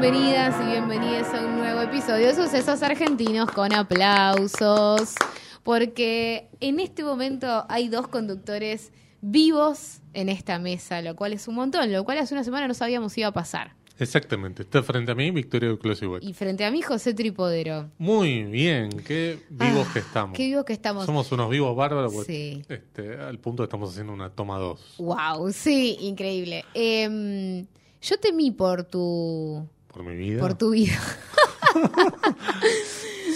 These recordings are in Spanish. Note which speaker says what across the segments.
Speaker 1: bienvenidas y bienvenidos a un nuevo episodio de Sucesos Argentinos con aplausos, porque en este momento hay dos conductores vivos en esta mesa, lo cual es un montón, lo cual hace una semana no sabíamos si iba a pasar.
Speaker 2: Exactamente. Está frente a mí Victoria Closewet.
Speaker 1: Y frente a mí José Tripodero.
Speaker 2: Muy bien, qué vivos
Speaker 1: Ah,
Speaker 2: que estamos.
Speaker 1: Qué vivos que estamos.
Speaker 2: Somos unos vivos bárbaros. porque,
Speaker 1: Sí.
Speaker 2: este, al punto que estamos haciendo una toma dos.
Speaker 1: Wow, sí, increíble. Em, yo temí por tu
Speaker 2: Por mi vida.
Speaker 1: por tu vida.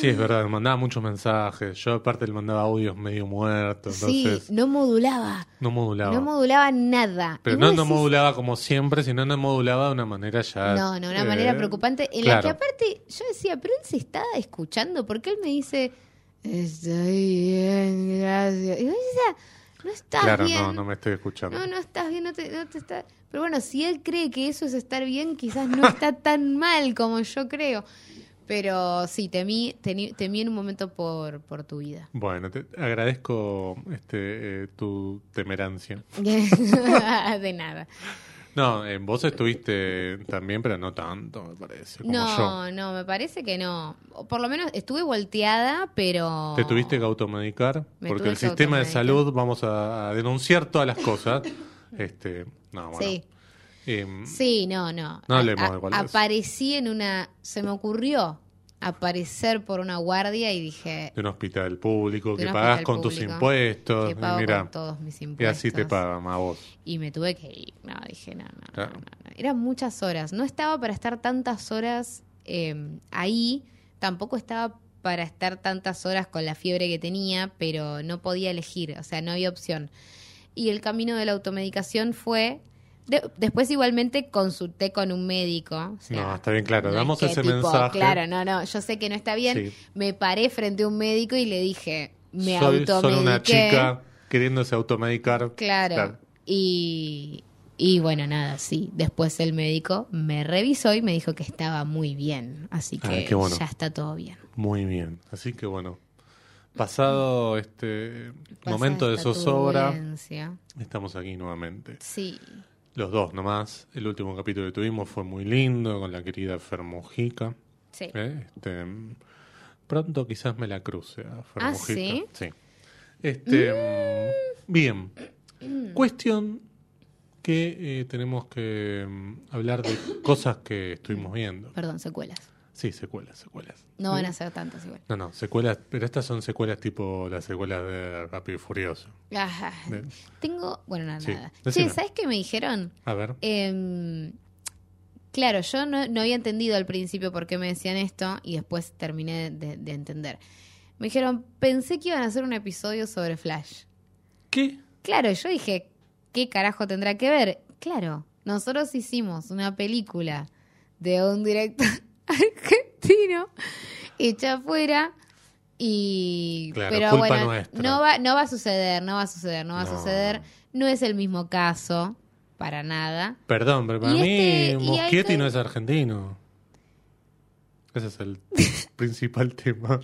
Speaker 2: Sí, es verdad, me mandaba muchos mensajes. Yo aparte le mandaba audios medio muertos.
Speaker 1: Sí, no modulaba.
Speaker 2: no modulaba.
Speaker 1: No modulaba nada.
Speaker 2: Pero no, no
Speaker 1: decís-
Speaker 2: modulaba como siempre, sino no modulaba de una manera ya.
Speaker 1: No, no, una
Speaker 2: eh,
Speaker 1: manera preocupante. En la que
Speaker 2: claro.
Speaker 1: aparte yo decía, pero él se está escuchando porque él me dice, estoy bien, gracias. Y yo decía, no estás
Speaker 2: Claro,
Speaker 1: bien.
Speaker 2: no, no me estoy escuchando.
Speaker 1: No, no estás bien, no te, no te está... Pero bueno, si él cree que eso es estar bien, quizás no está tan mal como yo creo. Pero sí, temí, temí en un momento por, por tu vida.
Speaker 2: Bueno, te agradezco este, eh, tu temerancia.
Speaker 1: De nada.
Speaker 2: No, vos estuviste también, pero no tanto, me parece, como yo.
Speaker 1: No, no, me parece que no. Por lo menos estuve volteada, pero...
Speaker 2: Te tuviste que automedicar,
Speaker 1: Me
Speaker 2: porque el sistema de salud, vamos a, a denunciar todas las cosas. Este, no, bueno.
Speaker 1: Sí. Sí, no, no.
Speaker 2: No hablemos
Speaker 1: a-
Speaker 2: de cuál es.
Speaker 1: Aparecí en una. Se me ocurrió aparecer por una guardia y dije.
Speaker 2: De un hospital público que pagás
Speaker 1: hospital
Speaker 2: con tus impuestos.
Speaker 1: Que pago
Speaker 2: y mira,
Speaker 1: con todos mis
Speaker 2: y
Speaker 1: impuestos.
Speaker 2: así te pagan a vos.
Speaker 1: Y me tuve que ir. No, dije, no, no,
Speaker 2: Claro.
Speaker 1: no, no, no. Eran muchas horas. No estaba para estar tantas horas eh, ahí. Tampoco estaba para estar tantas horas con la fiebre que tenía, pero no podía elegir. O sea, no había opción. Y el camino de la automedicación fue. De- después, igualmente, consulté con un médico. o sea,
Speaker 2: No, está bien claro.
Speaker 1: no es
Speaker 2: Damos
Speaker 1: que
Speaker 2: ese
Speaker 1: tipo,
Speaker 2: mensaje.
Speaker 1: Claro, no, no. Yo sé que no está bien.
Speaker 2: Sí.
Speaker 1: Me paré frente a un médico y le dije. Me
Speaker 2: Soy
Speaker 1: automediqué.
Speaker 2: solo una chica queriéndose automedicar.
Speaker 1: Claro. Y, y bueno, nada, sí. Después el médico me revisó y me dijo que estaba muy bien. Así que
Speaker 2: qué bueno.
Speaker 1: ya está todo bien.
Speaker 2: Muy bien. Así que bueno, pasado este momento de zozobra, estamos aquí nuevamente.
Speaker 1: Sí.
Speaker 2: Los dos nomás. El último capítulo que tuvimos fue muy lindo con la querida Fer Mojica.
Speaker 1: Sí.
Speaker 2: ¿eh? Este, mm, pronto quizás me la cruce a Fer
Speaker 1: ¿Ah, sí?
Speaker 2: Sí. Este, mm, Bien. Cuestión que eh, tenemos que mm, hablar de cosas que estuvimos viendo.
Speaker 1: Perdón, secuelas.
Speaker 2: Sí, secuelas, secuelas.
Speaker 1: No van a ser tantas igual.
Speaker 2: No, no, secuelas, pero estas son secuelas tipo las secuelas de Rápido y Furioso.
Speaker 1: Ajá.
Speaker 2: De-
Speaker 1: Tengo. Bueno, nada,
Speaker 2: Sí,
Speaker 1: nada.
Speaker 2: decime.
Speaker 1: Che, ¿sabes qué me dijeron?
Speaker 2: A ver.
Speaker 1: Em, claro, yo no, no había entendido al principio por qué me decían esto y después terminé de, de entender. Me dijeron, pensé que iban a hacer un episodio sobre Flash.
Speaker 2: ¿Qué?
Speaker 1: Claro, yo dije, ¿qué carajo tendrá que ver? Claro, nosotros hicimos una película de un director argentino hecha afuera y
Speaker 2: Claro,
Speaker 1: pero bueno,
Speaker 2: nuestra.
Speaker 1: no va no va a suceder, no va a suceder, no va a suceder.
Speaker 2: no.
Speaker 1: Es el mismo caso para nada.
Speaker 2: Perdón, pero para
Speaker 1: Y
Speaker 2: mí
Speaker 1: este- y hay
Speaker 2: no es argentino. Ese es el principal tema.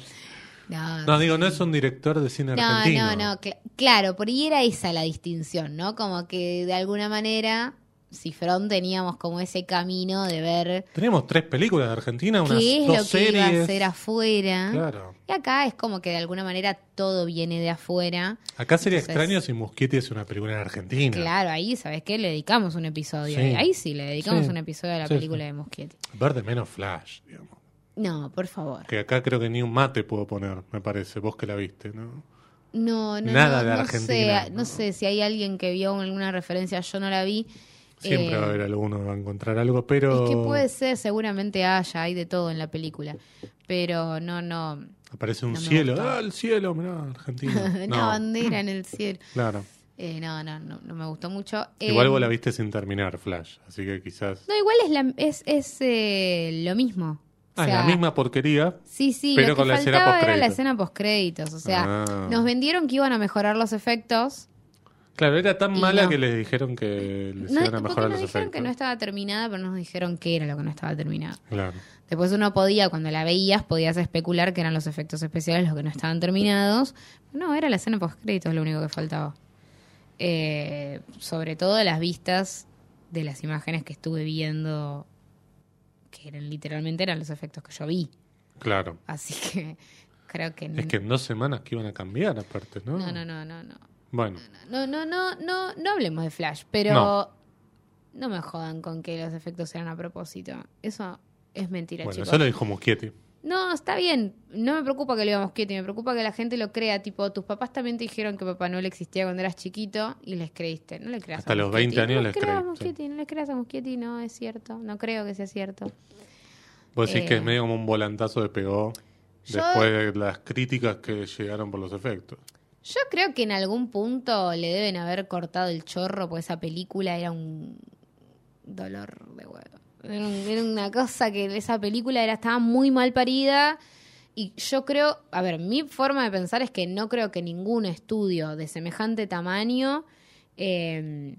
Speaker 1: No,
Speaker 2: No, digo, no es un director de cine
Speaker 1: no,
Speaker 2: argentino.
Speaker 1: no, no, cl- claro, por ahí era esa la distinción, ¿no? Como que de alguna manera Cifrón teníamos como ese camino de ver
Speaker 2: Teníamos tres películas de Argentina, unas
Speaker 1: qué es
Speaker 2: dos
Speaker 1: lo que iba a hacer afuera.
Speaker 2: Claro.
Speaker 1: Y acá es como que de alguna manera todo viene de afuera.
Speaker 2: Acá sería
Speaker 1: Entonces-
Speaker 2: extraño si Muschietti es una película en Argentina.
Speaker 1: Claro, ahí, ¿sabes qué? Le dedicamos un episodio.
Speaker 2: Sí.
Speaker 1: Ahí sí, le dedicamos
Speaker 2: Sí.
Speaker 1: un episodio a la
Speaker 2: Sí,
Speaker 1: película de Moschietti.
Speaker 2: Verde menos Flash, digamos.
Speaker 1: No, por favor.
Speaker 2: Que acá creo que ni un mate puedo poner, me parece. Vos que la viste, ¿no?
Speaker 1: No, no,
Speaker 2: Nada
Speaker 1: no,
Speaker 2: de Argentina,
Speaker 1: sé,
Speaker 2: no.
Speaker 1: no sé si hay alguien que vio alguna referencia, yo no la vi.
Speaker 2: Siempre
Speaker 1: Eh,
Speaker 2: va a haber alguno que va a encontrar algo, pero
Speaker 1: Es que puede ser, seguramente haya, hay de todo en la película. Pero no, no.
Speaker 2: aparece un
Speaker 1: no
Speaker 2: cielo. ¡Ah, el cielo! Mirá, Argentina.
Speaker 1: Una
Speaker 2: No,
Speaker 1: bandera en el cielo.
Speaker 2: claro.
Speaker 1: Eh, no, no, no, no me gustó mucho.
Speaker 2: Igual
Speaker 1: Eh,
Speaker 2: vos la viste sin terminar, Flash. Así que quizás...
Speaker 1: No, igual es, la, es, es eh, lo mismo. O
Speaker 2: Ah,
Speaker 1: sea,
Speaker 2: la misma porquería.
Speaker 1: Sí, sí,
Speaker 2: pero
Speaker 1: lo que
Speaker 2: con la escena
Speaker 1: faltaba era la escena postcréditos. O sea,
Speaker 2: Ah.
Speaker 1: nos vendieron que iban a mejorar los efectos.
Speaker 2: Claro, era tan
Speaker 1: Y
Speaker 2: mala
Speaker 1: no.
Speaker 2: que les dijeron que les
Speaker 1: No,
Speaker 2: iban a mejorar
Speaker 1: nos
Speaker 2: los
Speaker 1: dijeron
Speaker 2: efectos.
Speaker 1: que no estaba terminada, pero no nos dijeron qué era lo que no estaba terminado.
Speaker 2: Claro.
Speaker 1: Después uno podía, cuando la veías, podías especular que eran los efectos especiales los que no estaban terminados. No, era la escena postcréditos lo único que faltaba. Eh, sobre todo las vistas de las imágenes que estuve viendo que eran, literalmente eran los efectos que yo vi.
Speaker 2: Claro.
Speaker 1: Así que creo que
Speaker 2: Es que en dos semanas que iban a cambiar, aparte, ¿no?
Speaker 1: no, no, no, no, no.
Speaker 2: Bueno,
Speaker 1: No, no, no, no, no hablemos de Flash, pero
Speaker 2: No.
Speaker 1: me jodan con que los efectos eran a propósito. Eso es mentira,
Speaker 2: bueno,
Speaker 1: chicos.
Speaker 2: eso lo dijo Muschietti.
Speaker 1: No, está bien. No me preocupa que lo digamos Kitty, me preocupa que la gente lo crea. Tipo, tus papás también te dijeron que Papá Noel existía cuando eras chiquito y les creíste. No le creas
Speaker 2: Hasta
Speaker 1: a
Speaker 2: los
Speaker 1: Muschietti.
Speaker 2: 20 años
Speaker 1: no
Speaker 2: les creíste.
Speaker 1: Muschietti, No le creas a Muschietti, no es cierto. No creo que sea cierto.
Speaker 2: Vos decís
Speaker 1: Eh.
Speaker 2: que es medio como un volantazo de pegó
Speaker 1: Yo-
Speaker 2: después de las críticas que llegaron por los efectos.
Speaker 1: Yo creo que en algún punto le deben haber cortado el chorro porque esa película era un dolor de huevo. Era, un- era una cosa que esa película era estaba muy mal parida y yo creo, a ver, mi forma de pensar es que no creo que ningún estudio de semejante tamaño eh,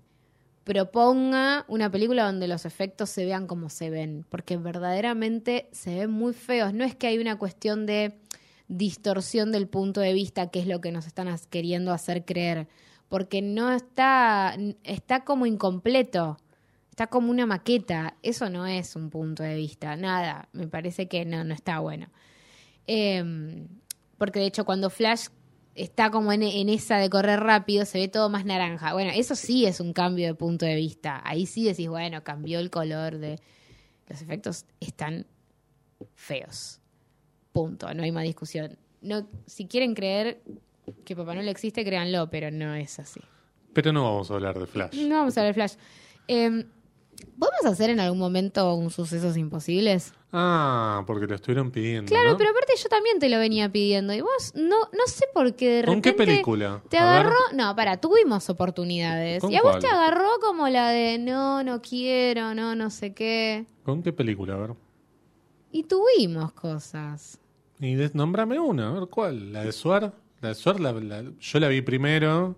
Speaker 1: proponga una película donde los efectos se vean como se ven, porque verdaderamente se ven muy feos. No es que hay una cuestión de distorsión del punto de vista, que es lo que nos están queriendo hacer creer, porque no está, está como incompleto, está como una maqueta, eso no es un punto de vista, nada, me parece que no, no está bueno. Em, porque de hecho cuando Flash está como en, en esa de correr rápido, se ve todo más naranja. Bueno, eso sí es un cambio de punto de vista. Ahí sí decís, bueno, cambió el color de... Los efectos están feos. Punto, no hay más discusión. No, si quieren creer que Papá Noel existe, créanlo, pero no es así.
Speaker 2: Pero no vamos a hablar de Flash.
Speaker 1: No vamos a ver Flash. Eh, ¿Podemos hacer en algún momento un sucesos imposibles?
Speaker 2: Ah, porque lo estuvieron pidiendo.
Speaker 1: Claro,
Speaker 2: ¿no?
Speaker 1: pero aparte yo también te lo venía pidiendo. Y vos no, no sé por qué de
Speaker 2: ¿Con
Speaker 1: repente.
Speaker 2: qué película?
Speaker 1: Te agarró. No, para, tuvimos oportunidades.
Speaker 2: ¿Con
Speaker 1: Y a vos
Speaker 2: cuál?
Speaker 1: te agarró como la de no, no quiero, no, no sé qué.
Speaker 2: ¿Con qué película? A ver.
Speaker 1: Y tuvimos cosas.
Speaker 2: Y nombrame una, a ver cuál. La de Suar. La de Suar, la- la- yo la vi primero.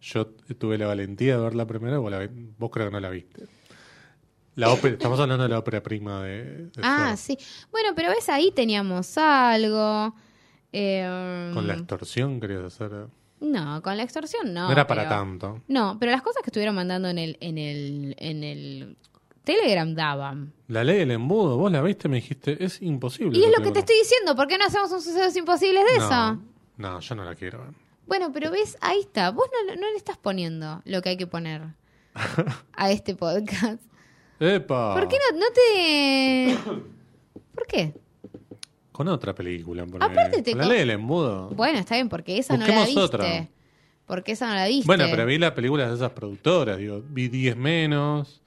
Speaker 2: Yo tuve la valentía de verla primero. Vos, la vos creo que no la viste. La ópera, estamos hablando de la ópera prima de, de
Speaker 1: Ah,
Speaker 2: Suar.
Speaker 1: sí. Bueno, pero ves, ahí teníamos algo. Eh,
Speaker 2: Con la extorsión querías hacer. No,
Speaker 1: No, con la extorsión no.
Speaker 2: era para
Speaker 1: pero-
Speaker 2: tanto.
Speaker 1: No, pero las cosas que estuvieron mandando en el, en el, en el Telegram daban.
Speaker 2: La ley del embudo, vos la viste, me dijiste, es imposible.
Speaker 1: Y es lo que te estoy diciendo, ¿por qué no hacemos un sucesos imposibles de
Speaker 2: no,
Speaker 1: eso?
Speaker 2: No, yo no la quiero ver.
Speaker 1: Bueno, pero ves, ahí está. Vos no, no le estás poniendo lo que hay que poner a este podcast.
Speaker 2: ¡Epa!
Speaker 1: ¿Por qué no, no te...? ¿Por qué?
Speaker 2: Con otra película. ponele.
Speaker 1: Aparte te
Speaker 2: la ley del embudo.
Speaker 1: Bueno, está bien, porque esa no la viste.
Speaker 2: otra.
Speaker 1: Porque esa no la viste.
Speaker 2: Bueno, pero vi las películas de esas productoras, digo, vi 10 menos,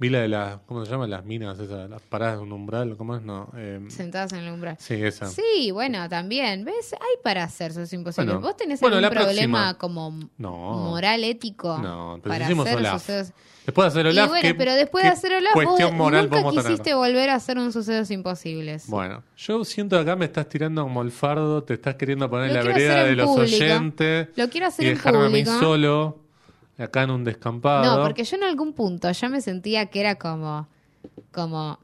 Speaker 2: vi la de las, ¿cómo se llama? Las minas esas, las paradas de un umbral, ¿cómo es? No, eh,
Speaker 1: Sentadas en el umbral.
Speaker 2: sí, esa.
Speaker 1: Sí, bueno, también. ¿Ves? Hay para hacer eso es imposible.
Speaker 2: Bueno,
Speaker 1: ¿Vos tenés
Speaker 2: bueno,
Speaker 1: algún problema
Speaker 2: próxima.
Speaker 1: como
Speaker 2: No.
Speaker 1: moral, ético?
Speaker 2: No, pero
Speaker 1: para
Speaker 2: hicimos
Speaker 1: hacer
Speaker 2: Olaf.
Speaker 1: sucesos?
Speaker 2: Después de hacer
Speaker 1: Y
Speaker 2: Olaf,
Speaker 1: bueno,
Speaker 2: ¿qué-
Speaker 1: pero después de hacer Olaf, vos
Speaker 2: cuestión moral
Speaker 1: nunca quisiste
Speaker 2: tener?
Speaker 1: volver a hacer un sucesos imposibles.
Speaker 2: Bueno, yo siento que acá me estás tirando como el fardo, te estás queriendo poner en la vereda de los
Speaker 1: público.
Speaker 2: oyentes
Speaker 1: Lo quiero hacer
Speaker 2: y
Speaker 1: en
Speaker 2: dejarme a mí
Speaker 1: público.
Speaker 2: solo, acá en un descampado.
Speaker 1: No, porque yo en algún punto ya me sentía que era como, como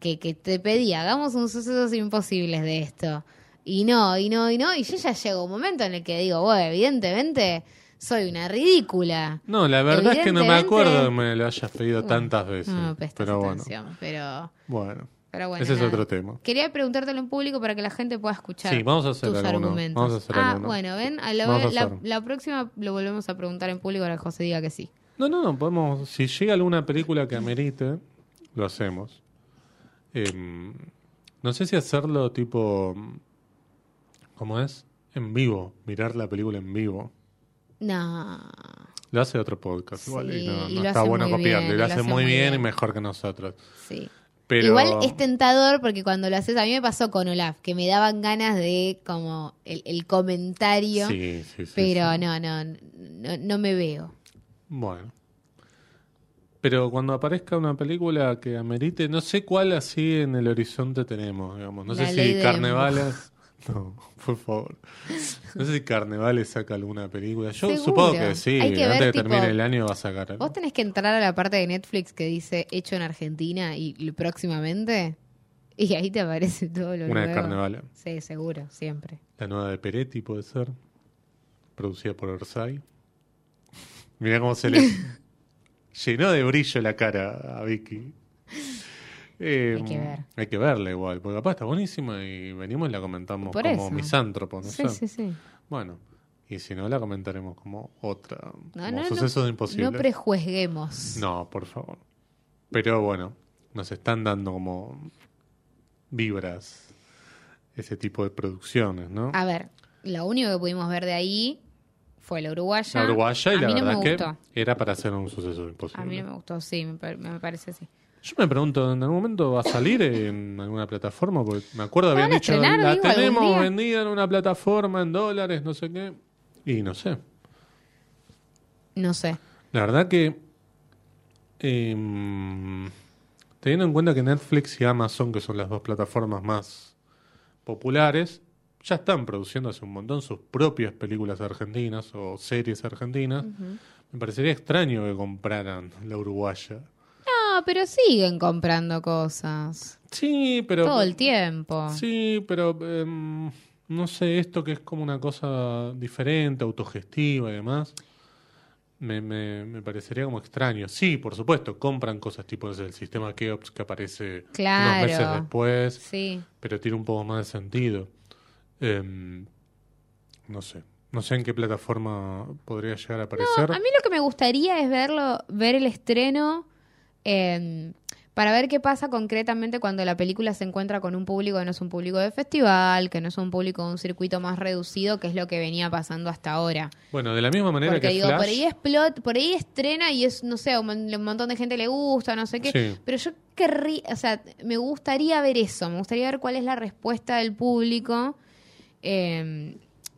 Speaker 1: que, que te pedía, hagamos un sucesos imposibles de esto. Y no, y no, y no. Y yo ya llego un momento en el que digo, bueno, evidentemente soy una ridícula.
Speaker 2: No, la verdad es que no me acuerdo que me lo hayas pedido tantas veces.
Speaker 1: No,
Speaker 2: pero bueno,
Speaker 1: atención, pero,
Speaker 2: bueno,
Speaker 1: pero bueno.
Speaker 2: ese es otro tema.
Speaker 1: Quería preguntártelo en público para que la gente pueda escuchar
Speaker 2: Sí, vamos a hacer
Speaker 1: tus
Speaker 2: alguno.
Speaker 1: argumentos.
Speaker 2: Vamos a hacer
Speaker 1: ah,
Speaker 2: alguno.
Speaker 1: bueno, ven, a la,
Speaker 2: Vamos a
Speaker 1: la-
Speaker 2: hacer.
Speaker 1: la próxima lo volvemos a preguntar en público para que José diga que sí.
Speaker 2: No, no, no, podemos, si llega alguna película que amerite, lo hacemos. Em, no sé si hacerlo tipo, ¿cómo es? En vivo, mirar la película en vivo.
Speaker 1: No.
Speaker 2: Lo hace otro podcast,
Speaker 1: Sí,
Speaker 2: igual, y no, está bueno
Speaker 1: bien,
Speaker 2: lo hace muy bien, y mejor que nosotros.
Speaker 1: Sí.
Speaker 2: Pero,
Speaker 1: Igual es tentador porque cuando lo haces, a mí me pasó con Olaf, que me daban ganas de como el, el comentario,
Speaker 2: Sí, sí, sí,
Speaker 1: pero no, no, no, no me veo.
Speaker 2: Bueno. Pero cuando aparezca una película que amerite, no sé cuál así en el horizonte tenemos, digamos. No
Speaker 1: La
Speaker 2: sé si
Speaker 1: del
Speaker 2: Carnevales. No, por favor. No sé si Carnevales saca alguna película. Yo
Speaker 1: Seguro.
Speaker 2: supongo que sí.
Speaker 1: Hay que
Speaker 2: Antes
Speaker 1: ver,
Speaker 2: de
Speaker 1: tipo,
Speaker 2: termine el año va a sacar. algo.
Speaker 1: Vos tenés que entrar a la parte de Netflix que dice hecho en Argentina y próximamente, y ahí te aparece todo lo
Speaker 2: Una de
Speaker 1: nuevo.
Speaker 2: Carnevales.
Speaker 1: Sí, seguro, siempre.
Speaker 2: La nueva de Peretti puede ser. Producida por Orsay. Mira cómo se le llenó de brillo la cara a Vicky. Eh,
Speaker 1: Hay que ver.
Speaker 2: Hay que verla igual, porque capaz está buenísima y venimos y la comentamos
Speaker 1: Por
Speaker 2: como
Speaker 1: eso.
Speaker 2: misántropo, no
Speaker 1: Sí,
Speaker 2: sé.
Speaker 1: sí, sí.
Speaker 2: Bueno, y si no, la comentaremos como otra.
Speaker 1: No,
Speaker 2: como
Speaker 1: no, no,
Speaker 2: sucesos imposibles.
Speaker 1: no prejuzguemos.
Speaker 2: No, por favor. Pero bueno, nos están dando como vibras ese tipo de producciones, ¿no?
Speaker 1: A ver, lo único que pudimos ver de ahí fue la uruguaya.
Speaker 2: la uruguaya y
Speaker 1: a
Speaker 2: la
Speaker 1: mí no
Speaker 2: verdad
Speaker 1: me
Speaker 2: que era para hacer un suceso imposible.
Speaker 1: A mí no me gustó, sí, me, me parece así.
Speaker 2: Yo me pregunto, ¿en algún momento va a salir en alguna plataforma? Porque me acuerdo
Speaker 1: ¿La
Speaker 2: habían dicho,
Speaker 1: estrenar,
Speaker 2: la
Speaker 1: digo,
Speaker 2: tenemos vendida en una plataforma en dólares, no sé qué. Y no sé.
Speaker 1: No sé.
Speaker 2: La verdad que em, teniendo en cuenta que Netflix y Amazon, que son las dos plataformas más populares, ya están produciendo hace un montón sus propias películas argentinas o series argentinas, me parecería extraño que compraran la uruguaya.
Speaker 1: No, pero siguen comprando cosas.
Speaker 2: Sí, pero...
Speaker 1: Todo el tiempo.
Speaker 2: Sí, pero em, no sé, esto que es como una cosa diferente, autogestiva y demás, me, me, me parecería como extraño. Sí, por supuesto, compran cosas tipo el sistema Keops que aparece
Speaker 1: Claro.
Speaker 2: unos meses después,
Speaker 1: Sí.
Speaker 2: pero tiene un poco más de sentido. Em, no sé, no sé en qué plataforma podría llegar a aparecer.
Speaker 1: A mí lo que me gustaría es verlo, ver el estreno eh, para ver qué pasa concretamente cuando la película se encuentra con un público que no es un público de festival, que no es un público de un circuito más reducido, que es lo que venía pasando hasta ahora.
Speaker 2: Bueno, de la misma manera
Speaker 1: Porque
Speaker 2: que
Speaker 1: digo,
Speaker 2: Flash,
Speaker 1: por ahí explot, por ahí estrena y es, no sé, un montón de gente le gusta, no sé qué.
Speaker 2: Sí.
Speaker 1: Pero yo querría, o sea, me gustaría ver eso, me gustaría ver cuál es la respuesta del público eh,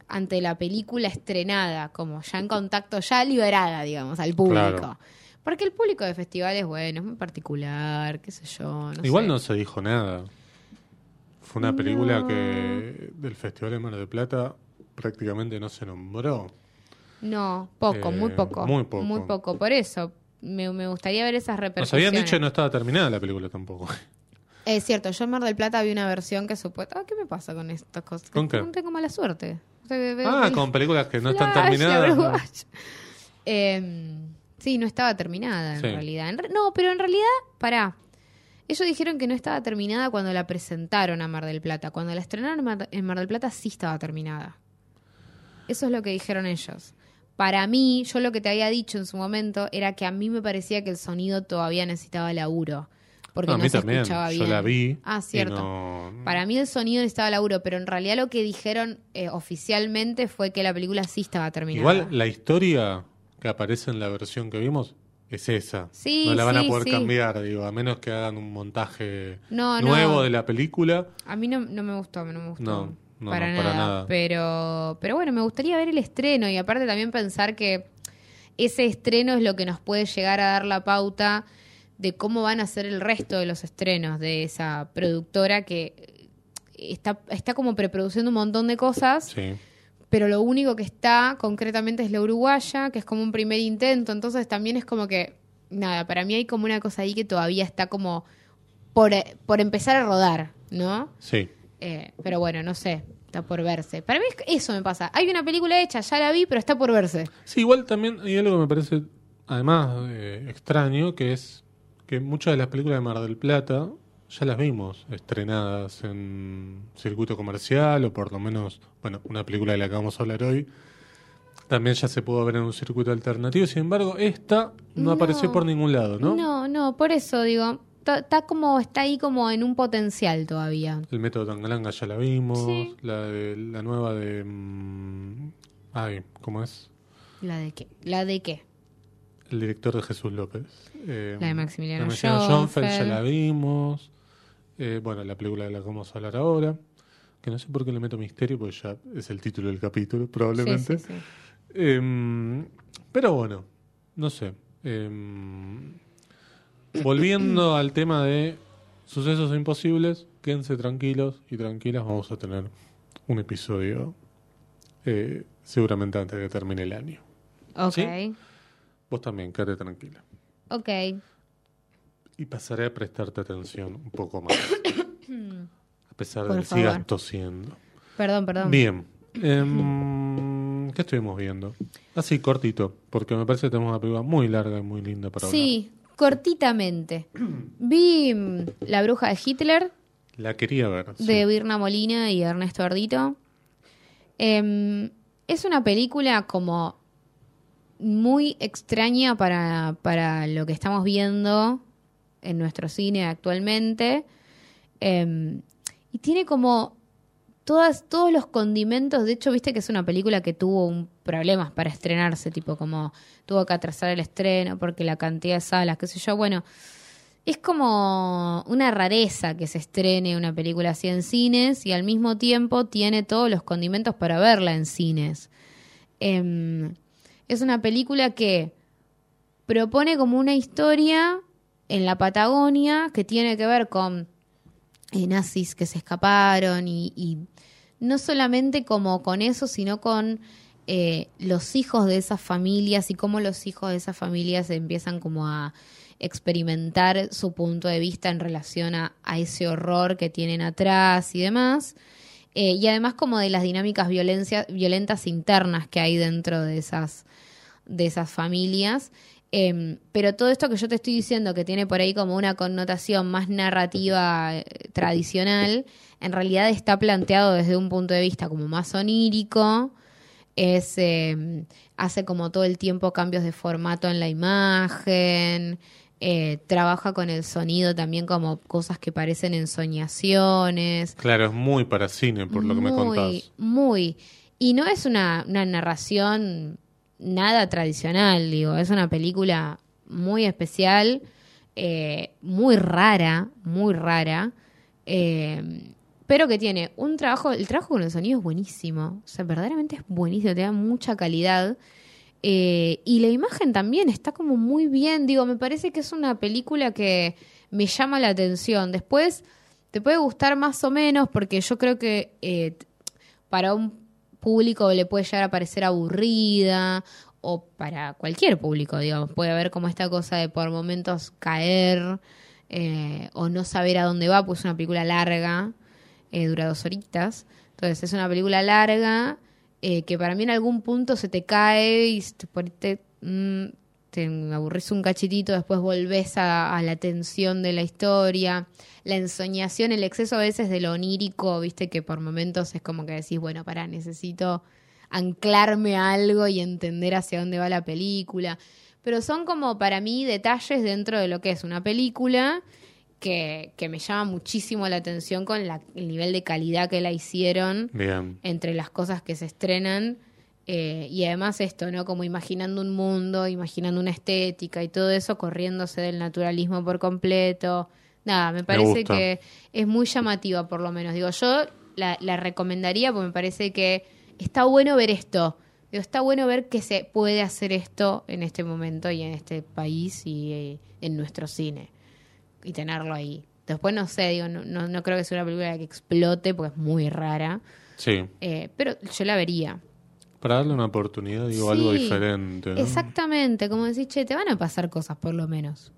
Speaker 1: ante la película estrenada, como ya en contacto, ya liberada, digamos, al público.
Speaker 2: Claro.
Speaker 1: Porque el público de festivales, bueno, es muy particular, qué sé yo. No
Speaker 2: Igual
Speaker 1: sé.
Speaker 2: no se dijo nada. Fue una película que del Festival de Mar del Plata prácticamente no se nombró.
Speaker 1: No, poco,
Speaker 2: Eh,
Speaker 1: muy poco.
Speaker 2: muy poco.
Speaker 1: Muy poco. Por eso, me, me gustaría ver esas
Speaker 2: Nos
Speaker 1: repercusiones.
Speaker 2: habían dicho que no estaba terminada la película tampoco.
Speaker 1: Es cierto, yo en Mar del Plata vi una versión que supuesta... Ah, ¿Qué me pasa con estas cosas?
Speaker 2: ¿Con qué?
Speaker 1: No tengo mala suerte. O sea,
Speaker 2: ah, con películas que no están terminadas.
Speaker 1: Eh, sí, no estaba terminada en
Speaker 2: Sí.
Speaker 1: realidad. En re- no, pero en realidad, pará. Ellos dijeron que no estaba terminada cuando la presentaron a Mar del Plata. Cuando la estrenaron en Mar, en Mar del Plata sí estaba terminada. Eso es lo que dijeron ellos. Para mí, yo lo que te había dicho en su momento era que a mí me parecía que el sonido todavía necesitaba laburo. Porque
Speaker 2: No,
Speaker 1: no,
Speaker 2: a mí
Speaker 1: se
Speaker 2: también.
Speaker 1: escuchaba
Speaker 2: Yo
Speaker 1: bien.
Speaker 2: la vi.
Speaker 1: Ah, cierto.
Speaker 2: no-
Speaker 1: Para mí el sonido necesitaba laburo, pero en realidad lo que dijeron eh, oficialmente fue que la película sí estaba terminada.
Speaker 2: Igual la historia que aparece en la versión que vimos es esa.
Speaker 1: Sí,
Speaker 2: no la van
Speaker 1: sí,
Speaker 2: a poder
Speaker 1: sí.
Speaker 2: cambiar, digo, a menos que hagan un montaje
Speaker 1: No, no.
Speaker 2: nuevo de la película.
Speaker 1: A mí no, no me gustó, no me gustó.
Speaker 2: No, no,
Speaker 1: para,
Speaker 2: no,
Speaker 1: nada.
Speaker 2: para nada.
Speaker 1: Pero, pero bueno, me gustaría ver el estreno y aparte también pensar que ese estreno es lo que nos puede llegar a dar la pauta de cómo van a ser el resto de los estrenos de esa productora que está, está como preproduciendo un montón de cosas,
Speaker 2: Sí.
Speaker 1: Pero lo único que está concretamente es la uruguaya, que es como un primer intento, entonces también es como que, nada, para mí hay como una cosa ahí que todavía está como por, por empezar a rodar, ¿no?
Speaker 2: Sí.
Speaker 1: Eh, pero bueno, no sé, está por verse. Para mí eso me pasa. Hay una película hecha, ya la vi, pero está por verse.
Speaker 2: Sí, igual también hay algo que me parece, además, eh, extraño, que es que muchas de las películas de Mar del Plata ya las vimos estrenadas en circuito comercial, o por lo menos, bueno, una película de la que vamos a hablar hoy, también ya se pudo ver en un circuito alternativo. Sin embargo, esta no,
Speaker 1: No.
Speaker 2: apareció por ningún lado, ¿no?
Speaker 1: No, no, por eso digo, está como, está ahí como en un potencial todavía.
Speaker 2: El método Tangalanga ya la vimos,
Speaker 1: Sí.
Speaker 2: la de la nueva de... mm, ay, ¿cómo es?
Speaker 1: ¿La de qué? ¿La de qué?
Speaker 2: El director de Jesús López. Eh,
Speaker 1: La de Maximiliano
Speaker 2: Schoenfeld, ya la vimos. Eh, bueno, la película de la que vamos a hablar ahora. Que no sé por qué le meto misterio, porque ya es el título del capítulo, probablemente.
Speaker 1: Sí, sí, sí.
Speaker 2: Em, pero bueno, no sé. Em, volviendo al tema de sucesos imposibles, quédense tranquilos y tranquilas, vamos a tener un episodio eh, seguramente antes de que termine el año.
Speaker 1: Ok.
Speaker 2: Vos también, quédate tranquila.
Speaker 1: ok.
Speaker 2: Y pasaré a prestarte atención un poco más. a pesar de que sigas
Speaker 1: favor.
Speaker 2: tosiendo.
Speaker 1: Perdón, perdón.
Speaker 2: Bien. Em, ¿Qué estuvimos viendo? Así, cortito, porque me parece que tenemos una película muy larga y muy linda para
Speaker 1: Sí, cortitamente. Vi mm, La bruja de Hitler,
Speaker 2: La quería ver. sí.
Speaker 1: de Birna Molina y Ernesto Ardito. Em, es una película como muy extraña para, para lo que estamos viendo en nuestro cine actualmente. Em, y tiene como todas, todos los condimentos. De hecho, viste que es una película que tuvo un problemas para estrenarse, tipo como tuvo que atrasar el estreno porque la cantidad de salas, qué sé yo. Bueno, es como una rareza que se estrene una película así en cines y al mismo tiempo tiene todos los condimentos para verla en cines. Em, es una película que propone como una historia en la Patagonia que tiene que ver con eh, nazis que se escaparon y, y no solamente como con eso, sino con eh, los hijos de esas familias y cómo los hijos de esas familias empiezan como a experimentar su punto de vista en relación a, a ese horror que tienen atrás y demás. Eh, y además como de las dinámicas violentas internas que hay dentro de esas, de esas familias. Em, pero todo esto que yo te estoy diciendo, que tiene por ahí como una connotación más narrativa eh, tradicional, en realidad está planteado desde un punto de vista como más onírico, es, eh, hace como todo el tiempo cambios de formato en la imagen, eh, trabaja con el sonido también como cosas que parecen ensoñaciones.
Speaker 2: Claro, es muy para cine, por lo que me
Speaker 1: Muy,
Speaker 2: contás.
Speaker 1: Muy. Y no es una, una narración nada tradicional, digo, es una película muy especial, eh, muy rara, muy rara, eh, pero que tiene un trabajo, el trabajo con el sonido es buenísimo, o sea, verdaderamente es buenísimo, te da mucha calidad. Eh, y la imagen también está como muy bien, digo, me parece que es una película que me llama la atención. Después te puede gustar más o menos porque yo creo que para un público le puede llegar a parecer aburrida o para cualquier público, digamos, puede haber como esta cosa de por momentos caer eh, o no saber a dónde va, pues es una película larga, eh, dura dos horitas, entonces es una película larga eh, que para mí en algún punto se te cae y te, mm, te aburrís un cachitito, después volvés a, a la tensión de la historia, la ensoñación, el exceso a veces de lo onírico, viste que por momentos es como que decís, bueno, pará, necesito anclarme a algo y entender hacia dónde va la película. Pero son como para mí detalles dentro de lo que es una película que, que me llama muchísimo la atención con la- el nivel de calidad que la hicieron
Speaker 2: Bien.
Speaker 1: entre las cosas que se estrenan. Eh, y además esto, ¿no? Como imaginando un mundo, imaginando una estética y todo eso, corriéndose del naturalismo por completo. Nada, me parece que es muy llamativa por lo menos. Digo, yo la, la recomendaría porque me parece que está bueno ver esto. Digo, está bueno ver que se puede hacer esto en este momento y en este país y eh, en nuestro cine. Y tenerlo ahí. Después no sé, digo, no, no, no creo que sea una película que explote porque es muy rara.
Speaker 2: Sí.
Speaker 1: Eh, pero yo la vería.
Speaker 2: Para darle una oportunidad, digo, algo diferente. ¿no?
Speaker 1: Exactamente, como decís, che, te van a pasar cosas por lo menos.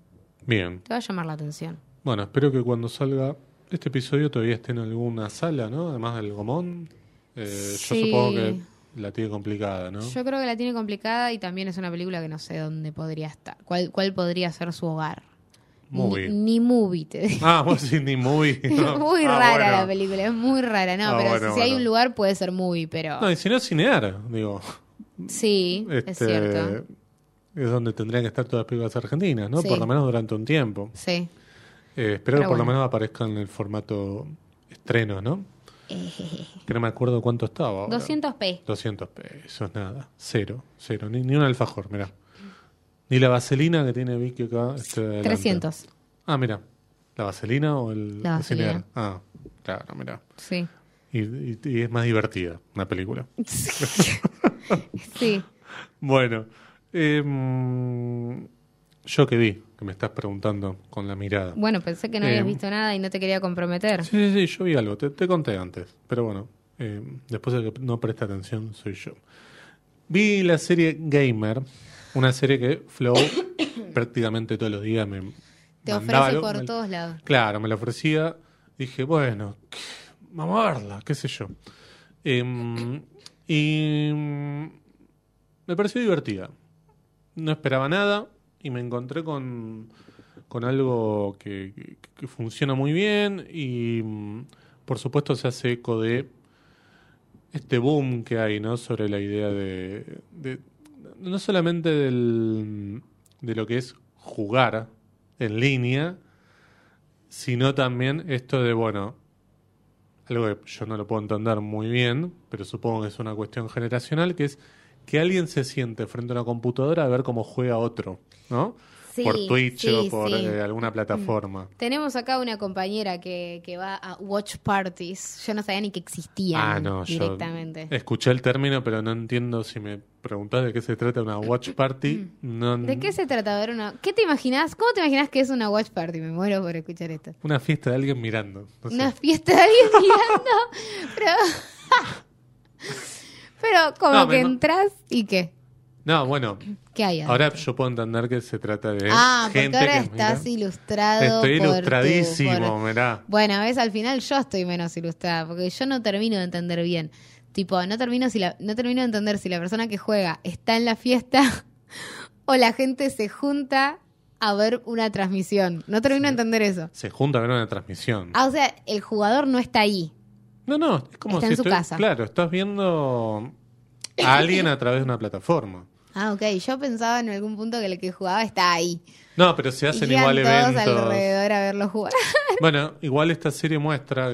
Speaker 2: Bien.
Speaker 1: Te va a llamar la atención.
Speaker 2: Bueno, espero que cuando salga este episodio todavía esté en alguna sala, ¿no? Además del Gomón. Eh,
Speaker 1: Sí.
Speaker 2: Yo supongo que la tiene complicada, ¿no?
Speaker 1: Yo creo que la tiene complicada y también es una película que no sé dónde podría estar. ¿Cuál, cuál podría ser su hogar?
Speaker 2: Movie.
Speaker 1: Ni, ni movie, te digo.
Speaker 2: Ah, vos sí, ni movie. no.
Speaker 1: muy
Speaker 2: Ah,
Speaker 1: rara
Speaker 2: bueno.
Speaker 1: la película, es muy rara. No,
Speaker 2: Ah,
Speaker 1: pero
Speaker 2: bueno,
Speaker 1: si hay un lugar puede ser movie, pero
Speaker 2: No, y si no, cinear, digo.
Speaker 1: sí, es
Speaker 2: Este,
Speaker 1: cierto.
Speaker 2: Es donde tendrían que estar todas las películas argentinas, ¿no?
Speaker 1: Sí.
Speaker 2: Por lo menos durante un tiempo.
Speaker 1: Sí.
Speaker 2: Eh, espero
Speaker 1: Pero
Speaker 2: que por lo menos aparezcan en el formato estreno, ¿no? Que no me acuerdo cuánto estaba. ahora.
Speaker 1: 200p.
Speaker 2: 200 pesos, nada. Cero, cero. Ni, ni un alfajor, mirá. Ni la vaselina que tiene Vicky acá. Este adelante.
Speaker 1: 300.
Speaker 2: Ah, mira. ¿La vaselina o el
Speaker 1: La
Speaker 2: el
Speaker 1: vaselina.
Speaker 2: Ah, claro, mira.
Speaker 1: Sí.
Speaker 2: Y, y- y es más divertida una película.
Speaker 1: Sí.
Speaker 2: Bueno, em, yo que vi, que me estás preguntando con la mirada.
Speaker 1: Bueno, pensé que no habías
Speaker 2: Eh,
Speaker 1: visto nada y no te quería comprometer.
Speaker 2: Sí, sí, sí, yo vi algo, te, te conté antes, pero bueno, eh, después de que no presta atención soy yo. Vi la serie Gamer, una serie que Flow prácticamente todos los días me
Speaker 1: Te ofrece
Speaker 2: algo,
Speaker 1: por
Speaker 2: me-
Speaker 1: todos lados.
Speaker 2: Claro, me la ofrecía, dije, bueno, vamos a verla, qué sé yo. Em, y me pareció divertida. No esperaba nada y me encontré con con algo que, que- que funciona muy bien y mm, por supuesto se hace eco de este boom que hay, ¿no? Sobre la idea de, de- no solamente del, de lo que es jugar en línea, sino también esto de, bueno, algo que yo no lo puedo entender muy bien, pero supongo que es una cuestión generacional, que es que alguien se siente frente a una computadora a ver cómo juega otro, ¿no?
Speaker 1: Sí,
Speaker 2: por Twitch
Speaker 1: sí,
Speaker 2: o por
Speaker 1: sí.
Speaker 2: eh, alguna plataforma.
Speaker 1: Tenemos acá una compañera que, que va a watch parties. Yo no sabía ni que existían
Speaker 2: Ah, no, yo
Speaker 1: directamente.
Speaker 2: escuché el término, pero no entiendo si me preguntás de qué se trata una watch party. No,
Speaker 1: ¿De qué se trata? A ver, una... ¿Qué te imaginas? ¿Cómo te imaginas que es una watch party? Me muero por escuchar esto.
Speaker 2: Una fiesta de alguien mirando. no sé.
Speaker 1: Una fiesta de alguien mirando. Pero. Pero como
Speaker 2: No,
Speaker 1: que entras y qué.
Speaker 2: No, bueno,
Speaker 1: ¿Qué hay adentro?
Speaker 2: ahora yo puedo entender que se trata de
Speaker 1: Ah, porque
Speaker 2: gente
Speaker 1: ahora
Speaker 2: que
Speaker 1: estás ilustrado.
Speaker 2: Estoy
Speaker 1: por tu-
Speaker 2: ilustradísimo,
Speaker 1: por-
Speaker 2: mirá.
Speaker 1: Bueno, ves, al final yo estoy menos ilustrada, porque yo no termino de entender bien. Tipo, no termino, si la, no termino de entender si la persona que juega está en la fiesta o la gente se junta a ver una transmisión. No termino de entender eso.
Speaker 2: Se junta a ver una transmisión.
Speaker 1: Ah, o sea, el jugador no está ahí.
Speaker 2: No, no, es como
Speaker 1: Está
Speaker 2: si
Speaker 1: en su
Speaker 2: estoy-
Speaker 1: casa.
Speaker 2: Claro, estás viendo a alguien a través de una plataforma.
Speaker 1: Ah, ok. Yo pensaba en algún punto que el que jugaba está ahí.
Speaker 2: No, pero se
Speaker 1: Y
Speaker 2: hacen
Speaker 1: iban
Speaker 2: igual
Speaker 1: todos
Speaker 2: eventos.
Speaker 1: alrededor a verlo jugar.
Speaker 2: Bueno, igual esta serie muestra.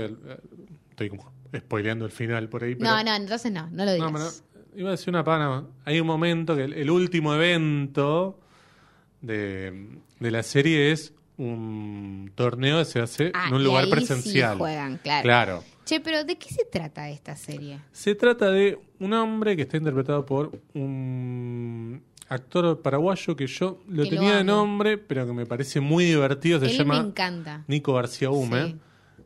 Speaker 2: Estoy como spoileando el final por ahí. Pero,
Speaker 1: No, no, entonces no, no lo digas.
Speaker 2: No, pero iba a decir una pana. Hay un momento que el, el último evento de, de la serie es un torneo que se hace
Speaker 1: Ah,
Speaker 2: en un
Speaker 1: y
Speaker 2: lugar
Speaker 1: ahí sí
Speaker 2: presencial.
Speaker 1: juegan, claro.
Speaker 2: Claro.
Speaker 1: Che, pero ¿de qué se trata esta serie?
Speaker 2: Se trata de un hombre que está interpretado por un actor paraguayo que yo lo
Speaker 1: Que lo
Speaker 2: tenía de nombre, pero que me parece muy divertido. Se
Speaker 1: Él
Speaker 2: llama
Speaker 1: me encanta.
Speaker 2: Nico García Hume,
Speaker 1: Sí.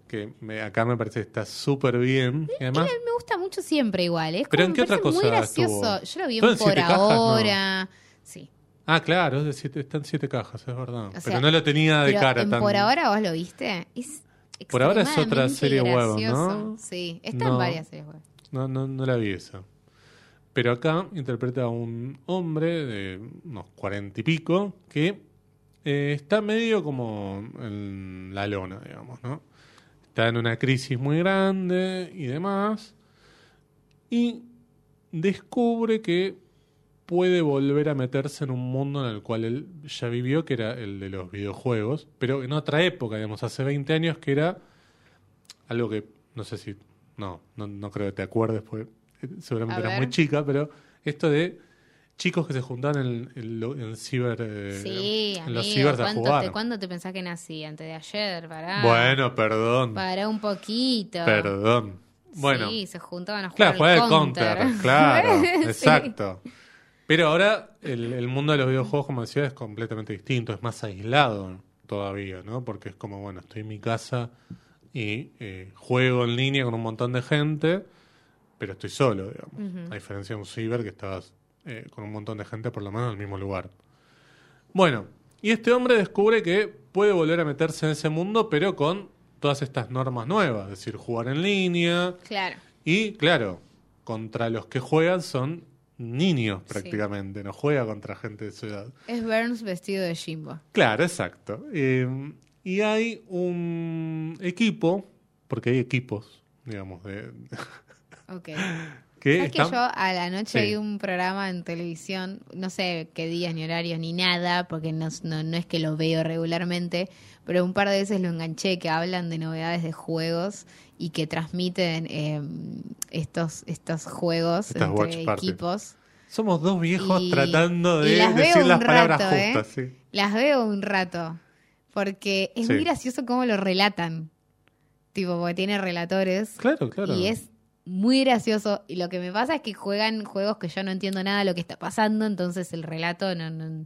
Speaker 2: que me- acá me parece que está súper bien. Y además,
Speaker 1: Él me gusta mucho siempre igual. Es
Speaker 2: ¿Pero en qué otra cosa
Speaker 1: muy gracioso.
Speaker 2: estuvo?
Speaker 1: Yo lo vi
Speaker 2: ¿Todo
Speaker 1: en por?
Speaker 2: No.
Speaker 1: ahora. Sí.
Speaker 2: ah, claro, es de siete- cajas, es verdad.
Speaker 1: O
Speaker 2: pero no lo tenía de cara tan.
Speaker 1: por ahora vos lo viste. Es
Speaker 2: Por ahora es otra serie
Speaker 1: gracioso.
Speaker 2: ¿no?
Speaker 1: Sí, está
Speaker 2: No.
Speaker 1: en varias series web.
Speaker 2: No, no, no la vi esa. Pero acá interpreta a un hombre de unos cuarenta y pico que eh, está medio como en la lona, digamos, ¿no? Está en una crisis muy grande y demás. Y descubre que puede volver a meterse en un mundo en el cual él ya vivió, que era el de los videojuegos, pero en otra época, digamos, hace 20 años, que era algo que no sé si no no, no creo que te acuerdes porque eh, seguramente eras muy chica pero esto de chicos que se juntaban en, en en ciber eh,
Speaker 1: Sí,
Speaker 2: en
Speaker 1: amigo.
Speaker 2: los cibers a
Speaker 1: ¿cuánto
Speaker 2: jugar
Speaker 1: te, ¿Cuándo te pensás que nací? Antes de ayer, pará.
Speaker 2: bueno perdón
Speaker 1: Pará un poquito.
Speaker 2: perdón bueno
Speaker 1: Sí, se juntaban a jugar
Speaker 2: claro juega
Speaker 1: al
Speaker 2: counter,
Speaker 1: counter.
Speaker 2: claro
Speaker 1: Sí.
Speaker 2: Pero ahora el, el mundo de los videojuegos como decía es completamente distinto es más aislado todavía no porque es como bueno estoy en mi casa y eh, juego en línea con un montón de gente pero estoy solo, digamos. A diferencia de un ciber que estabas eh, con un montón de gente por lo menos en el mismo lugar. Bueno, y este hombre descubre que puede volver a meterse en ese mundo, pero con todas estas normas nuevas, es decir, jugar en línea.
Speaker 1: Claro.
Speaker 2: Y claro, contra los que juegan son niños
Speaker 1: Sí.
Speaker 2: prácticamente, no juega contra gente de su edad.
Speaker 1: Es Burns vestido de Jimbo.
Speaker 2: Claro, exacto. Eh, y hay un equipo, porque hay equipos, digamos, de,
Speaker 1: Ok.
Speaker 2: que
Speaker 1: ¿Sabes que
Speaker 2: están...
Speaker 1: yo a la noche
Speaker 2: Sí.
Speaker 1: vi un programa en televisión, no sé qué días ni horarios ni nada, porque no, no, no es que lo veo regularmente, pero un par de veces lo enganché que hablan de novedades de juegos y que transmiten eh, estos, estos juegos
Speaker 2: Estas
Speaker 1: entre equipos.
Speaker 2: Somos dos viejos
Speaker 1: Y-
Speaker 2: tratando de
Speaker 1: las
Speaker 2: decir las palabras
Speaker 1: rato, ¿eh?
Speaker 2: justas. sí.
Speaker 1: Las veo un rato, porque es
Speaker 2: Sí.
Speaker 1: muy gracioso cómo lo relatan. Tipo, porque tiene relatores.
Speaker 2: Claro, claro.
Speaker 1: Y es muy gracioso. Y lo que me pasa es que juegan juegos que yo no entiendo nada de lo que está pasando, entonces el relato no, no, no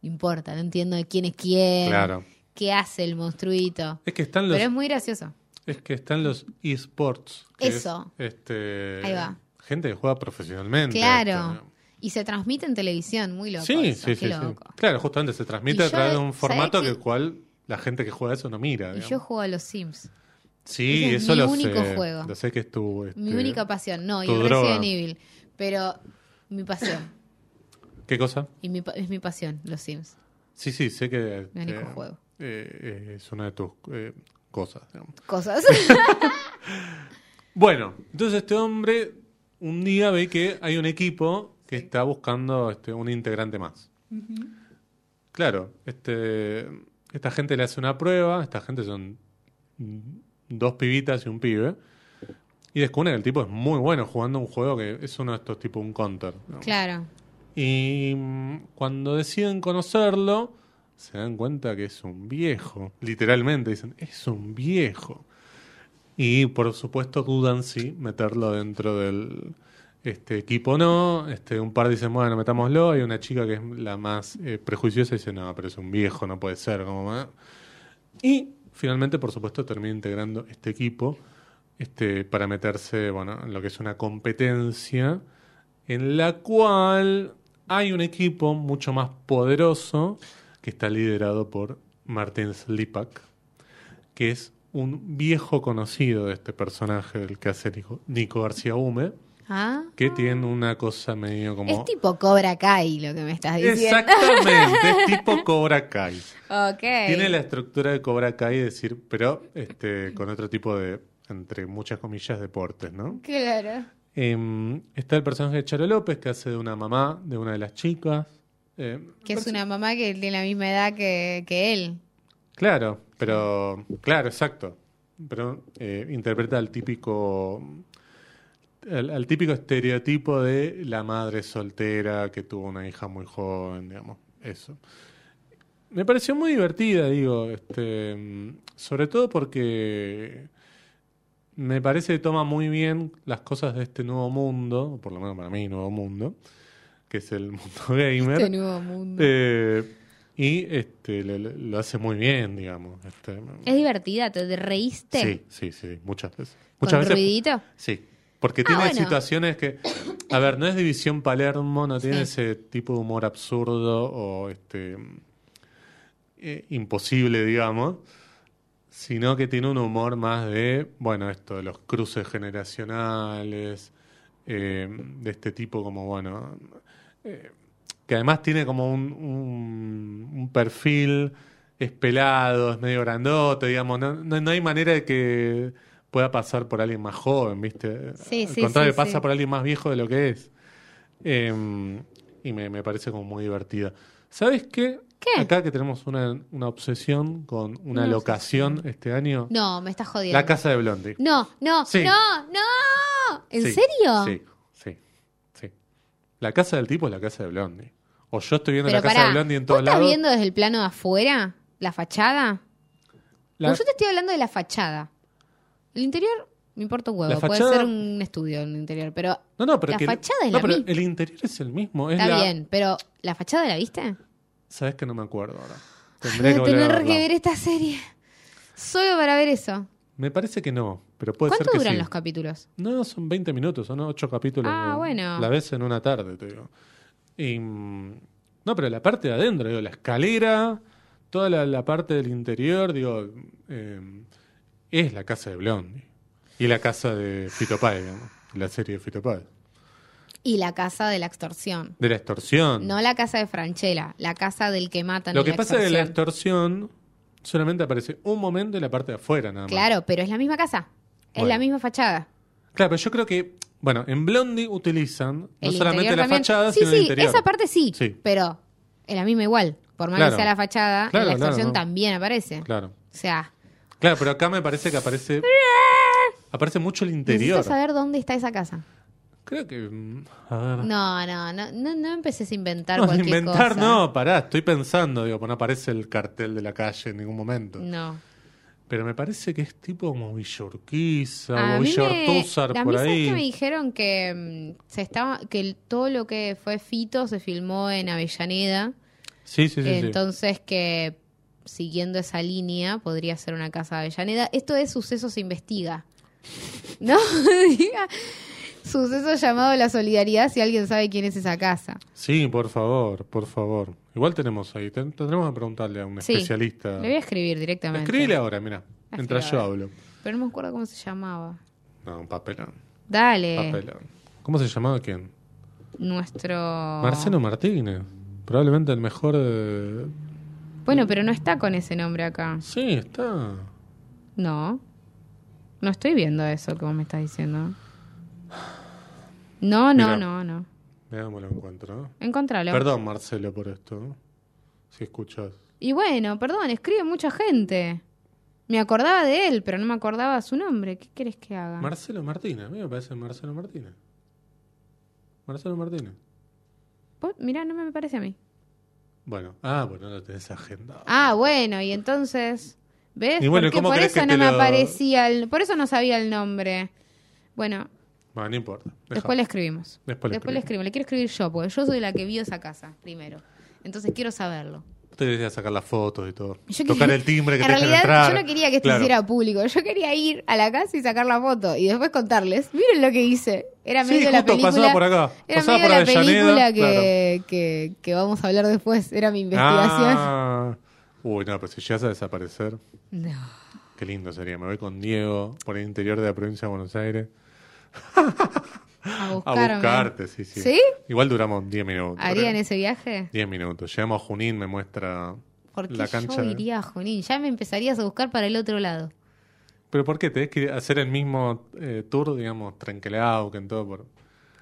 Speaker 1: importa, no entiendo de quién es quién,
Speaker 2: Claro.
Speaker 1: qué hace el monstruito.
Speaker 2: Es que están los,
Speaker 1: Pero es muy gracioso.
Speaker 2: Es que están los esports. es,
Speaker 1: Eso.
Speaker 2: este,
Speaker 1: Ahí va.
Speaker 2: Gente que juega profesionalmente.
Speaker 1: Claro.
Speaker 2: esto,
Speaker 1: Y se transmite en televisión, muy loco.
Speaker 2: Sí,
Speaker 1: eso,
Speaker 2: sí, sí, sí.
Speaker 1: loco.
Speaker 2: Claro, justamente se transmite a través de un
Speaker 1: ¿sabés
Speaker 2: formato que el cual la gente que juega eso no mira.
Speaker 1: Y yo juego a los Sims.
Speaker 2: sí,
Speaker 1: ese es
Speaker 2: eso
Speaker 1: mi
Speaker 2: lo
Speaker 1: único
Speaker 2: sé.
Speaker 1: juego.
Speaker 2: Lo sé que es tu.
Speaker 1: Mi
Speaker 2: este,
Speaker 1: única pasión. No, y el. Resident Evil. Pero mi pasión.
Speaker 2: ¿Qué cosa?
Speaker 1: Y mi, es mi pasión, los Sims.
Speaker 2: Sí, sí, sé que
Speaker 1: Me elijo
Speaker 2: eh,
Speaker 1: juego.
Speaker 2: eh, eh, es una de tus eh, cosas. digamos.
Speaker 1: Cosas.
Speaker 2: Bueno, entonces este hombre un día ve que hay un equipo que está buscando este, un integrante más. Claro, este, esta gente le hace una prueba, esta gente son dos pibitas y un pibe, y descubre que el tipo es muy bueno jugando un juego que es uno de estos tipos, un counter. ¿no?
Speaker 1: claro.
Speaker 2: Y mm, cuando deciden conocerlo, se dan cuenta que es un viejo. Literalmente dicen, es un viejo. Y por supuesto dudan si meterlo dentro del este equipo no. Este, un par dicen, bueno, metámoslo. Hay una chica que es la más eh, prejuiciosa y dice, no, pero es un viejo, no puede ser. Como, más. Y finalmente, por supuesto, termina integrando este equipo este, para meterse bueno, en lo que es una competencia en la cual hay un equipo mucho más poderoso que está liderado por Martin Slipak, que es un viejo conocido de este personaje del que hace Nico, Nico García Hume,
Speaker 1: Ah.
Speaker 2: que tiene una cosa medio como...
Speaker 1: Es tipo Cobra Kai lo que me estás diciendo.
Speaker 2: Exactamente, es tipo Cobra Kai.
Speaker 1: Ok.
Speaker 2: Tiene la estructura de Cobra Kai, decir, pero este, con otro tipo de, entre muchas comillas, deportes, ¿no?
Speaker 1: Claro.
Speaker 2: Em, está el personaje de Charo López, que hace de una mamá de una de las chicas. Eh,
Speaker 1: Que es una mamá que tiene la misma edad que, que él.
Speaker 2: Claro, pero. Claro, exacto. Pero eh, interpreta al típico. Al, al típico estereotipo de la madre soltera que tuvo una hija muy joven, digamos. Eso. Me pareció muy divertida, digo, este, sobre todo porque me parece que toma muy bien las cosas de este nuevo mundo, por lo menos para mí, nuevo mundo, que es el mundo gamer.
Speaker 1: Este nuevo mundo.
Speaker 2: Eh, y este lo, hace muy bien, digamos. Este,
Speaker 1: Es divertida, ¿te reíste?
Speaker 2: sí, sí, sí, muchas veces.
Speaker 1: ¿Con
Speaker 2: Muchas veces.
Speaker 1: ruidito?
Speaker 2: Sí, porque
Speaker 1: Ah,
Speaker 2: tiene
Speaker 1: bueno.
Speaker 2: situaciones que, a ver, no es División Palermo, no tiene
Speaker 1: Sí.
Speaker 2: ese tipo de humor absurdo o este eh, imposible, digamos, sino que tiene un humor más de, bueno, esto de los cruces generacionales, eh, de este tipo como, bueno, eh, que además tiene como un, un, un perfil espelado, es medio grandote, digamos, no, no, no hay manera de que pueda pasar por alguien más joven, ¿viste?
Speaker 1: Sí,
Speaker 2: Al
Speaker 1: sí,
Speaker 2: contrario,
Speaker 1: sí,
Speaker 2: pasa por alguien más viejo de lo que es. Eh, y me, me parece como muy divertida. ¿Sabes qué?
Speaker 1: ¿Qué?
Speaker 2: Acá que tenemos una, una obsesión con una,
Speaker 1: Una
Speaker 2: locación este año.
Speaker 1: No, me estás jodiendo.
Speaker 2: La casa de Blondie.
Speaker 1: No, no,
Speaker 2: Sí.
Speaker 1: no, no. ¿En
Speaker 2: Sí,
Speaker 1: serio?
Speaker 2: Sí. La casa del tipo es la casa de Blondie. O yo estoy viendo
Speaker 1: Pero
Speaker 2: la casa de Blondie en
Speaker 1: ¿vos
Speaker 2: todos
Speaker 1: estás
Speaker 2: lados.
Speaker 1: viendo desde el plano de afuera? ¿La fachada?
Speaker 2: La-
Speaker 1: No, yo te estoy hablando de la fachada. El interior me importa un huevo.
Speaker 2: La
Speaker 1: Puede
Speaker 2: fachada-
Speaker 1: ser un estudio en el interior, pero
Speaker 2: no, no, pero
Speaker 1: la
Speaker 2: que-
Speaker 1: fachada es
Speaker 2: no,
Speaker 1: la
Speaker 2: pero
Speaker 1: misma.
Speaker 2: el interior es el mismo. Es
Speaker 1: está
Speaker 2: la-
Speaker 1: bien. Pero ¿la fachada la viste?
Speaker 2: Sabes que no me acuerdo ahora.
Speaker 1: Voy
Speaker 2: Tendría que
Speaker 1: tener que ver esta serie. Solo para ver eso.
Speaker 2: Me parece que no, pero puede ser
Speaker 1: ¿Cuánto
Speaker 2: que
Speaker 1: duran
Speaker 2: sí.
Speaker 1: los capítulos?
Speaker 2: No, son 20 minutos, son 8 capítulos.
Speaker 1: Ah.
Speaker 2: La ves en una tarde, te digo. Y, mm, no, pero la parte de adentro, digo, la escalera, toda la, la parte del interior, digo, eh, es la casa de Blondie. Y la casa de Fito Páez, digamos, la serie de Fito Páez.
Speaker 1: Y la casa de la extorsión.
Speaker 2: De la extorsión.
Speaker 1: No la casa de Franchella, la casa del que matan
Speaker 2: Lo que
Speaker 1: la
Speaker 2: pasa es que la
Speaker 1: extorsión.
Speaker 2: Solamente aparece un momento en la parte de afuera, nada más.
Speaker 1: Claro, pero es la misma casa. Es
Speaker 2: Bueno.
Speaker 1: la misma fachada.
Speaker 2: Claro, pero yo creo que, bueno, en Blondie utilizan no
Speaker 1: El
Speaker 2: solamente
Speaker 1: interior
Speaker 2: la
Speaker 1: también.
Speaker 2: fachada,
Speaker 1: sí,
Speaker 2: sino
Speaker 1: sí,
Speaker 2: el interior.
Speaker 1: esa parte sí,
Speaker 2: Sí.
Speaker 1: pero es la misma igual. Por más
Speaker 2: Claro.
Speaker 1: que sea la fachada,
Speaker 2: Claro,
Speaker 1: la
Speaker 2: claro,
Speaker 1: extorsión
Speaker 2: no.
Speaker 1: también aparece.
Speaker 2: Claro.
Speaker 1: O sea,
Speaker 2: Claro, pero acá me parece que aparece. Aparece mucho el interior.
Speaker 1: necesito saber dónde está esa casa.
Speaker 2: Creo que. mm, A ver.
Speaker 1: No, no, no, no, no empeces a inventar
Speaker 2: No,
Speaker 1: cualquier
Speaker 2: inventar
Speaker 1: cosa.
Speaker 2: no, pará, estoy pensando, digo, pues no aparece el cartel de la calle en ningún momento.
Speaker 1: No.
Speaker 2: Pero me parece que es tipo como Villa Urquiza
Speaker 1: A
Speaker 2: o
Speaker 1: mí,
Speaker 2: Villa
Speaker 1: me,
Speaker 2: Ortúzar
Speaker 1: a
Speaker 2: por
Speaker 1: mí ¿sabes
Speaker 2: ahí.
Speaker 1: que me dijeron que mm, se estaba que el- todo lo que fue Fito se filmó en Avellaneda,
Speaker 2: Sí, sí, sí. sí.
Speaker 1: entonces que siguiendo esa línea podría ser una casa de Avellaneda. Esto es suceso se investiga. ¿No? Diga suceso llamado la solidaridad si alguien sabe quién es esa casa.
Speaker 2: Sí, por favor, por favor. Igual tenemos ahí, ten- tendremos que preguntarle a un
Speaker 1: Sí,
Speaker 2: especialista.
Speaker 1: Le voy a escribir directamente.
Speaker 2: Escribile ahora, mira, mientras yo hablo.
Speaker 1: Pero no me acuerdo cómo se llamaba.
Speaker 2: No, un papelón.
Speaker 1: Dale.
Speaker 2: Papelón. ¿Cómo se llamaba quién?
Speaker 1: Nuestro
Speaker 2: Marcelo Martínez. Probablemente el mejor eh,
Speaker 1: Bueno, pero no está con ese nombre acá.
Speaker 2: Sí, está.
Speaker 1: No. No estoy viendo eso que vos me estás diciendo. No, no,
Speaker 2: Mira.
Speaker 1: no, no.
Speaker 2: Veamos lo encuentro.
Speaker 1: Encontralo.
Speaker 2: Perdón, Marcelo, por esto. Si escuchas.
Speaker 1: Y bueno, perdón, escribe mucha gente. Me acordaba de él, pero no me acordaba su nombre. ¿Qué querés que haga?
Speaker 2: Marcelo Martínez. A mí me parece Marcelo Martínez. Marcelo Martínez.
Speaker 1: Vos- Mirá, no me parece a mí.
Speaker 2: Bueno, ah, bueno, lo tenés agendado.
Speaker 1: Ah, bueno, y entonces, ¿ves?
Speaker 2: Y bueno,
Speaker 1: Porque
Speaker 2: ¿cómo
Speaker 1: por eso
Speaker 2: que
Speaker 1: no me
Speaker 2: lo-
Speaker 1: aparecía, el, por eso no sabía el nombre. Bueno,
Speaker 2: Bueno, no importa. Deja.
Speaker 1: después le escribimos.
Speaker 2: Después le
Speaker 1: le escribo. Le quiero escribir yo, porque yo soy la que vio esa casa primero. Entonces quiero saberlo.
Speaker 2: Te decía sacar las fotos y todo.
Speaker 1: Yo
Speaker 2: Tocar
Speaker 1: quería-
Speaker 2: el timbre que
Speaker 1: en
Speaker 2: te
Speaker 1: realidad,
Speaker 2: entrar.
Speaker 1: yo no quería que esto
Speaker 2: Claro.
Speaker 1: hiciera público. Yo quería ir a la casa y sacar la foto y después contarles. Miren lo que hice. Era
Speaker 2: Sí,
Speaker 1: medio la
Speaker 2: justo,
Speaker 1: película.
Speaker 2: pasaba por acá.
Speaker 1: Era
Speaker 2: Pasaba
Speaker 1: medio
Speaker 2: por
Speaker 1: la película que, que, que vamos a hablar después. Era mi investigación.
Speaker 2: Ah. Uy, no, pero si llegas a desaparecer,
Speaker 1: No.
Speaker 2: qué lindo sería. Me voy con Diego por el interior de la provincia de Buenos Aires
Speaker 1: A
Speaker 2: buscarte. Sí, sí.
Speaker 1: ¿Sí?
Speaker 2: Igual duramos 10 minutos.
Speaker 1: ¿Harían ese viaje?
Speaker 2: 10 minutos. Llegamos a Junín, me muestra
Speaker 1: Porque
Speaker 2: la cancha.
Speaker 1: yo iría a Junín. Ya me empezarías a buscar para el otro lado.
Speaker 2: ¿Pero por qué? ¿Tenés que hacer el mismo eh, tour, digamos, en todo? Por...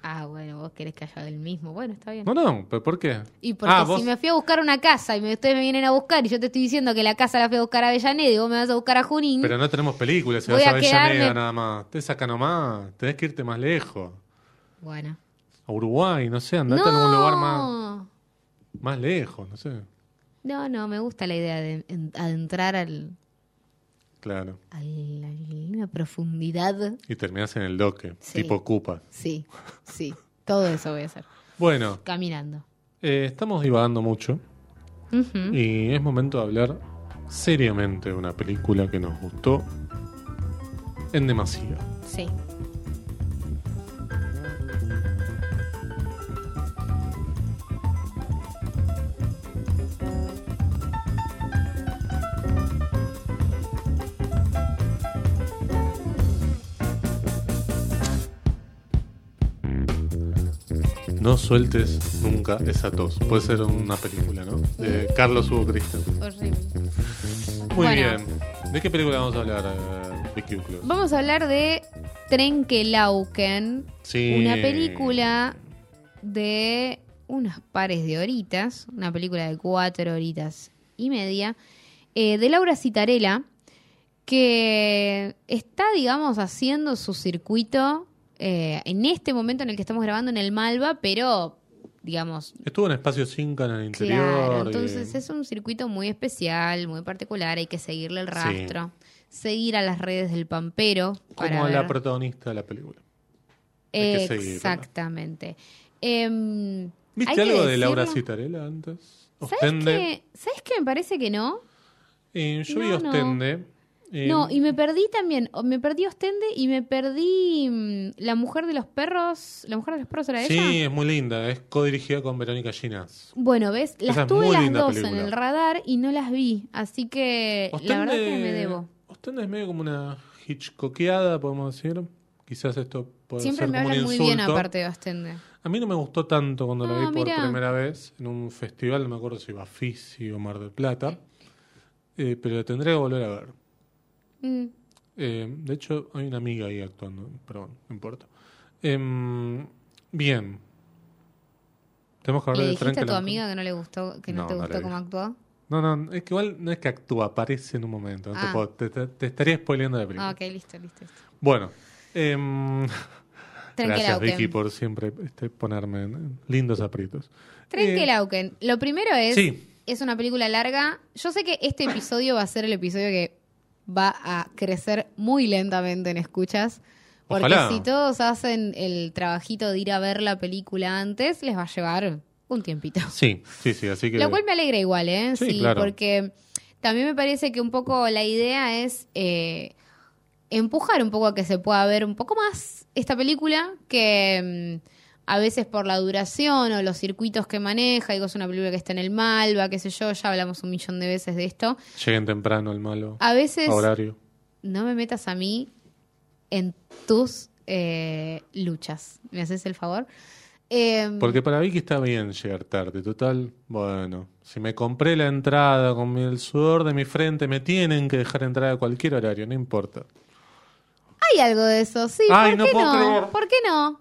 Speaker 1: Ah, bueno, vos querés que haya el mismo. Bueno, está bien.
Speaker 2: No, no, ¿pero por qué?
Speaker 1: Y porque
Speaker 2: Ah,
Speaker 1: si
Speaker 2: vos-
Speaker 1: me fui a buscar una casa y me, ustedes me vienen a buscar y yo te estoy diciendo que la casa la fui a buscar a Avellaneda y vos me vas a buscar a Junín.
Speaker 2: Pero no tenemos películas, si vas a
Speaker 1: a
Speaker 2: Avellaneda
Speaker 1: quedarme-
Speaker 2: nada más. Te saca nomás, tenés que irte más lejos.
Speaker 1: Bueno.
Speaker 2: A Uruguay, no sé, andate
Speaker 1: no.
Speaker 2: a algún lugar más, más lejos, no sé.
Speaker 1: No, no, me gusta la idea de en- adentrar al,
Speaker 2: Claro.
Speaker 1: a la, profundidad.
Speaker 2: Y terminás en el doque,
Speaker 1: Sí.
Speaker 2: tipo Cupa.
Speaker 1: Sí, sí. Todo eso voy a hacer.
Speaker 2: Bueno,
Speaker 1: Caminando.
Speaker 2: eh, estamos divagando mucho y es momento de hablar seriamente de una película que nos gustó en demasía.
Speaker 1: Sí.
Speaker 2: No sueltes nunca esa tos. Puede ser una película, ¿no? De Carlos Hugo Cristian.
Speaker 1: Horrible.
Speaker 2: Muy
Speaker 1: Bueno.
Speaker 2: bien. ¿De qué película vamos a hablar, eh, Vicky?
Speaker 1: Vamos a hablar de Trenkelauken,
Speaker 2: Sí.
Speaker 1: una película de unas pares de horitas, una película de cuatro horitas y media, eh, de Laura Citarella, que está, digamos, haciendo su circuito eh, en este momento en el que estamos grabando en el Malva, pero, digamos,
Speaker 2: Estuvo en Espacio 5 en el interior.
Speaker 1: Claro,
Speaker 2: y-
Speaker 1: entonces es un circuito muy especial, muy particular, hay que seguirle el rastro, seguir a las redes del Pampero para
Speaker 2: Como la
Speaker 1: ver.
Speaker 2: protagonista de la película. hay.
Speaker 1: Exactamente. Em,
Speaker 2: ¿Viste algo de Laura Citarella antes?
Speaker 1: ¿Sabes
Speaker 2: Ostende.
Speaker 1: qué? ¿Sabes qué? Me parece que no.
Speaker 2: Eh, yo vi
Speaker 1: No, no.
Speaker 2: Eh,
Speaker 1: No, y me perdí también. Me perdí Ostende y me perdí mm, La Mujer de los Perros. ¿La Mujer de los Perros era
Speaker 2: Sí,
Speaker 1: ella?
Speaker 2: es muy linda. Es codirigida con Verónica Ginás.
Speaker 1: Bueno, ¿ves? Las
Speaker 2: Esa es
Speaker 1: tuve
Speaker 2: muy
Speaker 1: las dos en el radar y no las vi. Así que la verdad que me debo.
Speaker 2: Ostende es medio como una Hitchcockeada, podemos decir. Quizás esto puede
Speaker 1: Siempre
Speaker 2: ser
Speaker 1: me
Speaker 2: como un
Speaker 1: hablan muy
Speaker 2: insulto.
Speaker 1: bien aparte de Ostende.
Speaker 2: A mí no me gustó tanto cuando la
Speaker 1: Ah,
Speaker 2: vi por
Speaker 1: mirá.
Speaker 2: primera vez en un festival, no me acuerdo si Bafisi o Mar del Plata. Eh, pero la tendré que volver a ver.
Speaker 1: Mm.
Speaker 2: Eh, de hecho, hay una amiga ahí actuando, pero bueno, no importa. Em, bien. Tenemos que hablar
Speaker 1: ¿Le
Speaker 2: de
Speaker 1: dijiste a tu amiga que no le gustó, que no,
Speaker 2: No,
Speaker 1: te gustó cómo actuó?
Speaker 2: No, no, es que igual no es que actúa, aparece en un momento. no te,
Speaker 1: Ah.
Speaker 2: puedo- te, te- te estaría spoileando la película.
Speaker 1: Ah, ok, listo, listo. listo.
Speaker 2: Bueno, em, gracias. Vicky por siempre este, ponerme en lindos aprietos.
Speaker 1: Trenkelauken. Lo primero es,
Speaker 2: Sí.
Speaker 1: es una película larga. Yo sé que este episodio va a ser el episodio que va a crecer muy lentamente en escuchas. Porque
Speaker 2: Ojalá.
Speaker 1: si todos hacen el trabajito de ir a ver la película antes, les va a llevar un tiempito.
Speaker 2: Sí, sí, sí, así que...
Speaker 1: Lo cual me alegra igual, ¿eh?
Speaker 2: Sí, claro.
Speaker 1: porque también me parece que un poco la idea es eh, empujar un poco a que se pueda ver un poco más esta película, que mm, a veces por la duración o los circuitos que maneja, digo, es una película que está en el Malva, qué sé yo, ya hablamos un millón de veces de esto.
Speaker 2: Lleguen temprano el malo.
Speaker 1: A veces
Speaker 2: horario.
Speaker 1: no me metas a mí en tus eh, luchas. ¿Me haces el favor? Eh,
Speaker 2: Porque para Vicky está bien llegar tarde, total. Bueno, si me compré la entrada con el sudor de mi frente, me tienen que dejar entrar a cualquier horario, no importa.
Speaker 1: hay algo de eso, sí.
Speaker 2: Ay,
Speaker 1: ¿Por
Speaker 2: no
Speaker 1: qué no?
Speaker 2: creer.
Speaker 1: ¿Por qué no?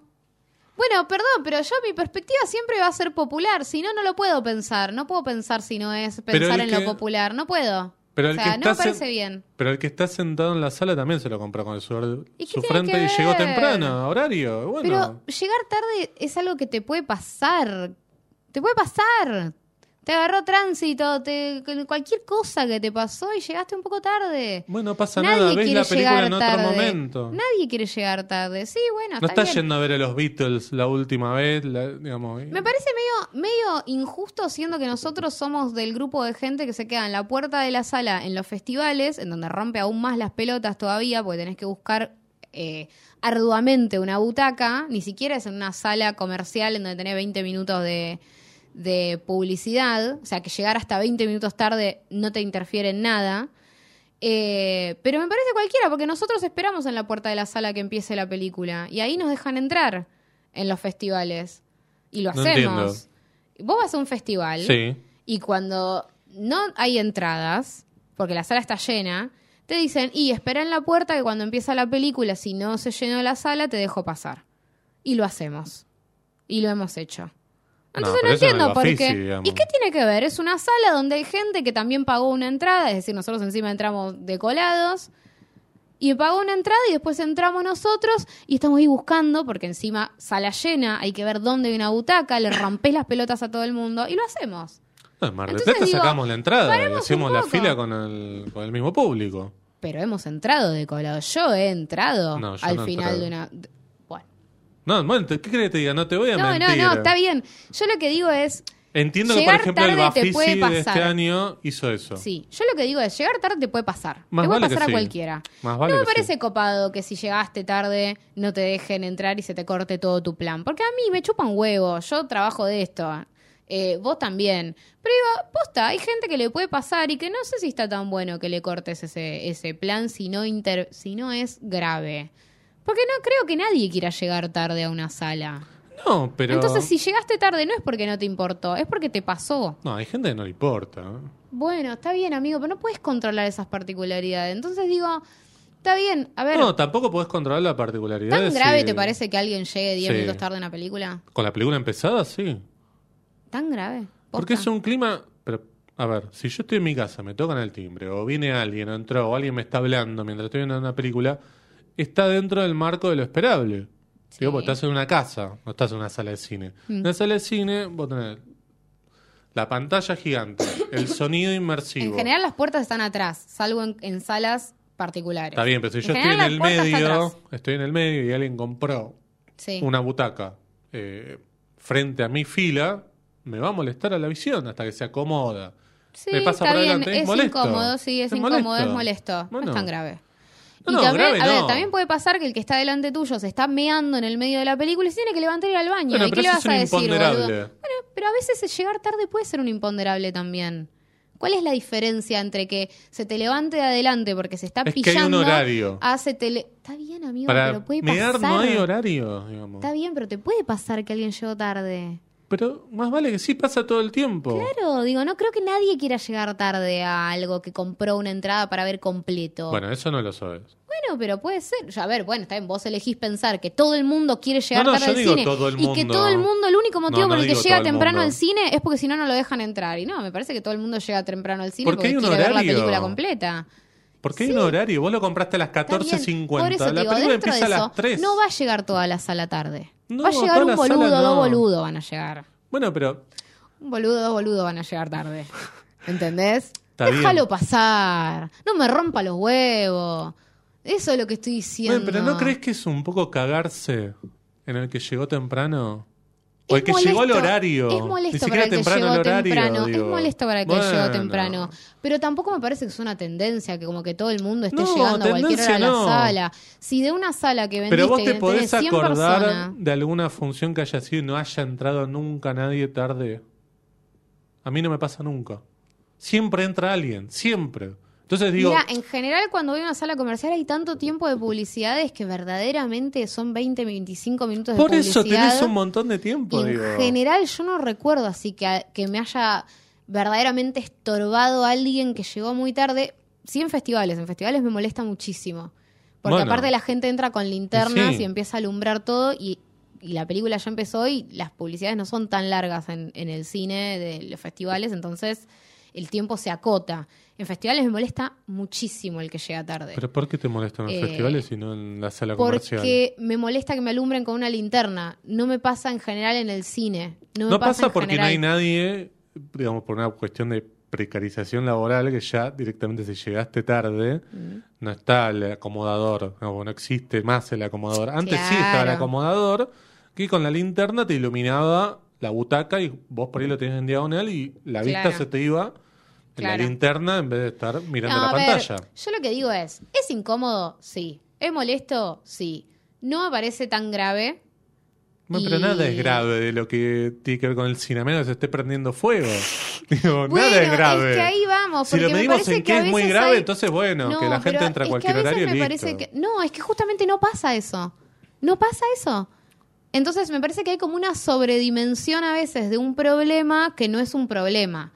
Speaker 1: Bueno, perdón, pero yo mi perspectiva siempre va a ser popular. Si no, no lo puedo pensar. No puedo pensar si no es pensar en
Speaker 2: que-
Speaker 1: lo popular. No puedo.
Speaker 2: Pero
Speaker 1: o
Speaker 2: el
Speaker 1: sea,
Speaker 2: que
Speaker 1: no me parece bien.
Speaker 2: Pero el que está sentado en la sala también se lo compró con el sudor de
Speaker 1: ¿Y qué
Speaker 2: su frente y llegó temprano, horario. Bueno,
Speaker 1: Pero llegar tarde es algo que te puede pasar. Te puede pasar. Te agarró tránsito, te, cualquier cosa que te pasó y llegaste un poco tarde.
Speaker 2: bueno, no pasa
Speaker 1: Nadie
Speaker 2: nada, ves
Speaker 1: quiere
Speaker 2: la película en otro
Speaker 1: tarde.
Speaker 2: momento.
Speaker 1: Nadie quiere llegar tarde. Sí, bueno,
Speaker 2: No
Speaker 1: está
Speaker 2: estás
Speaker 1: bien.
Speaker 2: yendo a ver a los Beatles la última vez, la- digamos.
Speaker 1: Me parece medio, medio injusto siendo que nosotros somos del grupo de gente que se queda en la puerta de la sala en los festivales, en donde rompe aún más las pelotas todavía, porque tenés que buscar eh, arduamente una butaca, ni siquiera es en una sala comercial en donde tenés 20 minutos de, de publicidad, o sea que llegar hasta 20 minutos tarde no te interfiere en nada. Eh, pero me parece cualquiera, porque nosotros esperamos en la puerta de la sala que empiece la película y ahí nos dejan entrar en los festivales y lo
Speaker 2: No
Speaker 1: hacemos. Vos vas a un festival
Speaker 2: Sí.
Speaker 1: y cuando no hay entradas, porque la sala está llena, te dicen, y espera en la puerta que cuando empieza la película, si no se llenó la sala, te dejo pasar. Y lo hacemos. Y lo hemos hecho. Entonces no, entiendo por qué.
Speaker 2: digamos.
Speaker 1: ¿Y qué tiene que ver? Es una sala donde hay gente que también pagó una entrada, es decir, nosotros encima entramos decolados. Y pagó una entrada y después entramos nosotros y estamos ahí buscando, porque encima sala llena, hay que ver dónde hay una butaca, le rompés las pelotas a todo el mundo y lo hacemos.
Speaker 2: No, en Mar
Speaker 1: Entonces
Speaker 2: Plata
Speaker 1: digo,
Speaker 2: sacamos la entrada y hacemos la fila con el, con el mismo público.
Speaker 1: Pero hemos entrado decolados. Yo he entrado
Speaker 2: No, yo
Speaker 1: al
Speaker 2: no
Speaker 1: final
Speaker 2: entrado.
Speaker 1: de una.
Speaker 2: No, bueno, ¿qué crees que te diga? No te voy a
Speaker 1: No, no,
Speaker 2: mentir.
Speaker 1: no, está bien. Yo lo que digo es.
Speaker 2: Entiendo que, por ejemplo, el Bafisi de este año hizo eso.
Speaker 1: Sí, yo lo que digo es, llegar tarde te puede pasar.
Speaker 2: Más
Speaker 1: te puede
Speaker 2: vale
Speaker 1: pasar a
Speaker 2: sí.
Speaker 1: cualquiera.
Speaker 2: Más vale
Speaker 1: no me parece
Speaker 2: sí.
Speaker 1: copado que si llegaste tarde no te dejen entrar y se te corte todo tu plan. Porque a mí me chupan huevo, yo trabajo de esto. Eh, vos también. Pero digo, posta, hay gente que le puede pasar y que no sé si está tan bueno que le cortes ese, ese plan si no, inter- si no es grave. Porque no creo que nadie quiera llegar tarde a una sala.
Speaker 2: No, pero...
Speaker 1: Entonces, si llegaste tarde no es porque no te importó, es porque te pasó.
Speaker 2: No, hay gente que no le importa. ¿no?
Speaker 1: Bueno, está bien, amigo, pero no puedes controlar esas particularidades. Entonces digo, está bien, a ver,
Speaker 2: No, tampoco podés controlar la particularidad.
Speaker 1: ¿tan grave
Speaker 2: si-
Speaker 1: te parece que alguien llegue 10
Speaker 2: Sí.
Speaker 1: minutos tarde a una película?
Speaker 2: Con la película empezada, sí.
Speaker 1: ¿Tan grave?
Speaker 2: Porque es
Speaker 1: Posta.
Speaker 2: un clima... Pero, a ver, si yo estoy en mi casa, me tocan el timbre, o viene alguien, o entró, o alguien me está hablando mientras estoy viendo una película, está dentro del marco de lo esperable.
Speaker 1: Sí. Mm.
Speaker 2: Digo, porque estás en una casa, no estás en una sala de cine. En una sala de cine, vos tenés la pantalla gigante, el sonido inmersivo.
Speaker 1: En general las puertas están atrás, salvo en, en salas particulares.
Speaker 2: Está bien, pero si
Speaker 1: En
Speaker 2: yo estoy en el medio, estoy en el medio y alguien compró
Speaker 1: Sí.
Speaker 2: una butaca eh, frente a mi fila, me va a molestar a la visión hasta que se acomoda.
Speaker 1: Sí,
Speaker 2: me pasa
Speaker 1: está
Speaker 2: por
Speaker 1: bien,
Speaker 2: adelante, es
Speaker 1: es
Speaker 2: molesto.
Speaker 1: incómodo, sí, es,
Speaker 2: Es
Speaker 1: incómodo,
Speaker 2: molesto.
Speaker 1: es molesto, no es tan grave.
Speaker 2: No,
Speaker 1: y
Speaker 2: no,
Speaker 1: también,
Speaker 2: grave
Speaker 1: a ver, también puede pasar que el que está delante tuyo se está meando en el medio de la película y se tiene que levantar y ir al baño.
Speaker 2: Bueno,
Speaker 1: ¿Y qué le vas a decir, boludo? Bueno, pero a veces llegar tarde puede ser un imponderable también. ¿Cuál es la diferencia entre que se te levante de adelante porque se está
Speaker 2: Es que hay un
Speaker 1: pillando
Speaker 2: horario.
Speaker 1: a se te le- Está bien, amigo,
Speaker 2: Para
Speaker 1: pero puede
Speaker 2: mear
Speaker 1: pasar.
Speaker 2: no hay horario, digamos.
Speaker 1: Está bien, pero te puede pasar que alguien llegó tarde.
Speaker 2: Pero más vale que sí pasa todo el tiempo.
Speaker 1: Claro, digo, no creo que nadie quiera llegar tarde a algo que compró una entrada para ver completo.
Speaker 2: Bueno, eso no lo sabes.
Speaker 1: Bueno, pero puede ser. Ya, a ver, bueno, está bien, vos elegís pensar que todo el mundo quiere llegar
Speaker 2: No, no,
Speaker 1: tarde
Speaker 2: yo
Speaker 1: al
Speaker 2: digo
Speaker 1: cine.
Speaker 2: todo el
Speaker 1: Y que
Speaker 2: mundo.
Speaker 1: todo el mundo, el único motivo
Speaker 2: No,
Speaker 1: por el que llega temprano
Speaker 2: mundo.
Speaker 1: al cine es porque si no, no lo dejan entrar. Y no, me parece que todo el mundo llega temprano al cine
Speaker 2: Porque
Speaker 1: porque,
Speaker 2: hay un
Speaker 1: quiere ver la película completa.
Speaker 2: Porque hay un horario. Vos lo compraste a las
Speaker 1: Está bien,
Speaker 2: 14.50.
Speaker 1: Por eso te
Speaker 2: La película empieza a las 3.
Speaker 1: no va a llegar toda la sala tarde.
Speaker 2: No,
Speaker 1: va a llegar un
Speaker 2: sala
Speaker 1: boludo,
Speaker 2: no.
Speaker 1: dos boludos van a llegar.
Speaker 2: Bueno, pero
Speaker 1: Un boludo, dos boludos van a llegar tarde. ¿Entendés? Déjalo pasar. No me rompa los huevos. Eso es lo que estoy diciendo.
Speaker 2: Bueno, pero ¿no crees que es un poco cagarse en el que llegó temprano? O el
Speaker 1: Es
Speaker 2: que llegó al
Speaker 1: molesto,
Speaker 2: horario.
Speaker 1: Es molesto para el que
Speaker 2: temprano
Speaker 1: llegó
Speaker 2: horario,
Speaker 1: temprano.
Speaker 2: digo.
Speaker 1: Es molesto para el que
Speaker 2: Bueno.
Speaker 1: llegó temprano. Pero tampoco me parece que es una tendencia que como que todo el mundo esté
Speaker 2: No,
Speaker 1: llegando a cualquier hora a la
Speaker 2: no.
Speaker 1: sala. Si de una sala que vendiste
Speaker 2: Pero vos te podés
Speaker 1: 100
Speaker 2: acordar
Speaker 1: personas,
Speaker 2: de alguna función que haya sido y no haya entrado nunca nadie tarde. A mí no me pasa nunca. Siempre entra alguien, siempre. Entonces digo,
Speaker 1: Mira, en general cuando voy a una sala comercial hay tanto tiempo de publicidades que verdaderamente son 20, 25 minutos de
Speaker 2: por eso
Speaker 1: publicidad.
Speaker 2: tenés un montón de tiempo,
Speaker 1: en
Speaker 2: digo.
Speaker 1: general yo no recuerdo así que, que me haya verdaderamente estorbado a alguien que llegó muy tarde. Sí en festivales, en festivales me molesta muchísimo. Porque
Speaker 2: Bueno.
Speaker 1: aparte la gente entra con linternas
Speaker 2: sí.
Speaker 1: y empieza a alumbrar todo y, y la película ya empezó y las publicidades no son tan largas en, en el cine de los festivales, entonces el tiempo se acota. En festivales me molesta muchísimo el que llega tarde.
Speaker 2: Pero ¿por qué te molestan los
Speaker 1: Eh,
Speaker 2: festivales y no en la sala comercial?
Speaker 1: Porque me molesta que me alumbren con una linterna. No me pasa en general en el cine. No, me
Speaker 2: No pasa porque no hay nadie, digamos, por una cuestión de precarización laboral, que ya directamente si llegaste tarde,
Speaker 1: Mm.
Speaker 2: no está el acomodador, no, no existe más el acomodador. Antes sí estaba el acomodador, que con la linterna te iluminaba la butaca y vos por ahí lo tenías en diagonal y la vista se te iba en la linterna en vez de estar mirando
Speaker 1: No,
Speaker 2: la
Speaker 1: ver,
Speaker 2: pantalla.
Speaker 1: yo lo que digo es, ¿es incómodo? Sí. ¿Es molesto? Sí. No me parece tan grave.
Speaker 2: Bueno, Pero
Speaker 1: y-
Speaker 2: nada es grave de lo que tiene que ver con el cine, menos que se esté prendiendo fuego. Digo,
Speaker 1: Bueno,
Speaker 2: nada es grave.
Speaker 1: es que ahí vamos.
Speaker 2: Si lo
Speaker 1: me
Speaker 2: medimos
Speaker 1: parece
Speaker 2: en qué es muy grave,
Speaker 1: hay-
Speaker 2: entonces bueno, que la gente entra a
Speaker 1: es
Speaker 2: cualquier
Speaker 1: que a veces
Speaker 2: horario y
Speaker 1: me
Speaker 2: listo.
Speaker 1: parece que No, es que justamente no pasa eso. No pasa eso. Entonces me parece que hay como una sobredimensión a veces de un problema que no es un problema.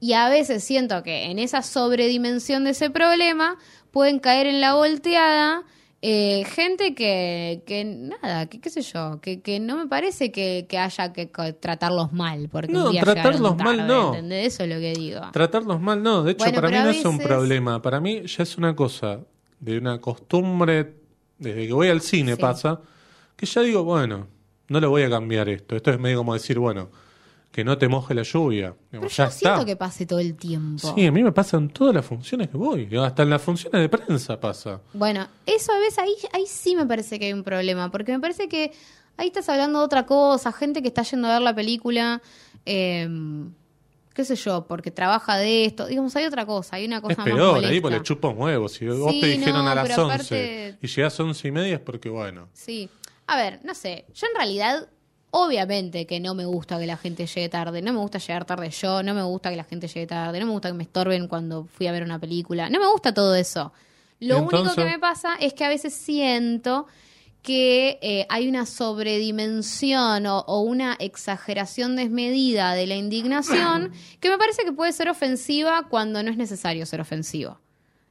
Speaker 1: Y a veces siento que en esa sobredimensión de ese problema pueden caer en la volteada eh, gente que, que nada, que qué sé yo, que, que no me parece que, que haya que tratarlos mal. Porque
Speaker 2: No,
Speaker 1: un día
Speaker 2: tratarlos mal no.
Speaker 1: ¿entendés? Eso es lo que digo.
Speaker 2: Tratarlos mal no, de hecho
Speaker 1: Bueno,
Speaker 2: para mí no es un problema, para mí ya es una cosa de una costumbre, desde que voy al cine
Speaker 1: Sí.
Speaker 2: pasa, que ya digo, bueno, no le voy a cambiar esto. Esto es medio como decir, bueno, que no te moje la lluvia.
Speaker 1: Pero
Speaker 2: Digamos,
Speaker 1: yo
Speaker 2: ya
Speaker 1: no siento
Speaker 2: está.
Speaker 1: que pase todo el tiempo.
Speaker 2: Sí, a mí me pasan todas las funciones que voy, hasta en las funciones de prensa pasa.
Speaker 1: Bueno, eso a veces ahí, ahí sí me parece que hay un problema, porque me parece que ahí estás hablando de otra cosa, gente que está yendo a ver la película, eh, qué sé yo, porque trabaja de esto, digamos, hay otra cosa, hay una
Speaker 2: Es
Speaker 1: cosa más
Speaker 2: peor, ahí
Speaker 1: molesta.
Speaker 2: porque le chupa un huevo. Si vos
Speaker 1: Sí,
Speaker 2: te dijeron
Speaker 1: no,
Speaker 2: a las
Speaker 1: pero
Speaker 2: 11
Speaker 1: aparte-
Speaker 2: y llegás a 11 y media es porque, bueno,
Speaker 1: Sí. A ver, no sé, yo en realidad, obviamente que no me gusta que la gente llegue tarde, no me gusta llegar tarde yo, no me gusta que la gente llegue tarde, no me gusta que me estorben cuando fui a ver una película, no me gusta todo eso. Lo
Speaker 2: ¿Y
Speaker 1: único que me pasa es que a veces siento que eh, hay una sobredimensión o, o una exageración desmedida de la indignación que me parece que puede ser ofensiva cuando no es necesario ser ofensivo.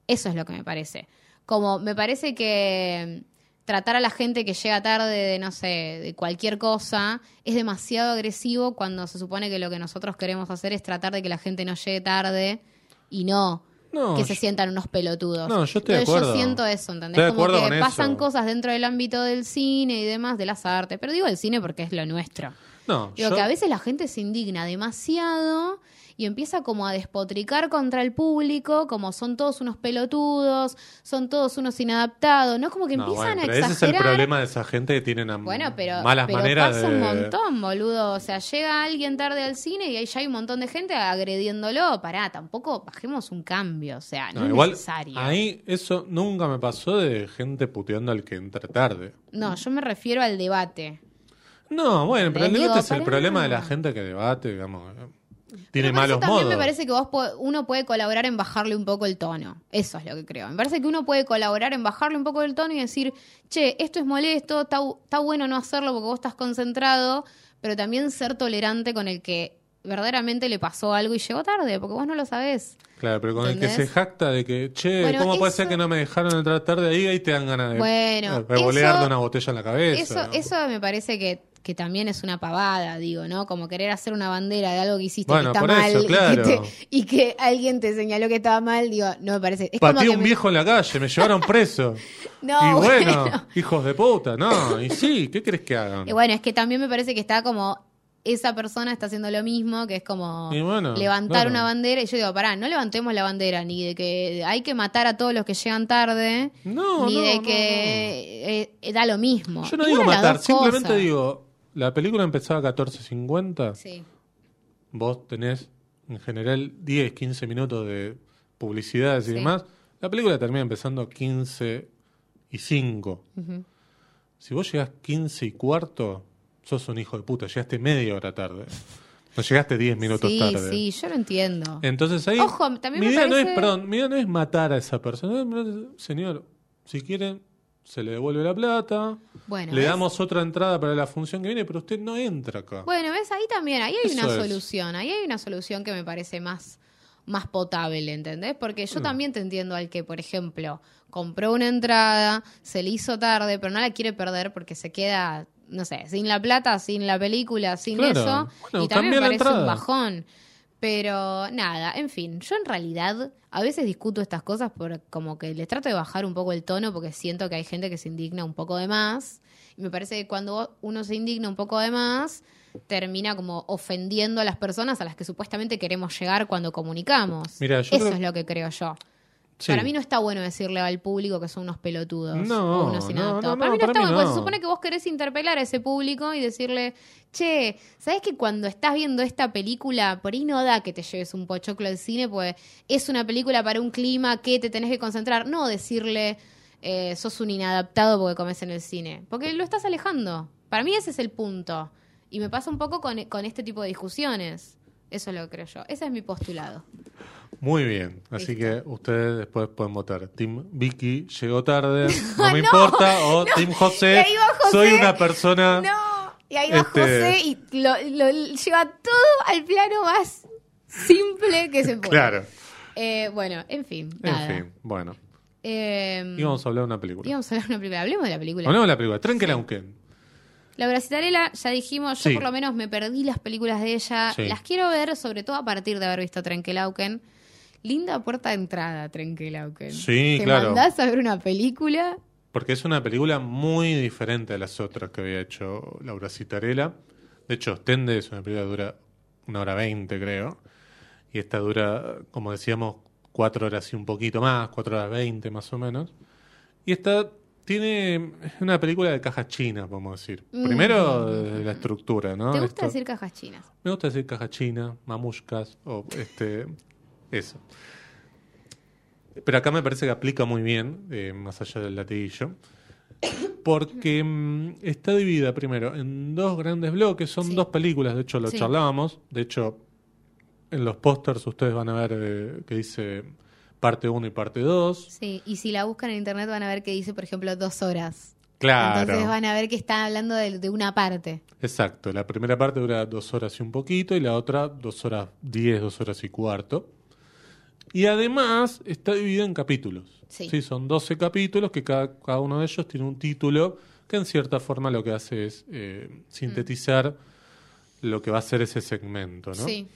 Speaker 1: Eso es lo que me parece. Como me parece que tratar a la gente que llega tarde de, no sé, de cualquier cosa, es demasiado agresivo cuando se supone que lo que nosotros queremos hacer es tratar de que la gente no llegue tarde y no,
Speaker 2: No,
Speaker 1: que se
Speaker 2: yo-
Speaker 1: sientan unos pelotudos.
Speaker 2: No, yo estoy de
Speaker 1: Entonces
Speaker 2: acuerdo.
Speaker 1: yo siento eso, ¿entendés?
Speaker 2: Estoy de
Speaker 1: Como que pasan
Speaker 2: eso.
Speaker 1: cosas dentro del ámbito del cine y demás, de las artes, pero digo el cine porque es lo nuestro.
Speaker 2: no,
Speaker 1: Digo
Speaker 2: yo-
Speaker 1: que a veces la gente se indigna demasiado y empieza como a despotricar contra el público, como son todos unos pelotudos, son todos unos inadaptados, ¿no? Como que
Speaker 2: no,
Speaker 1: empiezan
Speaker 2: bueno,
Speaker 1: a
Speaker 2: pero ese es el
Speaker 1: exagerar.
Speaker 2: problema de esa gente que tienen
Speaker 1: Bueno, pero,
Speaker 2: malas
Speaker 1: pero
Speaker 2: maneras
Speaker 1: pasa
Speaker 2: de...
Speaker 1: un montón, boludo. O sea, llega alguien tarde al cine y ahí ya hay un montón de gente agrediéndolo. Pará, tampoco bajemos un cambio. O sea, no,
Speaker 2: No,
Speaker 1: es
Speaker 2: igual,
Speaker 1: necesario.
Speaker 2: ahí eso nunca me pasó de gente puteando al que entra tarde.
Speaker 1: No, yo me refiero al debate.
Speaker 2: No, bueno, pero el debate es el problema de la gente que debate, digamos. Tiene
Speaker 1: por eso
Speaker 2: malos
Speaker 1: también
Speaker 2: modos.
Speaker 1: me parece que vos po- uno puede colaborar en bajarle un poco el tono. Eso es lo que creo. Me parece que uno puede colaborar en bajarle un poco el tono y decir, che, esto es molesto, está, bu- está bueno no hacerlo porque vos estás concentrado, pero también ser tolerante con el que verdaderamente le pasó algo y llegó tarde, porque vos no lo sabés.
Speaker 2: Claro, pero con el que se jacta de que, che,
Speaker 1: Bueno,
Speaker 2: ¿cómo puede ser que no me dejaron entrar tarde ahí? Ahí te dan ganas de
Speaker 1: Bueno,
Speaker 2: revolearle
Speaker 1: eso-
Speaker 2: una botella en la cabeza.
Speaker 1: Eso,
Speaker 2: ¿no?
Speaker 1: eso me parece que, que también es una pavada, digo, ¿no? Como querer hacer una bandera de algo que hiciste
Speaker 2: Bueno,
Speaker 1: que está
Speaker 2: por
Speaker 1: mal
Speaker 2: eso,
Speaker 1: y,
Speaker 2: claro.
Speaker 1: que te- y que alguien te señaló que estaba mal, digo, no me parece. Es como que
Speaker 2: un
Speaker 1: me-
Speaker 2: viejo en la calle, me llevaron preso.
Speaker 1: No,
Speaker 2: y bueno,
Speaker 1: bueno.
Speaker 2: hijos de puta, no. Y sí, ¿qué crees que hagan?
Speaker 1: Y bueno, es que también me parece que está como esa persona está haciendo lo mismo, que es como
Speaker 2: Y bueno,
Speaker 1: levantar
Speaker 2: claro.
Speaker 1: una bandera. Y yo digo, pará, no levantemos la bandera ni de que hay que matar a todos los que llegan tarde,
Speaker 2: No,
Speaker 1: ni
Speaker 2: no,
Speaker 1: de
Speaker 2: no,
Speaker 1: que eh, da lo mismo.
Speaker 2: Yo no digo matar, simplemente
Speaker 1: cosas.
Speaker 2: digo, la película empezaba a 14.50,
Speaker 1: Sí.
Speaker 2: vos tenés en general 10, 15 minutos de publicidades y
Speaker 1: Sí.
Speaker 2: demás, la película termina empezando 15 y 5.
Speaker 1: Ujú.
Speaker 2: Si vos llegás 15 y cuarto, sos un hijo de puta, llegaste media hora tarde. No llegaste 10 minutos
Speaker 1: sí,
Speaker 2: tarde.
Speaker 1: sí, yo lo entiendo.
Speaker 2: Entonces ahí.
Speaker 1: Ojo, también
Speaker 2: mi
Speaker 1: me
Speaker 2: idea no
Speaker 1: parece-
Speaker 2: es, perdón, mi idea no es matar a esa persona. Señor, si quieren, se le devuelve la plata.
Speaker 1: Bueno,
Speaker 2: le
Speaker 1: ¿ves?
Speaker 2: damos otra entrada para la función que viene, pero usted no entra acá.
Speaker 1: Bueno, ves, ahí también, ahí hay
Speaker 2: Eso
Speaker 1: una
Speaker 2: es.
Speaker 1: solución, ahí hay una solución que me parece más, más potable, ¿entendés? Porque
Speaker 2: Mm.
Speaker 1: yo también te entiendo al que, por ejemplo, compró una entrada, se le hizo tarde, pero no la quiere perder porque se queda, no sé, sin la plata, sin la película, sin
Speaker 2: Claro.
Speaker 1: eso,
Speaker 2: Bueno,
Speaker 1: y también me
Speaker 2: la
Speaker 1: parece un bajón. Pero nada, en fin, yo en realidad a veces discuto estas cosas por como que les trato de bajar un poco el tono porque siento que hay gente que se indigna un poco de más. Y me parece que cuando uno se indigna un poco de más, termina como ofendiendo a las personas a las que supuestamente queremos llegar cuando comunicamos.
Speaker 2: Mira, yo
Speaker 1: Eso
Speaker 2: creo-
Speaker 1: es lo que creo yo.
Speaker 2: Sí.
Speaker 1: Para mí no está bueno decirle al público que son unos pelotudos
Speaker 2: No,
Speaker 1: o unos
Speaker 2: no,
Speaker 1: inadaptados.
Speaker 2: no, no,
Speaker 1: para mí no
Speaker 2: para
Speaker 1: está bueno, porque se supone que vos querés interpelar a ese público y decirle, che, ¿sabes que cuando estás viendo esta película, por ahí no da que te lleves un pochoclo al cine, pues es una película para un clima que te tenés que concentrar? No decirle, eh, sos un inadaptado porque comes en el cine, porque lo estás alejando. Para mí ese es el punto. Y me pasa un poco con, con este tipo de discusiones. Eso es lo que creo yo. Ese es mi postulado.
Speaker 2: Muy bien. Así
Speaker 1: Listo.
Speaker 2: que ustedes después pueden votar. Team Vicky llegó tarde, no me importa. O Team José, soy una persona.
Speaker 1: No, y ahí va
Speaker 2: Este-
Speaker 1: José y lo, lo lleva todo al plano más simple que se puede.
Speaker 2: Claro.
Speaker 1: Eh, bueno, en fin,
Speaker 2: En
Speaker 1: nada.
Speaker 2: fin, bueno.
Speaker 1: Eh,
Speaker 2: Íbamos a hablar de una película.
Speaker 1: íbamos a hablar de una película. Hablemos de la película.
Speaker 2: Hablemos de la película. Trenkelauken.
Speaker 1: Laura Citarella, ya dijimos, yo
Speaker 2: Sí.
Speaker 1: por lo menos me perdí las películas de ella.
Speaker 2: Sí.
Speaker 1: Las quiero ver, sobre todo a partir de haber visto Trenkelauken. Linda puerta de entrada, Trenkelauken.
Speaker 2: Sí,
Speaker 1: Te
Speaker 2: claro.
Speaker 1: mandás a ver una película.
Speaker 2: Porque es una película muy diferente a las otras que había hecho Laura Citarella. De hecho, Ostende es una película que dura una hora veinte, creo. Y esta dura, como decíamos, cuatro horas y un poquito más, cuatro horas veinte más o menos. Y esta tiene es una película de cajas chinas, podemos decir. Primero, de la estructura, ¿no?
Speaker 1: ¿Te gusta
Speaker 2: Esto-
Speaker 1: decir cajas chinas?
Speaker 2: Me gusta decir caja china, mamushkas, o este, eso. Pero acá me parece que aplica muy bien, eh, más allá del latiguillo, porque mm, está dividida primero en dos grandes bloques, son
Speaker 1: Sí.
Speaker 2: dos películas, de hecho lo
Speaker 1: Sí.
Speaker 2: charlábamos, de hecho en los pósters ustedes van a ver eh, que dice parte 1 y parte 2.
Speaker 1: Sí, y si la buscan en internet van a ver que dice, por ejemplo, dos horas.
Speaker 2: Claro.
Speaker 1: Entonces van a ver que está hablando de, de una parte.
Speaker 2: Exacto, la primera parte dura dos horas y un poquito y la otra dos horas diez, dos horas y cuarto. Y además está dividida en capítulos.
Speaker 1: Sí.
Speaker 2: son 12 capítulos que cada, cada uno de ellos tiene un título que en cierta forma lo que hace es eh, sintetizar lo que va a ser ese segmento, ¿no?
Speaker 1: Sí.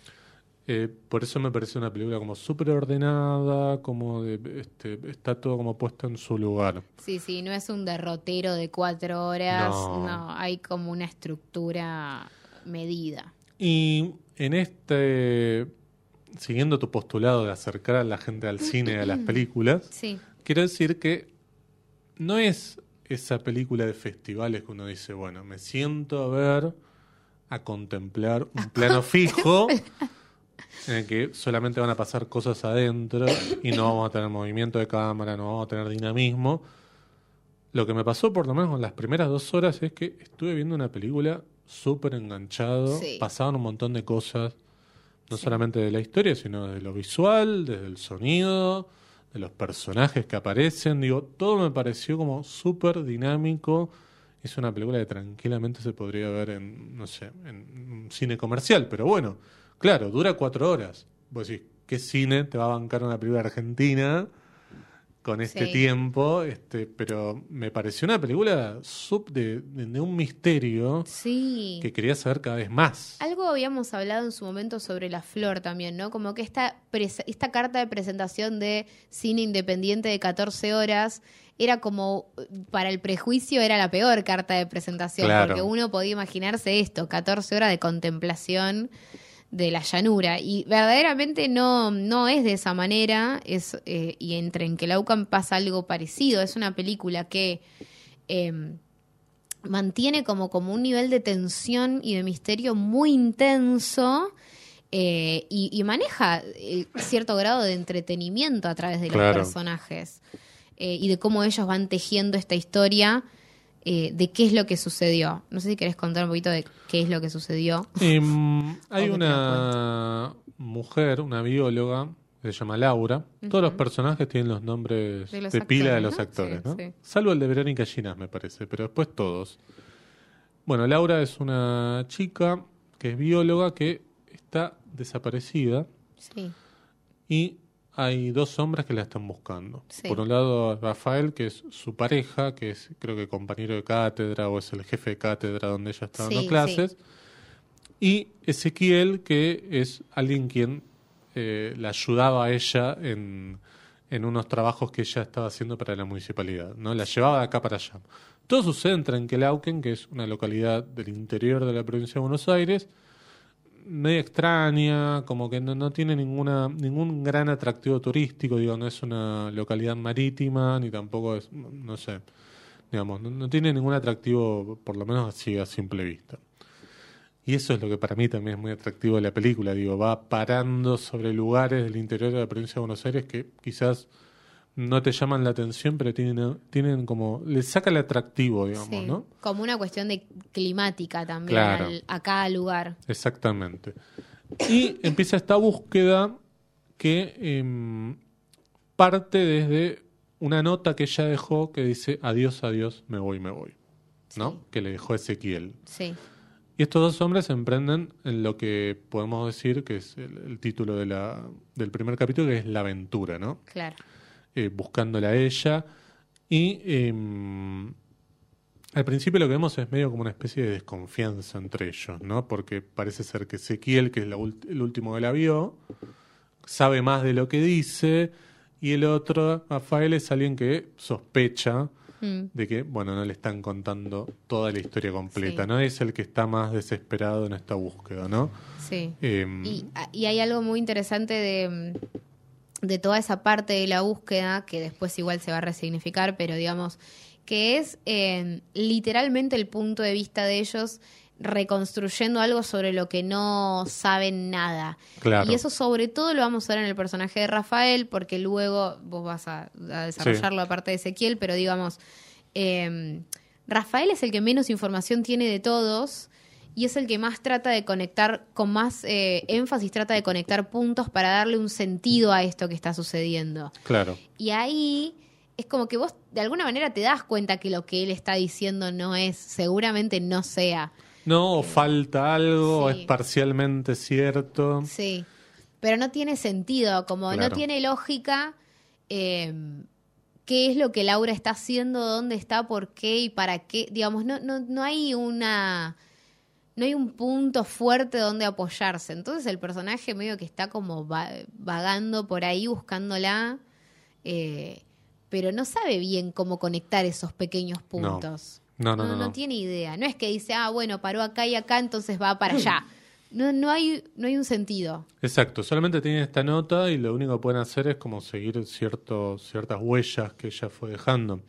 Speaker 2: Eh, por eso me parece una película como súper ordenada, como de, este, está todo como puesto en su lugar.
Speaker 1: Sí, sí, no es un derrotero de cuatro horas,
Speaker 2: No.
Speaker 1: no, hay como una estructura medida.
Speaker 2: Y en este, siguiendo tu postulado de acercar a la gente al cine y a las películas,
Speaker 1: Sí,
Speaker 2: quiero decir que no es esa película de festivales que uno dice, bueno, me siento a ver, a contemplar un plano fijo en el que solamente van a pasar cosas adentro y no vamos a tener movimiento de cámara, no vamos a tener dinamismo. Lo que me pasó, por lo menos en las primeras dos horas, es que estuve viendo una película súper enganchado,
Speaker 1: Sí.
Speaker 2: pasaban un montón de cosas, no solamente de la historia, sino de lo visual, desde el sonido, de los personajes que aparecen, digo, todo me pareció como súper dinámico. Es una película que tranquilamente se podría ver en, no sé, en un cine comercial, pero bueno, claro, dura cuatro horas. Vos decís, ¿qué cine te va a bancar una película argentina con este
Speaker 1: Sí.
Speaker 2: tiempo? Este, pero me pareció una película sub de, un misterio
Speaker 1: sí.
Speaker 2: que quería saber cada vez más.
Speaker 1: Algo habíamos hablado en su momento sobre la flor también, ¿no? Como que esta, esta carta de presentación de cine independiente de 14 horas era como, para el prejuicio, era la peor carta de presentación,
Speaker 2: Claro.
Speaker 1: porque uno podía imaginarse esto, 14 horas de contemplación de la llanura. Y verdaderamente no, no es de esa manera, es, eh, y en Trenkelaucan pasa algo parecido. Es una película que... em, mantiene como, como un nivel de tensión y de misterio muy intenso eh, y, y maneja eh, cierto grado de entretenimiento a través de los personajes eh, y de cómo ellos van tejiendo esta historia eh, de qué es lo que sucedió. No sé si querés contar un poquito de qué es lo que sucedió.
Speaker 2: Em, hay una mujer, una bióloga, que se llama Laura. Todos los personajes tienen los nombres
Speaker 1: De
Speaker 2: pila de
Speaker 1: actores,
Speaker 2: los
Speaker 1: ¿no?
Speaker 2: actores,
Speaker 1: Sí,
Speaker 2: ¿no?
Speaker 1: sí.
Speaker 2: Salvo el de Verónica Ginás, me parece, pero después todos. Bueno, Laura es una chica que es bióloga que está desaparecida
Speaker 1: Sí,
Speaker 2: y hay dos hombres que la están buscando.
Speaker 1: Sí.
Speaker 2: Por un lado, Rafael, que es su pareja, que es creo que compañero de cátedra o es el jefe de cátedra donde ella está dando
Speaker 1: Sí,
Speaker 2: clases. Y Ezequiel, que es alguien quien eh, la ayudaba a ella en, en unos trabajos que ella estaba haciendo para la municipalidad. ¿no? La llevaba de acá para allá. Todo sucede en Trenquelauquen, que es una localidad del interior de la provincia de Buenos Aires, media extraña, como que no, no tiene ninguna ningún gran atractivo turístico, digo, no es una localidad marítima, ni tampoco es, no sé, digamos, no, no tiene ningún atractivo, por lo menos así a simple vista. Y eso es lo que para mí también es muy atractivo de la película, digo, va parando sobre lugares del interior de la provincia de Buenos Aires que quizás no te llaman la atención, pero tienen, tienen como, le saca el atractivo, digamos,
Speaker 1: sí.
Speaker 2: ¿no?
Speaker 1: Como una cuestión de climática también
Speaker 2: Claro.
Speaker 1: al- a cada lugar.
Speaker 2: Exactamente. Y empieza esta búsqueda que em, parte desde una nota que ella dejó que dice adiós, adiós, me voy, me voy. ¿No?
Speaker 1: Sí.
Speaker 2: Que le dejó Ezequiel.
Speaker 1: Sí,
Speaker 2: Y estos dos hombres se emprenden en lo que podemos decir que es el, el título de la, del primer capítulo, que es la aventura, ¿no?
Speaker 1: claro.
Speaker 2: Eh, buscándola a ella. Y em, al principio lo que vemos es medio como una especie de desconfianza entre ellos, ¿no? Porque parece ser que Ezequiel, que es la el último que la vio, sabe más de lo que dice, y el otro, Rafael, es alguien que sospecha
Speaker 1: Mm,
Speaker 2: de que, bueno, no le están contando toda la historia completa,
Speaker 1: Sí.
Speaker 2: ¿no? Es el que está más desesperado en esta búsqueda, ¿no?
Speaker 1: sí.
Speaker 2: Em,
Speaker 1: Y, y hay algo muy interesante de, de toda esa parte de la búsqueda, que después igual se va a resignificar, pero digamos, que es eh, literalmente el punto de vista de ellos reconstruyendo algo sobre lo que no saben nada.
Speaker 2: Claro.
Speaker 1: Y eso sobre todo lo vamos a ver en el personaje de Rafael, porque luego vos vas a, a desarrollarlo aparte de Ezequiel, pero digamos, eh, Rafael es el que menos información tiene de todos y es el que más trata de conectar, con más eh, énfasis trata de conectar puntos para darle un sentido a esto que está sucediendo.
Speaker 2: Claro.
Speaker 1: Y ahí es como que vos de alguna manera te das cuenta que lo que él está diciendo no es, seguramente no sea.
Speaker 2: No, o falta algo, o
Speaker 1: Sí.
Speaker 2: es parcialmente cierto.
Speaker 1: Sí, pero no tiene sentido, como
Speaker 2: Claro.
Speaker 1: no tiene lógica eh, qué es lo que Laura está haciendo, dónde está, por qué y para qué. Digamos, no, no, no hay una... No hay un punto fuerte donde apoyarse. Entonces el personaje medio que está como va- vagando por ahí buscándola, eh, pero no sabe bien cómo conectar esos pequeños puntos.
Speaker 2: No, no, no, no.
Speaker 1: tiene idea. No es que dice, ah, bueno, paró acá y acá, entonces va para allá. No, no, hay, no hay un sentido.
Speaker 2: Exacto, solamente tiene esta nota y lo único que pueden hacer es como seguir cierto, ciertas huellas que ella fue dejando.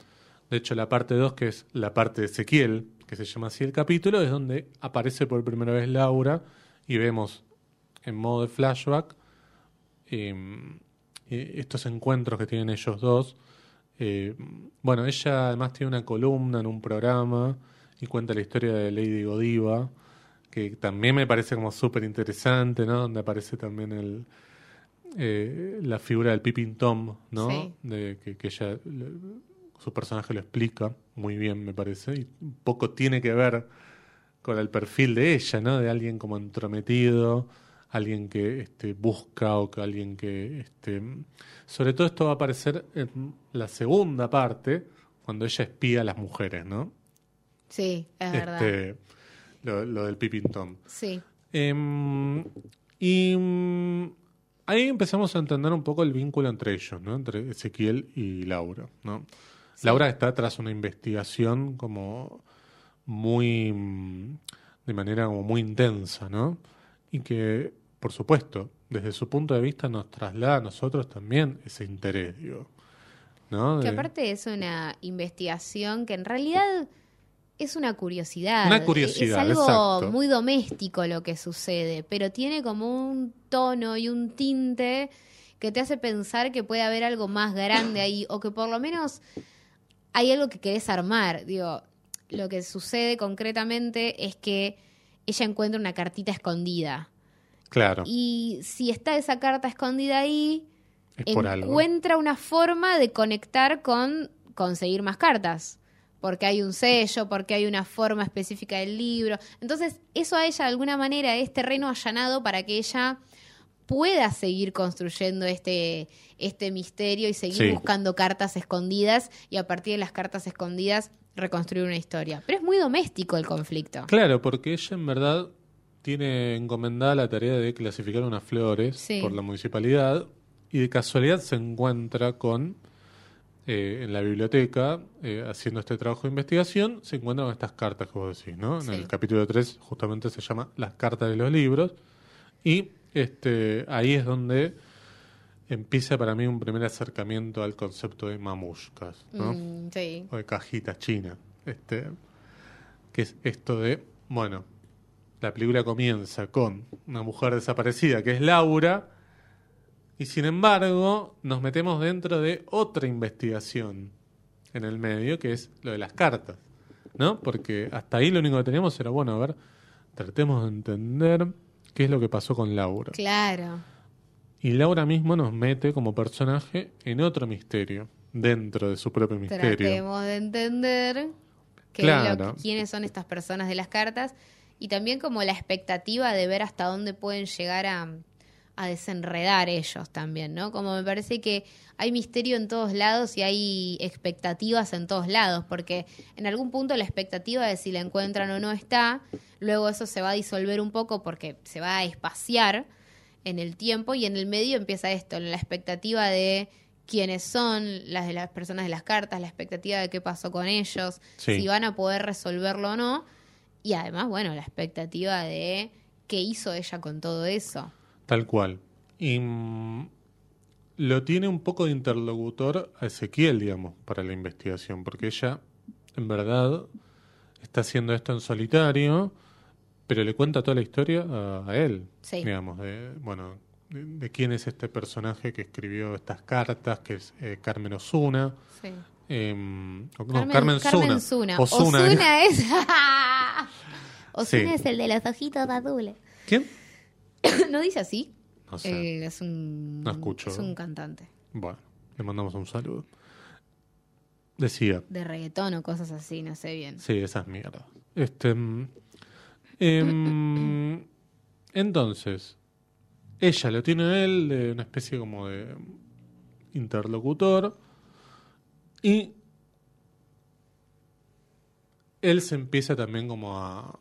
Speaker 2: De hecho, la parte 2, que es la parte de Ezequiel, que se llama así el capítulo, es donde aparece por primera vez Laura y vemos en modo de flashback eh, eh, estos encuentros que tienen ellos dos. Eh, bueno, ella además tiene una columna en un programa y cuenta la historia de Lady Godiva, que también me parece como súper interesante, ¿no? Donde aparece también el, eh, la figura del Pippin Tom, ¿no?
Speaker 1: Sí.
Speaker 2: De que, que ella, su personaje lo explica muy bien, me parece, y poco tiene que ver con el perfil de ella, ¿no? De alguien como entrometido, alguien que este, busca o que alguien que... Este, sobre todo esto va a aparecer en la segunda parte, cuando ella espía a las mujeres, ¿no?
Speaker 1: Sí, es verdad.
Speaker 2: Este, lo, lo del Pippin Tom.
Speaker 1: Sí,
Speaker 2: Em, y mm, ahí empezamos a entender un poco el vínculo entre ellos, ¿no? Entre Ezequiel y Laura, ¿no? Laura está tras una investigación como muy mm, de manera como muy intensa, ¿no? Y que, por supuesto, desde su punto de vista nos traslada a nosotros también ese interés, digo. ¿no?
Speaker 1: que
Speaker 2: De-
Speaker 1: aparte es una investigación que en realidad es una curiosidad.
Speaker 2: Una curiosidad,
Speaker 1: Es algo
Speaker 2: exacto.
Speaker 1: muy doméstico lo que sucede, pero tiene como un tono y un tinte que te hace pensar que puede haber algo más grande ahí, o que por lo menos hay algo que querés armar. Digo, lo que sucede concretamente es que ella encuentra una cartita escondida.
Speaker 2: Claro.
Speaker 1: Y si está esa carta escondida ahí,
Speaker 2: Es
Speaker 1: encuentra una forma de conectar con conseguir más cartas. Porque hay un sello, porque hay una forma específica del libro. Entonces, eso a ella de alguna manera es terreno allanado para que ella pueda seguir construyendo este, este misterio y seguir
Speaker 2: Sí.
Speaker 1: buscando cartas escondidas y a partir de las cartas escondidas reconstruir una historia. Pero es muy doméstico el conflicto.
Speaker 2: Claro, porque ella en verdad tiene encomendada la tarea de clasificar unas flores
Speaker 1: Sí.
Speaker 2: por la municipalidad y de casualidad se encuentra con, eh, en la biblioteca, eh, haciendo este trabajo de investigación, se encuentra con estas cartas que vos decís, ¿no? En el capítulo 3 justamente se llama Las cartas de los libros y este ahí es donde empieza para mí un primer acercamiento al concepto de mamushkas, ¿no?
Speaker 1: Mm, sí.
Speaker 2: o de cajitas chinas. Este, que es esto de, bueno, la película comienza con una mujer desaparecida que es Laura, y sin embargo nos metemos dentro de otra investigación en el medio, que es lo de las cartas, ¿no? Porque hasta ahí lo único que teníamos era, bueno, a ver, tratemos de entender qué es lo que pasó con Laura.
Speaker 1: Claro.
Speaker 2: Y Laura mismo nos mete como personaje en otro misterio, dentro de su propio misterio.
Speaker 1: Tratemos de entender qué es lo
Speaker 2: Claro.
Speaker 1: que- quiénes son estas personas de las cartas y también como la expectativa de ver hasta dónde pueden llegar a, a desenredar ellos también, ¿no? Como me parece que hay misterio en todos lados y hay expectativas en todos lados, porque en algún punto la expectativa de si la encuentran o no está, luego eso se va a disolver un poco porque se va a espaciar en el tiempo y en el medio empieza esto, la expectativa de quiénes son las de las personas de las cartas, la expectativa de qué pasó con ellos,
Speaker 2: Sí.
Speaker 1: si van a poder resolverlo o no, y además, bueno, la expectativa de qué hizo ella con todo eso.
Speaker 2: Tal cual. Y mm, lo tiene un poco de interlocutor a Ezequiel, digamos, para la investigación, porque ella, en verdad, está haciendo esto en solitario, pero le cuenta toda la historia a, a él,
Speaker 1: Sí.
Speaker 2: digamos, de, bueno, de, de quién es este personaje que escribió estas cartas, que es eh, Carmen Osuna.
Speaker 1: Sí.
Speaker 2: em, no,
Speaker 1: Carmen,
Speaker 2: Carmen,
Speaker 1: Carmen
Speaker 2: Zuna.
Speaker 1: Zuna.
Speaker 2: Osuna.
Speaker 1: Osuna es... Osuna
Speaker 2: Sí.
Speaker 1: es el de los ojitos azules.
Speaker 2: ¿Quién?
Speaker 1: ¿No dice así?
Speaker 2: No sé.
Speaker 1: Eh, es un...
Speaker 2: No escucho.
Speaker 1: Es un cantante.
Speaker 2: Bueno, le mandamos un saludo. Decía,
Speaker 1: De reggaetón o cosas así, no sé bien.
Speaker 2: Sí, esas mierdas. Este, mm, em, entonces, ella lo tiene a él de una especie como de interlocutor y él se empieza también como a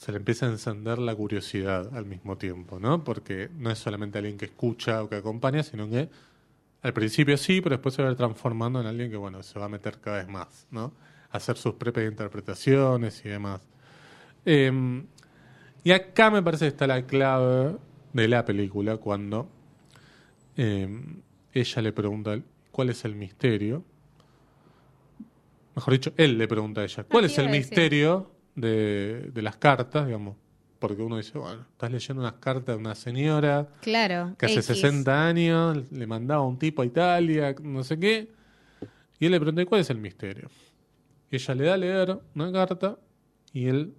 Speaker 2: se le empieza a encender la curiosidad al mismo tiempo, ¿no? Porque no es solamente alguien que escucha o que acompaña, sino que al principio sí, pero después se va transformando en alguien que, bueno, se va a meter cada vez más, ¿no? A hacer sus propias interpretaciones y demás. Eh, y acá me parece que está la clave de la película cuando eh, ella le pregunta cuál es el misterio. Mejor dicho, él le pregunta a ella, ¿cuál
Speaker 1: Ah,
Speaker 2: es el misterio de, de las cartas, digamos? Porque uno dice, bueno, estás leyendo unas cartas de una señora
Speaker 1: Claro.
Speaker 2: que hace
Speaker 1: X.
Speaker 2: 60 años le mandaba un tipo a Italia, no sé qué. Y él le pregunta, ¿cuál es el misterio? Y ella le da a leer una carta y él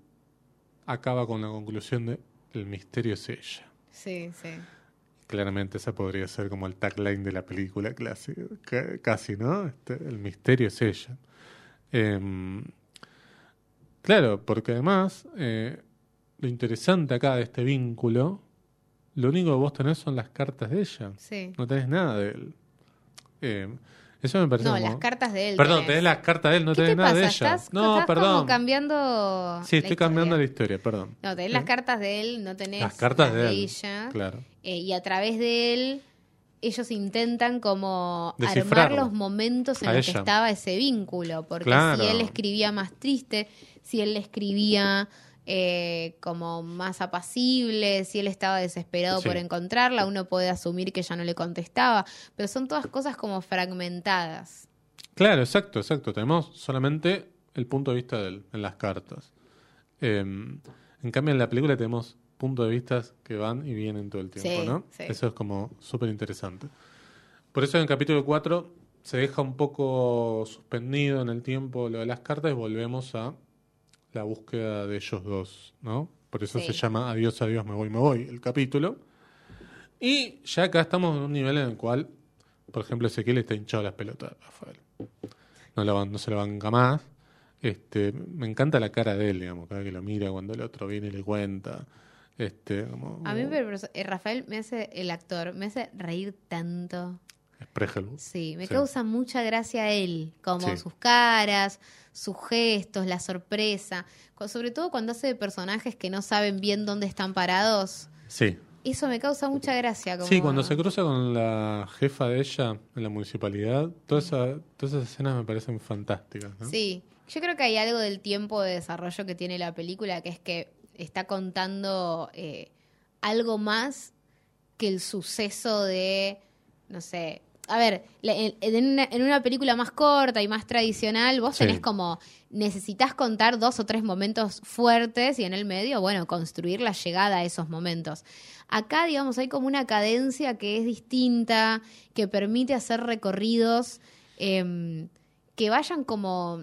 Speaker 2: acaba con la conclusión de el misterio es ella.
Speaker 1: Sí, sí.
Speaker 2: Claramente esa podría ser como el tagline de la película casi, ca- casi ¿no? Este, el misterio es ella. Em, claro, porque además eh, lo interesante acá de este vínculo, lo único que vos tenés son las cartas de ella.
Speaker 1: Sí.
Speaker 2: No tenés nada de él. Em, eso me parece
Speaker 1: No,
Speaker 2: como-
Speaker 1: las cartas de él.
Speaker 2: Perdón,
Speaker 1: tenés.
Speaker 2: tenés las cartas de él, no
Speaker 1: ¿Qué
Speaker 2: tenés
Speaker 1: te
Speaker 2: nada
Speaker 1: pasa?
Speaker 2: de ella.
Speaker 1: ¿Estás,
Speaker 2: no,
Speaker 1: estás
Speaker 2: perdón.
Speaker 1: como cambiando
Speaker 2: Sí, estoy
Speaker 1: la
Speaker 2: cambiando la
Speaker 1: historia.
Speaker 2: perdón.
Speaker 1: No, tenés las cartas de él, no tenés
Speaker 2: Las cartas
Speaker 1: las
Speaker 2: de él.
Speaker 1: ella.
Speaker 2: Claro.
Speaker 1: Eh, y a través de él, ellos intentan como armar los momentos en los que estaba ese vínculo. Porque
Speaker 2: Claro.
Speaker 1: si él escribía más triste, si él le escribía eh, como más apacible, si él estaba desesperado
Speaker 2: Sí.
Speaker 1: por encontrarla, uno puede asumir que ya no le contestaba. Pero son todas cosas como fragmentadas.
Speaker 2: Claro, exacto, exacto. Tenemos solamente el punto de vista de él en las cartas. Eh, en cambio, en la película tenemos puntos de vista que van y vienen todo el tiempo,
Speaker 1: Sí,
Speaker 2: ¿no?
Speaker 1: sí.
Speaker 2: Eso es como súper interesante. Por eso en el capítulo 4 se deja un poco suspendido en el tiempo lo de las cartas y volvemos a la búsqueda de ellos dos, ¿no? Por eso
Speaker 1: Sí.
Speaker 2: se llama Adiós, adiós, me voy, me voy, el capítulo. Y ya acá estamos en un nivel en el cual, por ejemplo, Ezequiel está hinchado las pelotas, Rafael. No, lo, ban- no se lo banca más. Este, me encanta la cara de él, digamos, cada que lo mira, cuando el otro viene y le cuenta. Este, como,
Speaker 1: A mí, me perso- eh, Rafael me hace, el actor, me hace reír tanto.
Speaker 2: es.
Speaker 1: Sí, me
Speaker 2: Sí.
Speaker 1: causa mucha gracia él, como
Speaker 2: Sí.
Speaker 1: sus caras, sus gestos, la sorpresa. Sobre todo cuando hace de personajes que no saben bien dónde están parados.
Speaker 2: Sí,
Speaker 1: Eso me causa mucha gracia. Como...
Speaker 2: Sí, cuando se cruza con la jefa de ella en la municipalidad, toda esa- todas esas escenas me parecen fantásticas. ¿no?
Speaker 1: Sí, yo creo que hay algo del tiempo de desarrollo que tiene la película, que es que está contando eh, algo más que el suceso de, no sé, a ver, en, una, en una película más corta y más tradicional, vos
Speaker 2: Sí.
Speaker 1: tenés como, necesitas contar dos o tres momentos fuertes y en el medio, bueno, construir la llegada a esos momentos. Acá, digamos, hay como una cadencia que es distinta, que permite hacer recorridos em, que vayan como,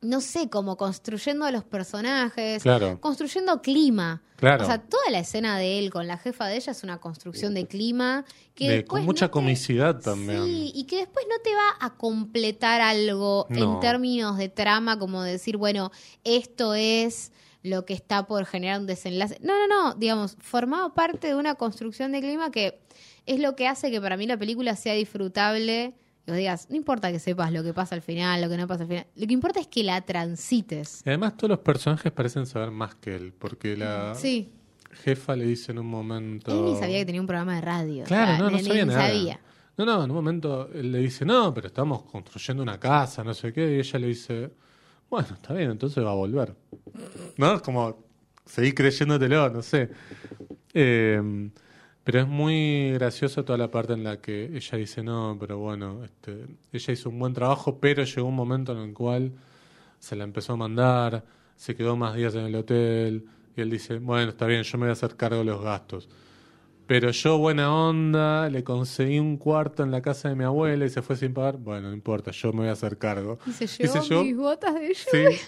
Speaker 1: no sé, como construyendo a los personajes,
Speaker 2: Claro,
Speaker 1: construyendo clima.
Speaker 2: claro.
Speaker 1: O sea, toda la escena de él con la jefa de ella es una construcción de clima que
Speaker 2: De-
Speaker 1: después
Speaker 2: con mucha
Speaker 1: no te-
Speaker 2: comicidad también.
Speaker 1: Sí, y que después no te va a completar algo
Speaker 2: No.
Speaker 1: en términos de trama, como decir, bueno, esto es lo que está por generar un desenlace. No, no, no, digamos, formaba parte de una construcción de clima que es lo que hace que para mí la película sea disfrutable. Y vos digas, no importa que sepas lo que pasa al final, lo que no pasa al final. Lo que importa es que la transites.
Speaker 2: Y además todos los personajes parecen saber más que él, porque la
Speaker 1: Sí,
Speaker 2: jefa le dice en un momento...
Speaker 1: él ni sabía que tenía un programa de radio. o
Speaker 2: Claro,
Speaker 1: sea,
Speaker 2: no, no
Speaker 1: ni-
Speaker 2: sabía
Speaker 1: ni
Speaker 2: nada.
Speaker 1: sabía.
Speaker 2: No, no, en un momento él le dice, no, pero estamos construyendo una casa, no sé qué, y ella le dice, bueno, está bien, entonces va a volver. ¿No? Es como, seguí creyéndotelo, no sé. Eh, pero es muy graciosa toda la parte en la que ella dice, no, pero bueno, este, ella hizo un buen trabajo, pero llegó un momento en el cual se la empezó a mandar, se quedó más días en el hotel, y él dice, bueno, está bien, yo me voy a hacer cargo de los gastos. Pero yo, buena onda, le conseguí un cuarto en la casa de mi abuela y se fue sin pagar. Bueno, no importa, yo me voy a hacer cargo.
Speaker 1: Y se
Speaker 2: Dice
Speaker 1: llevó mis botas de lluvia.
Speaker 2: Sí.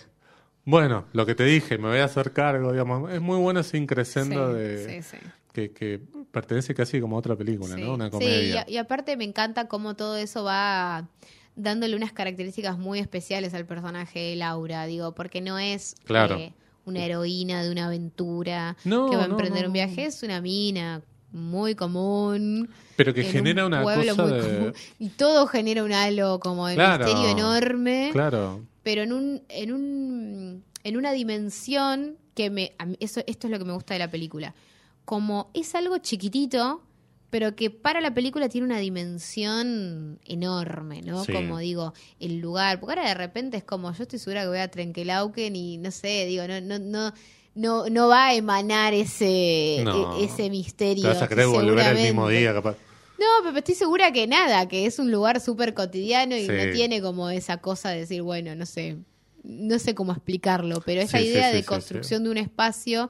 Speaker 2: Bueno, lo que te dije, me voy a hacer cargo, digamos. Es muy bueno ese increscendo
Speaker 1: Sí,
Speaker 2: de
Speaker 1: sí, sí.
Speaker 2: Que, que pertenece casi como a otra película,
Speaker 1: Sí.
Speaker 2: ¿no? Una
Speaker 1: Sí, y, aparte me encanta cómo todo eso va dándole unas características muy especiales al personaje de Laura, digo, porque no es
Speaker 2: Claro.
Speaker 1: eh, una heroína de una aventura
Speaker 2: No,
Speaker 1: que va a emprender
Speaker 2: no,
Speaker 1: un viaje, es una mina muy común.
Speaker 2: Pero que
Speaker 1: en
Speaker 2: genera
Speaker 1: un
Speaker 2: una cosa
Speaker 1: muy
Speaker 2: de...
Speaker 1: común. Y todo genera un halo como de
Speaker 2: Claro.
Speaker 1: misterio enorme
Speaker 2: Claro.
Speaker 1: pero en un en un en una dimensión que me eso esto es lo que me gusta de la película como es algo chiquitito pero que para la película tiene una dimensión enorme, ¿no?
Speaker 2: Sí.
Speaker 1: Como digo, el lugar, porque ahora de repente es como, yo estoy segura que voy a Trenkelauken y no sé, digo, no, no, no, no, no va a emanar ese,
Speaker 2: No.
Speaker 1: e- ese misterio.
Speaker 2: Te vas a querer volver el mismo día, capaz.
Speaker 1: No, pero estoy segura que nada, que es un lugar súper cotidiano y
Speaker 2: Sí.
Speaker 1: no tiene como esa cosa de decir, bueno, no sé, no sé cómo explicarlo, pero esa
Speaker 2: Sí,
Speaker 1: idea de construcción de un espacio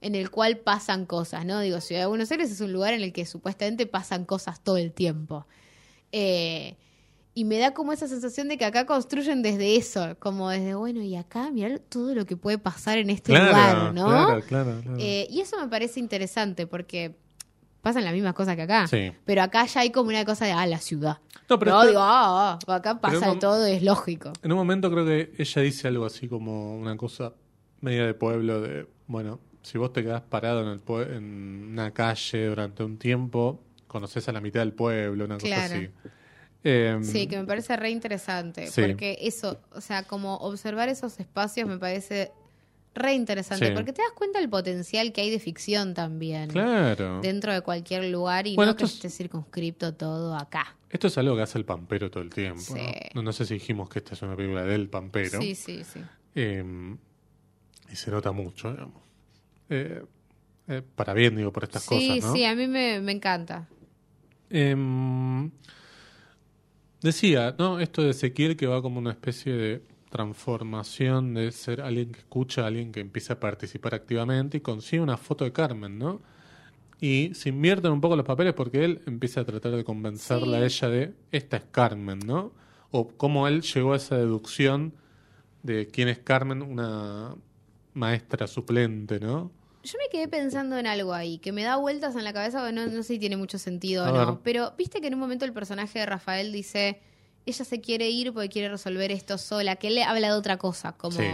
Speaker 1: en el cual pasan cosas, ¿no? Digo, Ciudad de Buenos Aires es un lugar en el que supuestamente pasan cosas todo el tiempo. Eh, y me da como esa sensación de que acá construyen desde eso, como desde, bueno, y acá mirar todo lo que puede pasar en este
Speaker 2: Claro,
Speaker 1: lugar, ¿no?
Speaker 2: claro, claro, claro.
Speaker 1: Eh, y eso me parece interesante porque pasan las mismas cosas que acá.
Speaker 2: Sí.
Speaker 1: Pero acá ya hay como una cosa de, ah, la ciudad.
Speaker 2: No, pero
Speaker 1: no,
Speaker 2: esto-
Speaker 1: digo, ah, ah, acá
Speaker 2: Pero
Speaker 1: pasa
Speaker 2: un
Speaker 1: todo, es lógico.
Speaker 2: En un momento creo que ella dice algo así como una cosa media de pueblo de, bueno, si vos te quedás parado en, el pue- en una calle durante un tiempo, conoces a la mitad del pueblo, una cosa
Speaker 1: Claro.
Speaker 2: así. Eh,
Speaker 1: Sí, que me parece re interesante.
Speaker 2: Sí.
Speaker 1: Porque eso, o sea, como observar esos espacios me parece re interesante.
Speaker 2: Sí.
Speaker 1: Porque te das cuenta del potencial que hay de ficción también.
Speaker 2: Claro.
Speaker 1: Dentro de cualquier lugar y
Speaker 2: Bueno,
Speaker 1: no que
Speaker 2: es-
Speaker 1: esté circunscripto todo acá.
Speaker 2: Esto es algo que hace el pampero todo el tiempo.
Speaker 1: Sí.
Speaker 2: ¿no? No, no sé si dijimos que esta es una película del pampero.
Speaker 1: Sí, sí, sí.
Speaker 2: Eh, y se nota mucho, digamos. Eh, eh, para bien, digo, por estas
Speaker 1: sí,
Speaker 2: cosas, ¿no?
Speaker 1: sí, a mí me, me encanta.
Speaker 2: Em, decía, ¿no? Esto de Ezequiel que va como una especie de transformación de ser alguien que escucha alguien que empieza a participar activamente y consigue una foto de Carmen, ¿no? y se invierten un poco los papeles porque él empieza a tratar de convencerla
Speaker 1: Sí.
Speaker 2: a ella de esta es Carmen, ¿no? O cómo él llegó a esa deducción de quién es Carmen, una maestra suplente, ¿no?
Speaker 1: Yo me quedé pensando en algo ahí, que me da vueltas en la cabeza, no, no sé si tiene mucho sentido o no.
Speaker 2: ver.
Speaker 1: Pero viste que en un momento el personaje de Rafael dice, ella se quiere ir porque quiere resolver esto sola, que él le habla de otra cosa, como...
Speaker 2: Sí.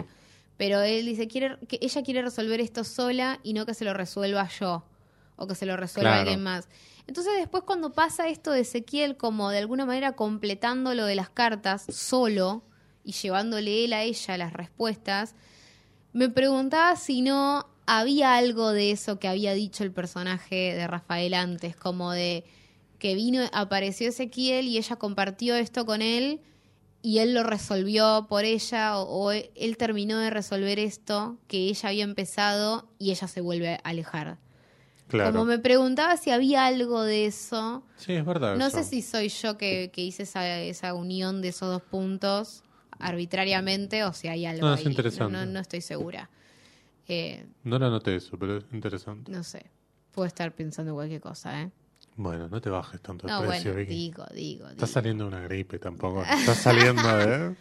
Speaker 1: Pero él dice quiere, que ella quiere resolver esto sola y no que se lo resuelva yo, o que se lo resuelva
Speaker 2: Claro.
Speaker 1: alguien más. Entonces después cuando pasa esto de Ezequiel como de alguna manera completando lo de las cartas solo y llevándole él a ella las respuestas, me preguntaba si no había algo de eso que había dicho el personaje de Rafael antes, como de que vino, apareció Ezequiel y ella compartió esto con él y él lo resolvió por ella o, o él terminó de resolver esto que ella había empezado y ella se vuelve a alejar.
Speaker 2: Claro.
Speaker 1: Como me preguntaba si había algo de eso.
Speaker 2: Sí, es verdad.
Speaker 1: No
Speaker 2: eso.
Speaker 1: sé si soy yo que, que hice esa, esa unión de esos dos puntos arbitrariamente o si hay algo
Speaker 2: No, es
Speaker 1: ahí.
Speaker 2: interesante.
Speaker 1: No, no estoy segura. Eh,
Speaker 2: No lo noté eso, pero es interesante.
Speaker 1: no sé. Puedo estar pensando cualquier cosa, ¿eh?
Speaker 2: Bueno, no te bajes tanto el
Speaker 1: No,
Speaker 2: precio,
Speaker 1: bueno,
Speaker 2: Vicky.
Speaker 1: digo, digo, digo.
Speaker 2: Estás saliendo de una gripe tampoco. Estás saliendo de...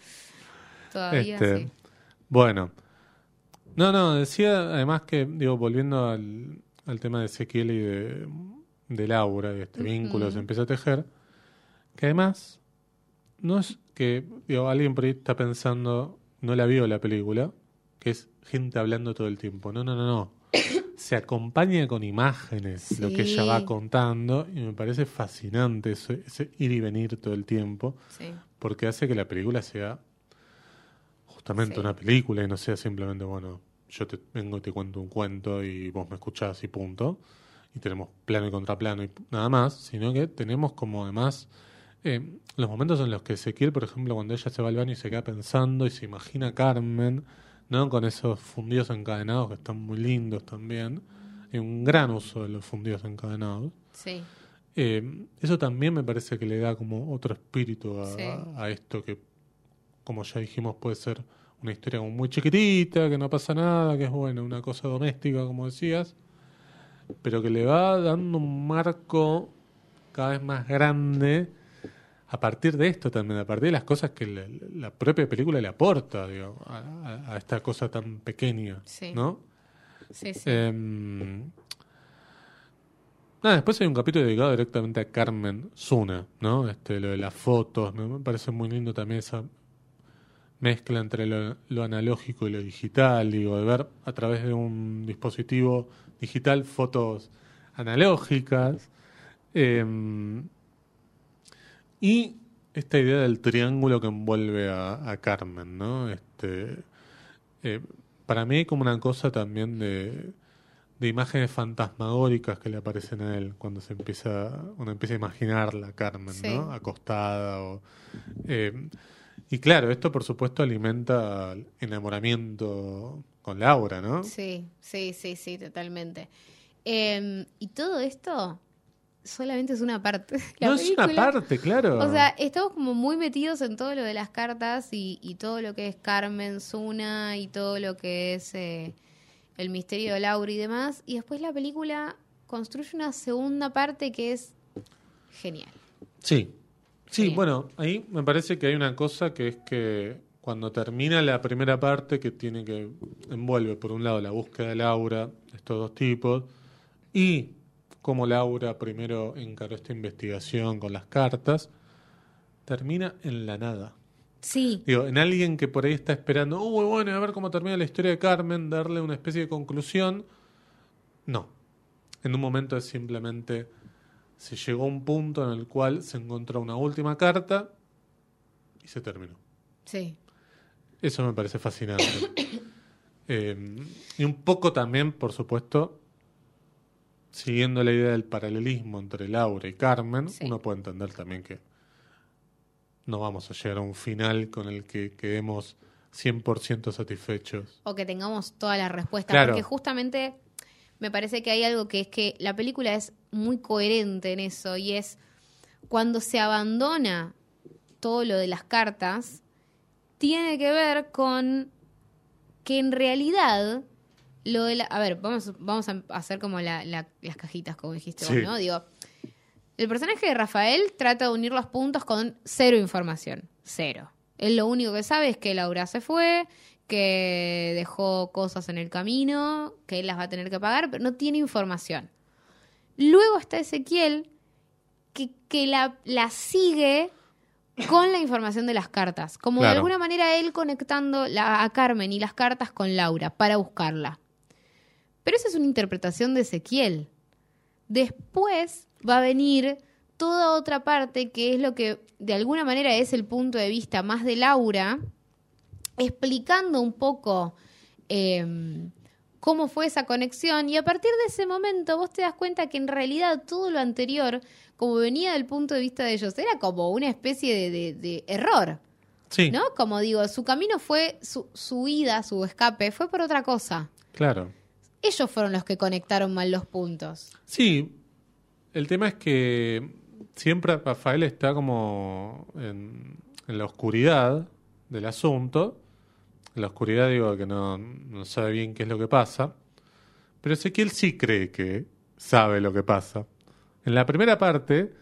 Speaker 1: Todavía
Speaker 2: Este,
Speaker 1: sí.
Speaker 2: Bueno. No, no, decía además que, digo, volviendo al, al tema de Ezequiel y de, de Laura, y este vínculo se empieza a tejer, que además no es que, digo, alguien por ahí está pensando, no la vio la película, que es gente hablando todo el tiempo. No, no, no, no. Se acompaña con imágenes lo que ella va contando y me parece fascinante eso, ese ir y venir todo el tiempo
Speaker 1: Sí.
Speaker 2: porque hace que la película sea justamente
Speaker 1: Sí.
Speaker 2: una película y no sea simplemente, bueno, yo te vengo y te cuento un cuento y vos me escuchás y punto. Y tenemos plano y contraplano y nada más, sino que tenemos como además eh, los momentos en los que Ezequiel, por ejemplo, cuando ella se va al baño y se queda pensando y se imagina a Carmen, ¿no? Con esos fundidos encadenados que están muy lindos también. Hay un gran uso de los fundidos encadenados.
Speaker 1: Sí.
Speaker 2: Eh, eso también me parece que le da como otro espíritu a,
Speaker 1: Sí.
Speaker 2: a esto que, como ya dijimos, puede ser una historia como muy chiquitita, que no pasa nada, que es bueno, una cosa doméstica, como decías, pero que le va dando un marco cada vez más grande a partir de esto también, a partir de las cosas que la, la propia película le aporta digo, a, a- esta cosa tan pequeña,
Speaker 1: Sí.
Speaker 2: ¿no?
Speaker 1: Sí, sí.
Speaker 2: Em, nada, después hay un capítulo dedicado directamente a Carmen Zuna, ¿no? Este, lo de las fotos, ¿no? me parece muy lindo también esa mezcla entre lo, lo analógico y lo digital, digo, de ver a través de un dispositivo digital fotos analógicas. Em, y esta idea del triángulo que envuelve a, a Carmen, ¿no? Este, eh, para mí hay como una cosa también de, de imágenes fantasmagóricas que le aparecen a él cuando se empieza, uno empieza a imaginarla Carmen,
Speaker 1: Sí.
Speaker 2: ¿no? Acostada o eh, y claro, esto por supuesto alimenta el enamoramiento con Laura, ¿no?
Speaker 1: Sí, sí, sí, sí, totalmente. Eh, y todo esto solamente es una parte. la
Speaker 2: no es una parte, claro.
Speaker 1: O sea, estamos como muy metidos en todo lo de las cartas y, y todo lo que es Carmen Zuna y todo lo que es eh, el misterio de Laura y demás. Y después la película construye una segunda parte que es genial.
Speaker 2: Sí. Sí, bueno, ahí me parece que hay una cosa que es que cuando termina la primera parte que tiene que envuelve por un lado la búsqueda de Laura, de estos dos tipos, y cómo Laura primero encaró esta investigación con las cartas, termina en la nada.
Speaker 1: Sí,
Speaker 2: Digo, en alguien que por ahí está esperando, uy, bueno, a ver cómo termina la historia de Carmen, darle una especie de conclusión. No. En un momento es simplemente se llegó a un punto en el cual se encontró una última carta y se terminó.
Speaker 1: sí.
Speaker 2: Eso me parece fascinante. Eh, y un poco también, por supuesto, siguiendo la idea del paralelismo entre Laura y Carmen,
Speaker 1: Sí.
Speaker 2: uno puede entender también que no vamos a llegar a un final con el que quedemos 100% satisfechos.
Speaker 1: o que tengamos todas las respuestas.
Speaker 2: Claro.
Speaker 1: Porque justamente me parece que hay algo que es que la película es muy coherente en eso y es cuando se abandona todo lo de las cartas, tiene que ver con que en realidad Lo de la- a ver, vamos, vamos a hacer como la- la- las cajitas, como dijiste
Speaker 2: Sí.
Speaker 1: vos, ¿no? Digo, el personaje de Rafael trata de unir los puntos con cero información. Cero. Él lo único que sabe es que Laura se fue, que dejó cosas en el camino, que él las va a tener que pagar, pero no tiene información. Luego está Ezequiel, que, que la, la sigue con la información de las cartas. Como de alguna manera él conectando la- a Carmen y las cartas con Laura para buscarla. Pero esa es una interpretación de Ezequiel. Después va a venir toda otra parte que es lo que de alguna manera es el punto de vista más de Laura, explicando un poco eh, cómo fue esa conexión y a partir de ese momento vos te das cuenta que en realidad todo lo anterior, como venía del punto de vista de ellos, era como una especie de, de- de error,
Speaker 2: Sí,
Speaker 1: ¿no? Como digo, su camino fue, su, su ida, su escape, fue por otra cosa.
Speaker 2: claro.
Speaker 1: Ellos fueron los que conectaron mal los puntos.
Speaker 2: Sí, el tema es que siempre Rafael está como en, en la oscuridad del asunto. En la oscuridad digo que no, sabe bien qué es lo que pasa. Pero Ezequiel sí cree que sabe lo que pasa. En la primera parte,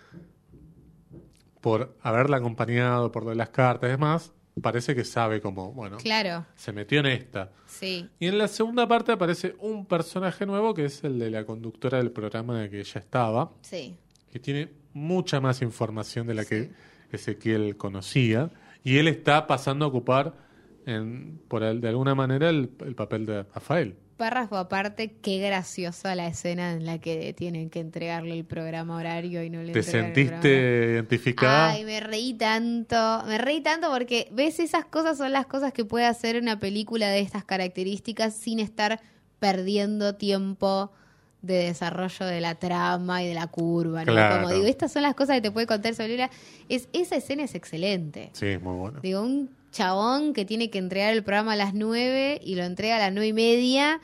Speaker 2: por haberla acompañado, por lo las cartas y demás, parece que sabe como, bueno,
Speaker 1: Claro,
Speaker 2: se metió en esta.
Speaker 1: sí.
Speaker 2: Y en la segunda parte aparece un personaje nuevo que es el de la conductora del programa de que ella estaba,
Speaker 1: Sí.
Speaker 2: que tiene mucha más información de la que Ezequiel conocía. Y él está pasando a ocupar, en, por el- de alguna manera, el, el papel de Rafael.
Speaker 1: Párrafo aparte, qué graciosa la escena en la que tienen que entregarle el programa horario y no le
Speaker 2: ¿Te sentiste identificada?
Speaker 1: Ay, me reí tanto, me reí tanto porque ves esas cosas son las cosas que puede hacer una película de estas características sin estar perdiendo tiempo de desarrollo de la trama y de la curva, ¿no?
Speaker 2: Claro.
Speaker 1: Como digo, estas son las cosas que te puede contar Solera. Es, esa escena es excelente.
Speaker 2: Sí, muy bueno.
Speaker 1: Digo, un chabón que tiene que entregar el programa a las nueve y lo entrega a las nueve y media.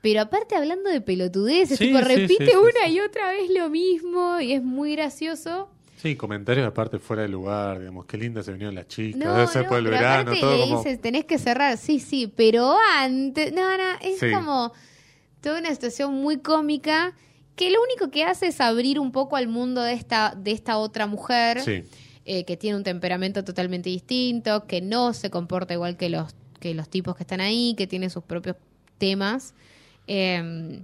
Speaker 1: Pero aparte hablando de pelotudeces,
Speaker 2: Sí,
Speaker 1: tipo,
Speaker 2: sí,
Speaker 1: repite
Speaker 2: sí, sí,
Speaker 1: una
Speaker 2: sí.
Speaker 1: y otra vez lo mismo y es muy gracioso.
Speaker 2: Sí, comentarios aparte fuera de lugar, digamos, qué linda se vinieron las chicas,
Speaker 1: No,
Speaker 2: debe ser
Speaker 1: no,
Speaker 2: por el
Speaker 1: pero
Speaker 2: verano,
Speaker 1: aparte
Speaker 2: todo
Speaker 1: le
Speaker 2: como...
Speaker 1: dices, tenés que cerrar, sí, sí, pero antes, no, no, es
Speaker 2: Sí.
Speaker 1: como toda una situación muy cómica que lo único que hace es abrir un poco al mundo de esta, de esta otra mujer
Speaker 2: Sí,
Speaker 1: eh, que tiene un temperamento totalmente distinto, que no se comporta igual que los, que los tipos que están ahí, que tiene sus propios temas. eh,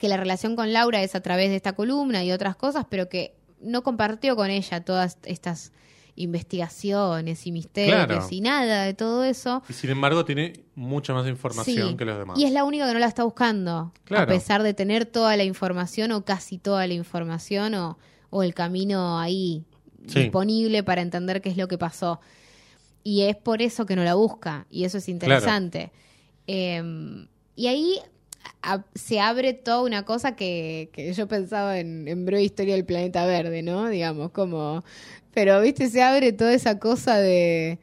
Speaker 1: que la relación con Laura es a través de esta columna y otras cosas, pero que no compartió con ella todas estas investigaciones y misterios
Speaker 2: Claro.
Speaker 1: y nada de todo eso.
Speaker 2: y sin embargo tiene mucha más información
Speaker 1: Sí,
Speaker 2: que los demás.
Speaker 1: Y es la única que no la está buscando,
Speaker 2: Claro.
Speaker 1: a pesar de tener toda la información o casi toda la información o, o el camino ahí
Speaker 2: Sí.
Speaker 1: disponible para entender qué es lo que pasó. Y es por eso que no la busca, y eso es interesante. Eh, y ahí a- se abre toda una cosa que, que yo pensaba en, en breve historia del planeta verde, ¿no? Digamos, como... Pero, viste, se abre toda esa cosa de...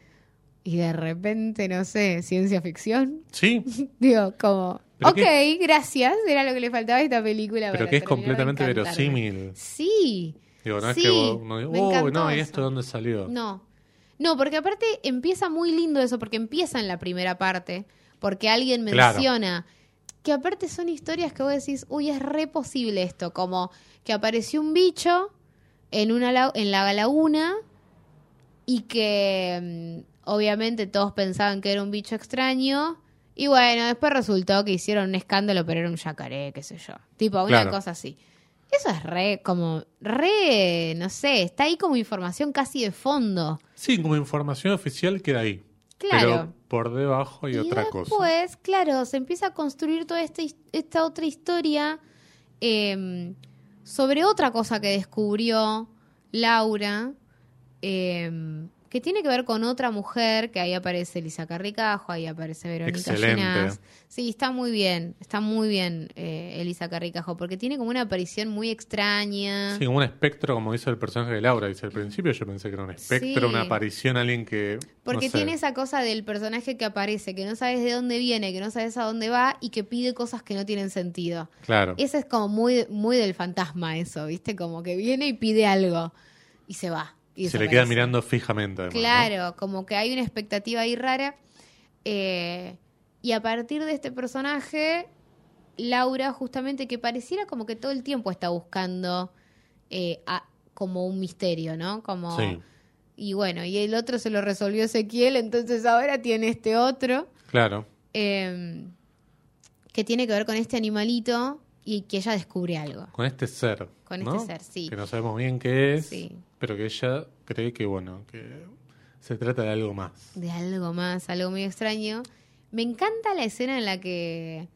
Speaker 1: Y de repente, no sé, ciencia ficción.
Speaker 2: Sí,
Speaker 1: Digo, como,
Speaker 2: Pero
Speaker 1: ok,
Speaker 2: que-
Speaker 1: gracias, era lo que le faltaba a esta película.
Speaker 2: pero que es completamente verosímil.
Speaker 1: Sí.
Speaker 2: Digo, no es que uno diga,
Speaker 1: me
Speaker 2: "Uy,
Speaker 1: encantó
Speaker 2: no, ¿y
Speaker 1: eso.
Speaker 2: esto de dónde salió?
Speaker 1: No. No, porque aparte empieza muy lindo eso, porque empieza en la primera parte, porque alguien
Speaker 2: Claro.
Speaker 1: menciona que aparte son historias que vos decís, uy, es re posible esto, como que apareció un bicho en, una en la laguna y que mm, obviamente todos pensaban que era un bicho extraño. Y bueno, después resultó que hicieron un escándalo, pero era un yacaré, qué sé yo. Tipo, una
Speaker 2: Claro.
Speaker 1: cosa así. Eso es re, como, re, no sé, está ahí como información casi de fondo.
Speaker 2: Sí, como información oficial queda ahí.
Speaker 1: Claro.
Speaker 2: Pero por debajo hay
Speaker 1: y
Speaker 2: otra
Speaker 1: después,
Speaker 2: cosa.
Speaker 1: claro, se empieza a construir toda esta, esta otra historia eh, sobre otra cosa que descubrió Laura, eh, que tiene que ver con otra mujer, que ahí aparece Elisa Carricajo, ahí aparece Verónica. Ginás. Sí, está muy bien, está muy bien eh, Elisa Carricajo, porque tiene como una aparición muy extraña.
Speaker 2: Sí, como un espectro, como dice el personaje de Laura. Dice al principio, yo pensé que era un espectro,
Speaker 1: Sí.
Speaker 2: una aparición, alguien que.
Speaker 1: Porque
Speaker 2: no sé.
Speaker 1: tiene esa cosa del personaje que aparece, que no sabes de dónde viene, que no sabes a dónde va y que pide cosas que no tienen sentido.
Speaker 2: Claro.
Speaker 1: Ese es como muy, muy del fantasma eso, ¿viste? Como que viene y pide algo y se va. Y
Speaker 2: Se le queda mirando fijamente. además, ¿no?
Speaker 1: Claro, como que hay una expectativa ahí rara. eh, Y a partir de este personaje, Laura, justamente que pareciera como que todo el tiempo está buscando eh, a- como un misterio, ¿no? Como,
Speaker 2: Sí.
Speaker 1: Y bueno, y el otro se lo resolvió Ezequiel, entonces ahora tiene este otro.
Speaker 2: Claro.
Speaker 1: eh, que tiene que ver con este animalito y que ella descubre algo.
Speaker 2: Con este ser.
Speaker 1: Con
Speaker 2: ¿no?
Speaker 1: este ser, sí.
Speaker 2: Que no sabemos bien qué es,
Speaker 1: Sí.
Speaker 2: pero que ella cree que, bueno, que se trata de algo más.
Speaker 1: De algo más, algo muy extraño. Me encanta la escena en la que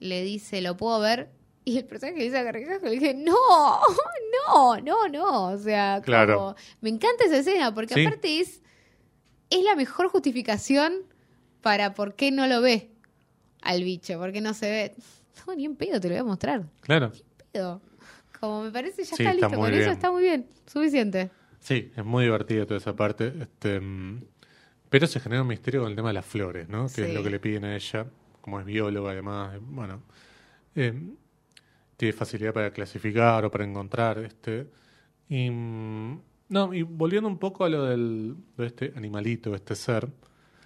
Speaker 1: le dice, lo puedo ver. Y el personaje dice a Carrizaje, le dije, no, no, no, no. O sea, como-
Speaker 2: Claro.
Speaker 1: me encanta esa escena, porque
Speaker 2: Sí.
Speaker 1: aparte es, es la mejor justificación para por qué no lo ve al bicho, por qué no se ve. No, ni en pedo, te lo voy a mostrar.
Speaker 2: Claro.
Speaker 1: Pedo. Como me parece, ya
Speaker 2: Sí,
Speaker 1: está
Speaker 2: está
Speaker 1: listo. Con eso está muy bien, suficiente.
Speaker 2: Sí, es muy divertido toda esa parte. Este, pero se genera un misterio con el tema de las flores, ¿no? Que es lo que le piden a ella, como es bióloga además. Bueno, eh, tiene facilidad para clasificar o para encontrar. este y, mm, No, y volviendo un poco a lo del, de este animalito, este ser,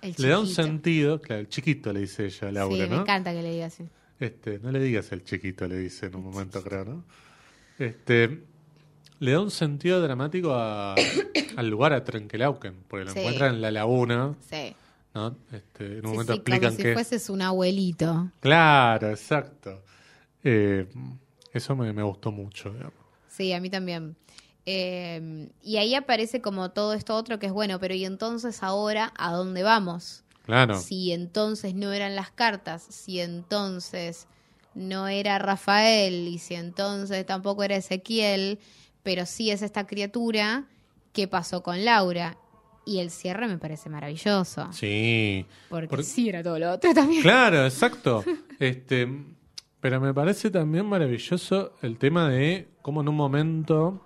Speaker 1: El
Speaker 2: le da un sentido, claro, el chiquito le dice ella a Laura,
Speaker 1: Sí, me
Speaker 2: ¿no?
Speaker 1: encanta que le diga así.
Speaker 2: Este, no le digas el chiquito, le dice en un momento, creo, ¿no? Este, le da un sentido dramático a- al lugar, a Trenkelauken, porque lo
Speaker 1: Sí.
Speaker 2: encuentran en la laguna,
Speaker 1: Sí.
Speaker 2: ¿no? Este, en un
Speaker 1: Sí,
Speaker 2: momento
Speaker 1: sí,
Speaker 2: explican
Speaker 1: como si
Speaker 2: que...
Speaker 1: fueses un abuelito.
Speaker 2: Claro, exacto. Eh, eso me, me gustó mucho, digamos.
Speaker 1: Sí, a mí también. Eh, y ahí aparece como todo esto otro que es bueno, pero ¿y entonces ahora a dónde vamos?
Speaker 2: Claro,
Speaker 1: Si entonces no eran las cartas, si entonces no era Rafael y si entonces tampoco era Ezequiel, pero sí es esta criatura, ¿qué pasó con Laura? Y el cierre me parece maravilloso,
Speaker 2: sí.
Speaker 1: porque
Speaker 2: Por-
Speaker 1: sí era todo lo otro también.
Speaker 2: Claro, exacto. Este, pero me parece también maravilloso el tema de cómo en un momento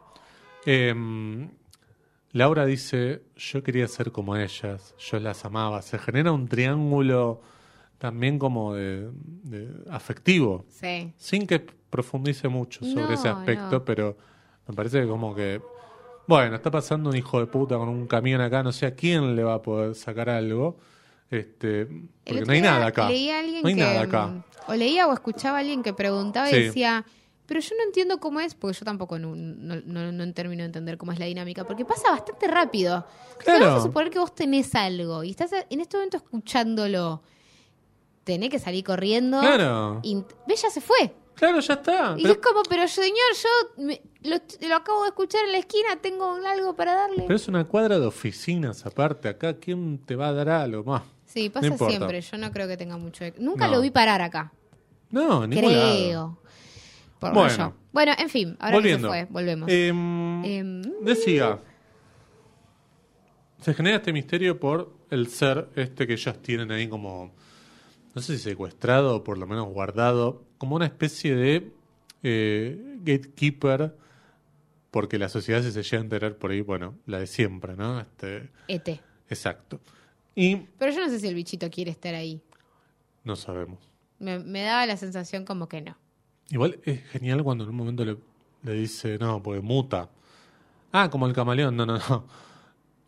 Speaker 2: em, Laura dice, yo quería ser como ellas, yo las amaba. Se genera un triángulo también como de, de afectivo,
Speaker 1: Sí,
Speaker 2: sin que profundice mucho sobre
Speaker 1: No,
Speaker 2: ese aspecto,
Speaker 1: no.
Speaker 2: pero me parece que como que, bueno, está pasando un hijo de puta con un camión acá, no sé a quién le va a poder sacar algo. Este, porque no hay nada acá.
Speaker 1: Leí a alguien
Speaker 2: No hay
Speaker 1: que,
Speaker 2: nada acá.
Speaker 1: O leía o escuchaba a alguien que preguntaba y
Speaker 2: Sí.
Speaker 1: decía, pero yo no entiendo cómo es, porque yo tampoco no, no, no- no termino de entender cómo es la dinámica, porque pasa bastante rápido.
Speaker 2: Claro.
Speaker 1: Vamos a suponer que vos tenés algo y estás en este momento escuchándolo. Tenés que salir corriendo.
Speaker 2: Claro.
Speaker 1: Y ve, ya se fue.
Speaker 2: Claro, ya está.
Speaker 1: Y
Speaker 2: Pero,
Speaker 1: es como, pero señor, yo me- lo, lo acabo de escuchar en la esquina, tengo algo para darle.
Speaker 2: pero es una cuadra de oficinas aparte. Acá, ¿quién te va a dar algo más?
Speaker 1: sí, pasa siempre. Yo no creo que tenga mucho. Nunca
Speaker 2: No.
Speaker 1: lo vi parar acá.
Speaker 2: No, ningún lado.
Speaker 1: Por
Speaker 2: Bueno.
Speaker 1: bueno. bueno, en fin, ahora que se
Speaker 2: Volviendo.
Speaker 1: fue, volvemos.
Speaker 2: Em,
Speaker 1: Em,
Speaker 2: decía. Se genera este misterio por el ser este que ellos tienen ahí como. No sé si secuestrado o por lo menos guardado. Como una especie de eh, gatekeeper. Porque la sociedad, si se llega a enterar por ahí, bueno, la de siempre, ¿no? Este,
Speaker 1: ET.
Speaker 2: exacto. Y
Speaker 1: Pero yo no sé si el bichito quiere estar ahí.
Speaker 2: no sabemos.
Speaker 1: Me, me daba la sensación como que no.
Speaker 2: Igual es genial cuando en un momento le, le dice, no, porque muta. Ah, como el camaleón, no, no, no.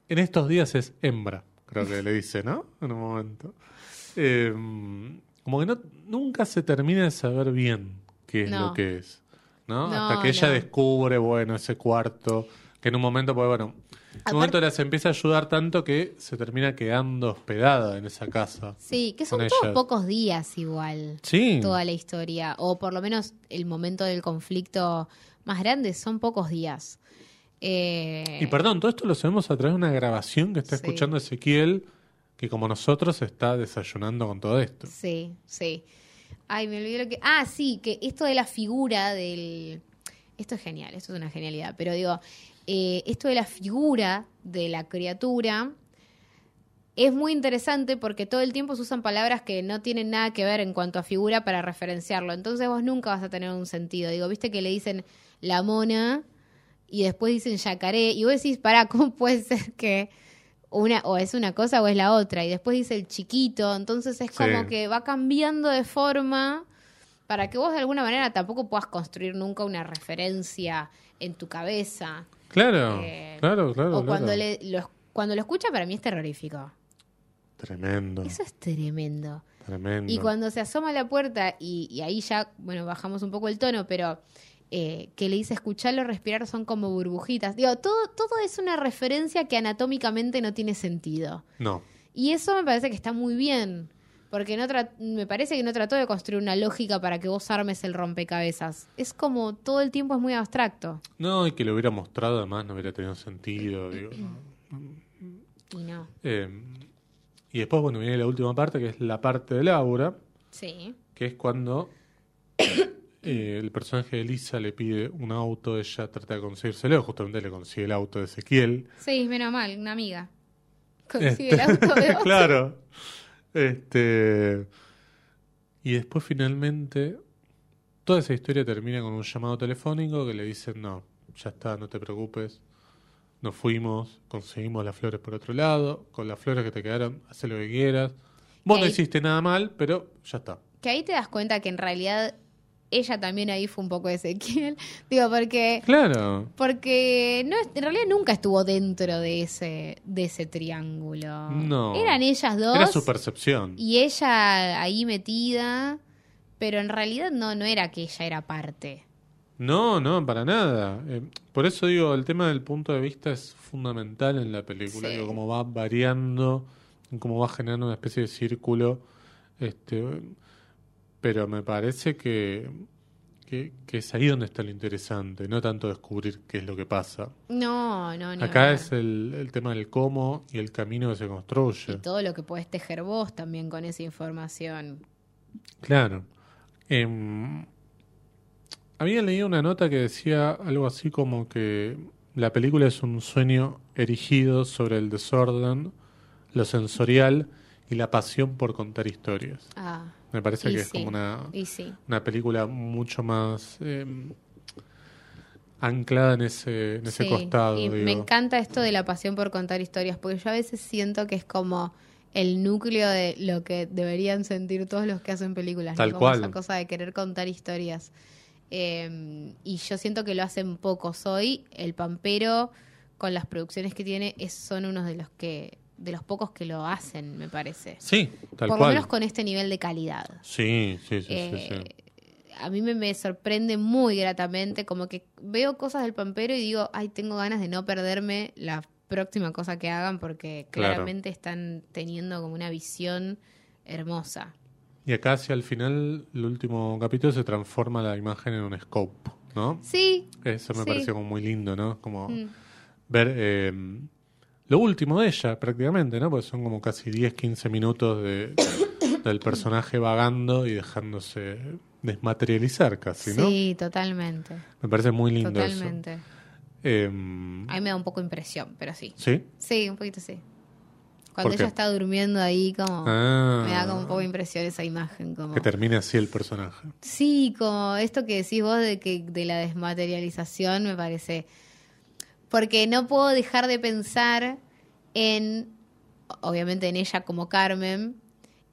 Speaker 2: En estos días es hembra, creo que le dice, ¿no? En un momento. Eh, como que no, nunca se termina de saber bien qué es
Speaker 1: No.
Speaker 2: lo que es, ¿no?
Speaker 1: No,
Speaker 2: Hasta que ella descubre, bueno, ese cuarto, que en un momento, pues bueno, en un momento las empieza a ayudar tanto que se termina quedando hospedada en esa casa.
Speaker 1: Sí, que son todos pocos días igual.
Speaker 2: Sí.
Speaker 1: Toda la historia. O por lo menos el momento del conflicto más grande son pocos días. Eh,
Speaker 2: Y perdón, todo esto lo sabemos a través de una grabación que está
Speaker 1: Sí.
Speaker 2: escuchando Ezequiel, que como nosotros está desayunando con todo esto.
Speaker 1: Sí, sí. Ay, me olvidé lo que. Ah, sí, que esto de la figura del. Esto es genial, esto es una genialidad. Pero digo, eh, esto de la figura de la criatura es muy interesante porque todo el tiempo se usan palabras que no tienen nada que ver en cuanto a figura para referenciarlo. Entonces vos nunca vas a tener un sentido. Digo, viste que le dicen la mona y después dicen yacaré. Y vos decís, pará, ¿cómo puede ser que una o es una cosa o es la otra? Y después dice el chiquito. Entonces es como
Speaker 2: Sí.
Speaker 1: que va cambiando de forma para que vos de alguna manera tampoco puedas construir nunca una referencia en tu cabeza.
Speaker 2: Claro,
Speaker 1: Eh,
Speaker 2: claro, claro.
Speaker 1: o cuando, le, lo, cuando lo escucha, para mí es terrorífico.
Speaker 2: tremendo.
Speaker 1: Eso es tremendo.
Speaker 2: Tremendo.
Speaker 1: Y cuando se asoma a la puerta, y, y ahí ya, bueno, bajamos un poco el tono, pero eh, que le dice escucharlo respirar son como burbujitas. Digo, todo, todo es una referencia que anatómicamente no tiene sentido.
Speaker 2: No.
Speaker 1: Y eso me parece que está muy bien. Porque no me parece que no trató de construir una lógica para que vos armes el rompecabezas. Es como todo el tiempo es muy abstracto.
Speaker 2: No, y que lo hubiera mostrado además no hubiera tenido sentido. Digo,
Speaker 1: Y no.
Speaker 2: Eh, y después, bueno, viene la última parte, que es la parte de Laura,
Speaker 1: Sí.
Speaker 2: que es cuando eh, el personaje de Lisa le pide un auto, ella trata de conseguírselo, justamente le consigue el auto de Ezequiel.
Speaker 1: Sí, menos mal, una amiga. Consigue
Speaker 2: Este,
Speaker 1: el auto de
Speaker 2: claro. Este, y después finalmente toda esa historia termina con un llamado telefónico que le dicen, no, ya está, no te preocupes. Nos fuimos, conseguimos las flores por otro lado, con las flores que te quedaron, haz lo que quieras. Vos no hiciste nada mal, pero ya está.
Speaker 1: Que ahí te das cuenta que en realidad ella también ahí fue un poco Ezequiel. Digo, porque
Speaker 2: Claro.
Speaker 1: porque no en realidad nunca estuvo dentro de ese de ese triángulo.
Speaker 2: No.
Speaker 1: Eran ellas dos
Speaker 2: Era su percepción.
Speaker 1: y ella ahí metida, pero en realidad no no era que ella era parte.
Speaker 2: No, no, para nada. Eh, por eso digo, el tema del punto de vista es fundamental en la película.
Speaker 1: Sí.
Speaker 2: Digo, cómo va variando, cómo va generando una especie de círculo. Este, pero me parece que, que, que es ahí donde está lo interesante, no tanto descubrir qué es lo que pasa.
Speaker 1: No, no, no.
Speaker 2: Acá es el, el tema del cómo y el camino que se
Speaker 1: y
Speaker 2: construye.
Speaker 1: todo lo que puedes tejer vos también con esa información.
Speaker 2: Claro. Em, había leído una nota que decía algo así como que la película es un sueño erigido sobre el desorden, lo sensorial y la pasión por contar historias.
Speaker 1: Ah,
Speaker 2: Me parece
Speaker 1: y
Speaker 2: que es como una,
Speaker 1: sí.
Speaker 2: una película mucho más em, anclada en ese, en ese
Speaker 1: Sí,
Speaker 2: costado.
Speaker 1: Y
Speaker 2: digo.
Speaker 1: me encanta esto de la pasión por contar historias, porque yo a veces siento que es como el núcleo de lo que deberían sentir todos los que hacen películas.
Speaker 2: Tal
Speaker 1: Como
Speaker 2: cual.
Speaker 1: Esa cosa de querer contar historias. Eh, y yo siento que lo hacen pocos hoy. El Pampero, con las producciones que tiene, es, son unos de los que de los pocos que lo hacen, me parece.
Speaker 2: Sí, tal
Speaker 1: por
Speaker 2: cual.
Speaker 1: lo menos con este nivel de calidad.
Speaker 2: Sí, sí, sí, sí,
Speaker 1: Eh,
Speaker 2: sí.
Speaker 1: a mí me, me sorprende muy gratamente, como que veo cosas del Pampero y digo, ay, tengo ganas de no perderme la próxima cosa que hagan porque
Speaker 2: Claro.
Speaker 1: claramente están teniendo como una visión hermosa.
Speaker 2: Y acá hacia el final, el último capítulo, se transforma la imagen en un scope, ¿no?
Speaker 1: Sí,
Speaker 2: Eso me
Speaker 1: Sí.
Speaker 2: pareció como muy lindo, ¿no? Como
Speaker 1: Mm.
Speaker 2: ver eh, lo último de ella, prácticamente, ¿no? Porque son como casi 10, 15 minutos de, del personaje vagando y dejándose desmaterializar casi, ¿no?
Speaker 1: sí, totalmente,
Speaker 2: Me parece muy lindo
Speaker 1: totalmente.
Speaker 2: eso. Eh,
Speaker 1: A mí me da un poco impresión, pero sí.
Speaker 2: ¿Sí?
Speaker 1: Sí, un poquito sí. Cuando ella está durmiendo ahí, como
Speaker 2: Ah,
Speaker 1: me da como un poco de impresión esa imagen. Como...
Speaker 2: Que termine así el personaje.
Speaker 1: Sí, como esto que decís vos de que de la desmaterialización me parece porque no puedo dejar de pensar en obviamente en ella como Carmen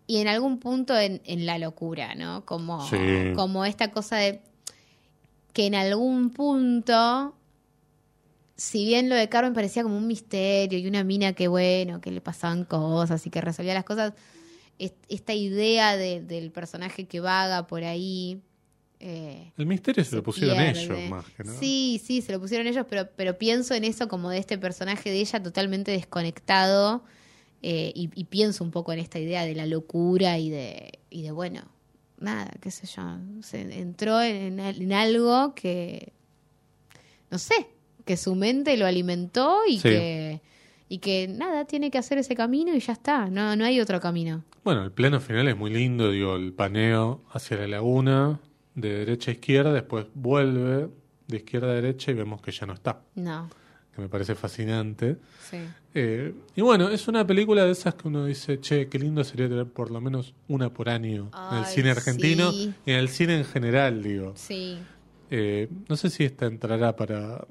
Speaker 1: y en algún punto en, en la locura, ¿no? Como
Speaker 2: Sí.
Speaker 1: como esta cosa de que en algún punto si bien lo de Carmen parecía como un misterio y una mina que bueno, que le pasaban cosas y que resolvía las cosas, est- esta idea de- del personaje que vaga por ahí. Eh,
Speaker 2: El misterio se,
Speaker 1: se
Speaker 2: lo pusieron
Speaker 1: pierde.
Speaker 2: ellos más que nada.
Speaker 1: Sí, sí, se lo pusieron ellos, pero, pero pienso en eso como de este personaje de ella totalmente desconectado eh, y, y pienso un poco en esta idea de la locura y de, y de bueno, nada, qué sé yo, se entró en, en algo que, no sé, que su mente lo alimentó y
Speaker 2: Sí.
Speaker 1: que... Y que nada, tiene que hacer ese camino y ya está, no, no hay otro camino.
Speaker 2: Bueno, el plano final es muy lindo, digo, el paneo hacia la laguna, de derecha a izquierda, después vuelve de izquierda a derecha y vemos que ya no está,
Speaker 1: No,
Speaker 2: que me parece fascinante.
Speaker 1: sí.
Speaker 2: Eh, y bueno, es una película de esas que uno dice, che, qué lindo sería tener por lo menos una por año en el cine argentino
Speaker 1: sí.
Speaker 2: y en el cine en general, digo.
Speaker 1: Sí,
Speaker 2: Eh, no sé si esta entrará para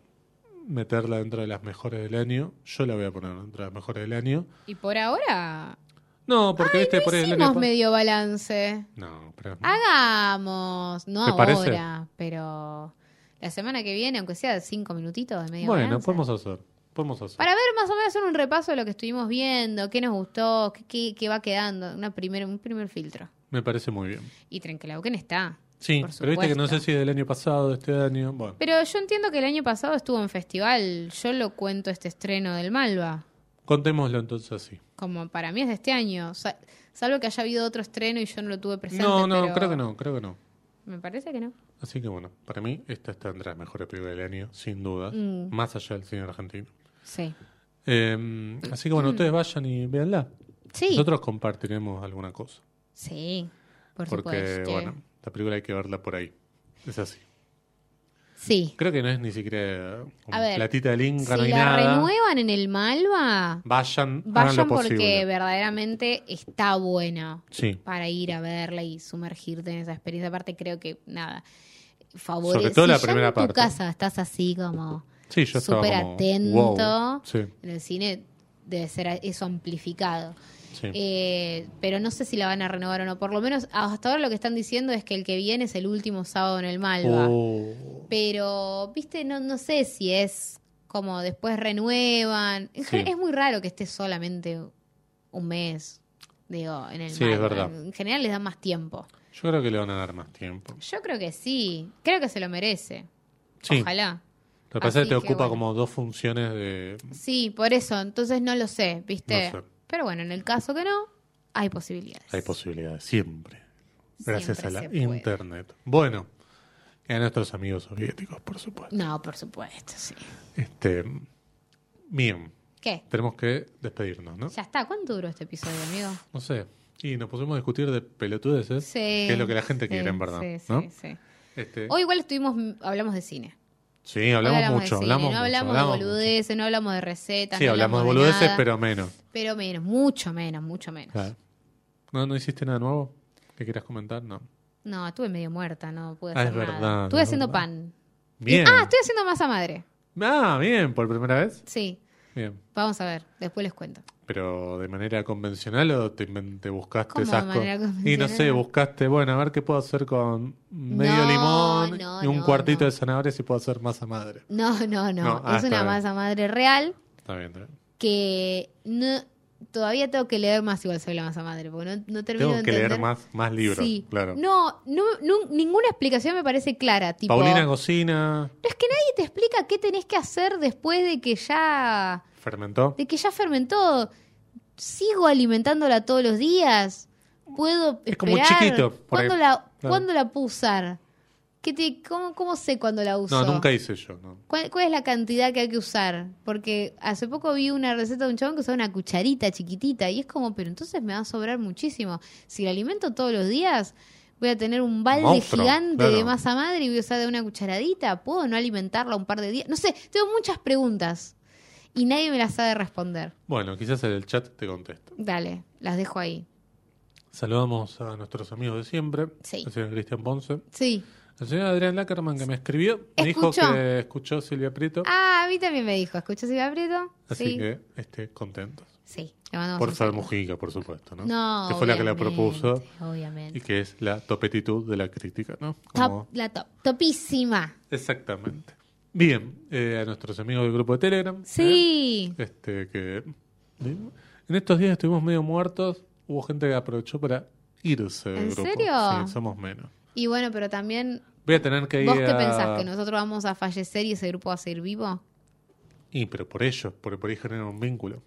Speaker 2: meterla dentro de las mejores del año. Yo la voy a poner dentro de las mejores del año.
Speaker 1: y por ahora
Speaker 2: No, porque viste por el
Speaker 1: hicimos
Speaker 2: pa-
Speaker 1: medio balance.
Speaker 2: No, pero
Speaker 1: Hagamos, no ahora, pero la semana que viene, aunque sea cinco minutitos de medio
Speaker 2: bueno,
Speaker 1: balance.
Speaker 2: podemos hacer. Podemos hacer.
Speaker 1: Para ver más o menos hacer un repaso de lo que estuvimos viendo, qué nos gustó, qué, qué- qué va quedando, una primer, un primer filtro.
Speaker 2: Me parece muy bien.
Speaker 1: Y Trenkelauken está.
Speaker 2: Sí, pero viste que no sé si del año pasado, de este año. Bueno,
Speaker 1: Pero yo entiendo que el año pasado estuvo en festival. Yo lo cuento este estreno del Malva.
Speaker 2: Contémoslo entonces así.
Speaker 1: Como para mí es de este año. Sa- salvo que haya habido otro estreno y yo no lo tuve presente.
Speaker 2: No, no,
Speaker 1: pero
Speaker 2: creo que no, creo que no.
Speaker 1: Me parece que no.
Speaker 2: Así que bueno, para mí esta está entre las mejores películas del año, sin duda,
Speaker 1: Mm.
Speaker 2: más allá del cine argentino.
Speaker 1: Sí.
Speaker 2: Eh, así que bueno, ustedes vayan y véanla.
Speaker 1: Sí.
Speaker 2: Nosotros compartiremos alguna cosa.
Speaker 1: Sí. Por
Speaker 2: porque,
Speaker 1: supuesto.
Speaker 2: bueno, la película hay que verla por ahí. Es así.
Speaker 1: Sí.
Speaker 2: Creo que no es ni siquiera un
Speaker 1: A ver,
Speaker 2: platita del Inca,
Speaker 1: si
Speaker 2: no hay
Speaker 1: la
Speaker 2: nada.
Speaker 1: renuevan en el Malva,
Speaker 2: Vayan, lo
Speaker 1: vayan
Speaker 2: posible.
Speaker 1: porque verdaderamente está buena
Speaker 2: Sí.
Speaker 1: para ir a verla y sumergirte en esa experiencia. Aparte, creo que nada. Favorece.
Speaker 2: Sobre todo la
Speaker 1: si
Speaker 2: primera
Speaker 1: en tu
Speaker 2: parte.
Speaker 1: casa estás así como
Speaker 2: Sí,
Speaker 1: súper atento.
Speaker 2: wow. Sí,
Speaker 1: en el cine, debe ser eso amplificado.
Speaker 2: Sí.
Speaker 1: Eh, pero no sé si la van a renovar o no. Por lo menos hasta ahora lo que están diciendo es que el que viene es el último sábado en el Malva.
Speaker 2: Oh.
Speaker 1: Pero, viste, no, no sé si es como después renuevan.
Speaker 2: Sí.
Speaker 1: Es muy raro que esté solamente un mes, digo, en el
Speaker 2: Sí, es
Speaker 1: Malva.
Speaker 2: verdad.
Speaker 1: En general les dan más tiempo.
Speaker 2: Yo creo que le van a dar más tiempo.
Speaker 1: Yo creo que sí. Creo que se lo merece.
Speaker 2: Sí.
Speaker 1: Ojalá.
Speaker 2: Lo que pasa es que te ocupa
Speaker 1: bueno.
Speaker 2: como dos funciones de...
Speaker 1: Sí, por eso. Entonces no lo sé, ¿viste?
Speaker 2: No sé.
Speaker 1: Pero bueno, en el caso que no, hay posibilidades.
Speaker 2: Hay posibilidades, siempre. Gracias
Speaker 1: Siempre
Speaker 2: a la internet. Bueno, y a nuestros amigos soviéticos, por supuesto.
Speaker 1: No, por supuesto, sí.
Speaker 2: Este, bien,
Speaker 1: ¿Qué?
Speaker 2: tenemos que despedirnos, ¿no?
Speaker 1: Ya está. ¿Cuánto duró este episodio, amigo?
Speaker 2: No sé. Y nos pusimos a discutir de pelotudeces,
Speaker 1: Sí.
Speaker 2: que es lo que la gente
Speaker 1: sí,
Speaker 2: quiere, en verdad.
Speaker 1: Sí, sí,
Speaker 2: ¿no?
Speaker 1: sí.
Speaker 2: Este,
Speaker 1: Hoy igual estuvimos, hablamos de cine.
Speaker 2: Sí, hablamos
Speaker 1: de
Speaker 2: mucho,
Speaker 1: cine,
Speaker 2: hablamos
Speaker 1: no
Speaker 2: mucho,
Speaker 1: hablamos
Speaker 2: hablamos
Speaker 1: de
Speaker 2: mucho.
Speaker 1: boludeces, no hablamos de recetas.
Speaker 2: Sí,
Speaker 1: no
Speaker 2: hablamos de
Speaker 1: de
Speaker 2: boludeces,
Speaker 1: nada,
Speaker 2: pero menos.
Speaker 1: Pero menos, mucho menos, mucho menos.
Speaker 2: Claro. ¿No, ¿No hiciste nada nuevo que quieras comentar? No.
Speaker 1: No, estuve medio muerta, no pude
Speaker 2: Ah,
Speaker 1: hacer
Speaker 2: es
Speaker 1: nada.
Speaker 2: verdad,
Speaker 1: Estuve
Speaker 2: es
Speaker 1: haciendo
Speaker 2: verdad.
Speaker 1: pan. Y-
Speaker 2: Bien.
Speaker 1: ah, estoy haciendo masa madre.
Speaker 2: Ah, bien, por primera vez.
Speaker 1: Sí,
Speaker 2: Bien.
Speaker 1: vamos a ver, después les cuento.
Speaker 2: ¿Pero de manera convencional o te, buscaste
Speaker 1: ¿Cómo de
Speaker 2: esas cosas? Y no sé, buscaste, bueno, a ver qué puedo hacer con medio
Speaker 1: No,
Speaker 2: limón
Speaker 1: no,
Speaker 2: y un
Speaker 1: no,
Speaker 2: cuartito de zanahoria si puedo hacer masa madre.
Speaker 1: No, no, no,
Speaker 2: ah,
Speaker 1: es una
Speaker 2: bien.
Speaker 1: masa madre real
Speaker 2: Está bien, está bien.
Speaker 1: que no, todavía tengo que leer más igual sobre la masa madre, porque no, no termino
Speaker 2: Tengo
Speaker 1: de
Speaker 2: que
Speaker 1: entender.
Speaker 2: leer más, más libros,
Speaker 1: Sí.
Speaker 2: claro.
Speaker 1: No, no, no- ninguna explicación me parece clara. Tipo,
Speaker 2: Paulina cocina,
Speaker 1: No, es que nadie te explica qué tenés que hacer después de que ya
Speaker 2: fermentó.
Speaker 1: de que ya fermentó. Sigo alimentándola todos los días. Puedo
Speaker 2: Es como
Speaker 1: esperar.
Speaker 2: chiquito,
Speaker 1: ¿Cuándo la,
Speaker 2: Claro.
Speaker 1: ¿cuándo la puedo usar? ¿Qué te, cómo, ¿Cómo sé cuándo la uso?
Speaker 2: No, nunca hice yo, no.
Speaker 1: ¿Cuál, cuál es la cantidad que hay que usar? Porque hace poco vi una receta de un chabón que usaba una cucharita chiquitita y es como, pero entonces me va a sobrar muchísimo. Si la alimento todos los días, voy a tener un balde
Speaker 2: Monstruo,
Speaker 1: gigante de masa madre y voy a usar de una cucharadita. ¿Puedo no alimentarla un par de días? No sé, tengo muchas preguntas y nadie me las sabe responder.
Speaker 2: Bueno, quizás en el chat te contesto.
Speaker 1: Dale, las dejo ahí.
Speaker 2: Saludamos a nuestros amigos de siempre.
Speaker 1: Sí.
Speaker 2: El señor Cristian Ponce.
Speaker 1: Sí.
Speaker 2: El señor Adrián Lackerman que me escribió. Me dijo
Speaker 1: Escuchó.
Speaker 2: que escuchó Silvia Prieto.
Speaker 1: Ah, a mí también me dijo, ¿escuchas Silvia Prieto?
Speaker 2: Así
Speaker 1: sí.
Speaker 2: que esté contentos.
Speaker 1: Sí, le mandamos
Speaker 2: Por Sal. Mujica, por supuesto, ¿no?
Speaker 1: No,
Speaker 2: que fue la que la propuso
Speaker 1: Obviamente.
Speaker 2: y que es la topetitud de la crítica, ¿no?
Speaker 1: Top,
Speaker 2: Como-
Speaker 1: la top, topísima.
Speaker 2: Exactamente. Bien, eh, a nuestros amigos del grupo de Telegram. ¿eh?
Speaker 1: Sí.
Speaker 2: Este, que en estos días estuvimos medio muertos. Hubo gente que aprovechó para irse del
Speaker 1: ¿En
Speaker 2: grupo.
Speaker 1: serio?
Speaker 2: Sí, somos menos.
Speaker 1: Y bueno, pero también,
Speaker 2: Voy a tener que ir
Speaker 1: ¿vos qué
Speaker 2: a-
Speaker 1: pensás? ¿Que nosotros vamos a fallecer y ese grupo va a seguir vivo?
Speaker 2: Y, pero por ellos, porque por ahí generan un vínculo.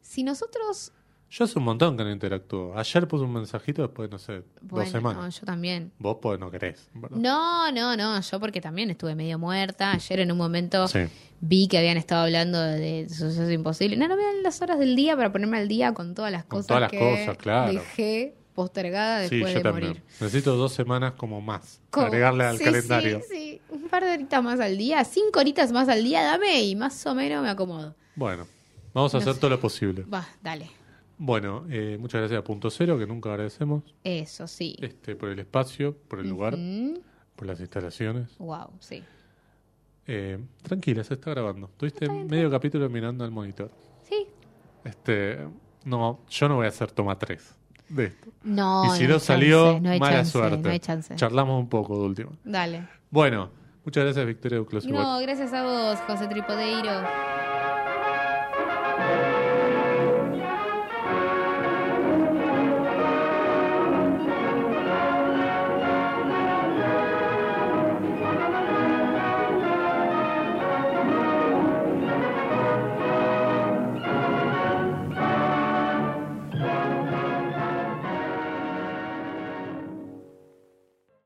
Speaker 1: Si nosotros...
Speaker 2: Yo hace un montón que no interactúo. Ayer puse un mensajito después, no sé,
Speaker 1: Bueno,
Speaker 2: dos semanas.
Speaker 1: no, yo también.
Speaker 2: Vos pues no querés, ¿verdad?
Speaker 1: No, no, no, yo porque también estuve medio muerta. Ayer en un momento
Speaker 2: Sí.
Speaker 1: vi que habían estado hablando de, sucesos imposibles. No, no me dan las horas del día para ponerme al día con todas las
Speaker 2: Con
Speaker 1: cosas
Speaker 2: todas las
Speaker 1: que
Speaker 2: cosas, claro.
Speaker 1: dejé postergada
Speaker 2: Sí,
Speaker 1: después
Speaker 2: yo
Speaker 1: de
Speaker 2: también.
Speaker 1: morir.
Speaker 2: Necesito dos semanas como más.
Speaker 1: Como-
Speaker 2: Agregarle al
Speaker 1: Sí,
Speaker 2: calendario.
Speaker 1: Sí, sí, un par de horitas más al día, cinco horitas más al día, dame y más o menos me acomodo.
Speaker 2: Bueno, vamos a
Speaker 1: No
Speaker 2: hacer
Speaker 1: sé.
Speaker 2: todo lo posible.
Speaker 1: Va, dale.
Speaker 2: Bueno, eh, muchas gracias a Punto Cero, que nunca agradecemos,
Speaker 1: Eso, sí.
Speaker 2: este, por el espacio, por el lugar, por las instalaciones.
Speaker 1: wow, sí.
Speaker 2: Eh, tranquila, se está grabando. Tuviste medio capítulo mirando al monitor.
Speaker 1: Sí.
Speaker 2: Este, no, yo no voy a hacer toma 3 de esto.
Speaker 1: No,
Speaker 2: y si
Speaker 1: no
Speaker 2: no salió,
Speaker 1: chance, no hay
Speaker 2: mala
Speaker 1: chance,
Speaker 2: suerte.
Speaker 1: No hay chance.
Speaker 2: Charlamos un poco de última.
Speaker 1: Dale.
Speaker 2: Bueno, muchas gracias Victoria Duclos.
Speaker 1: No, gracias a vos, José Tripodeiro.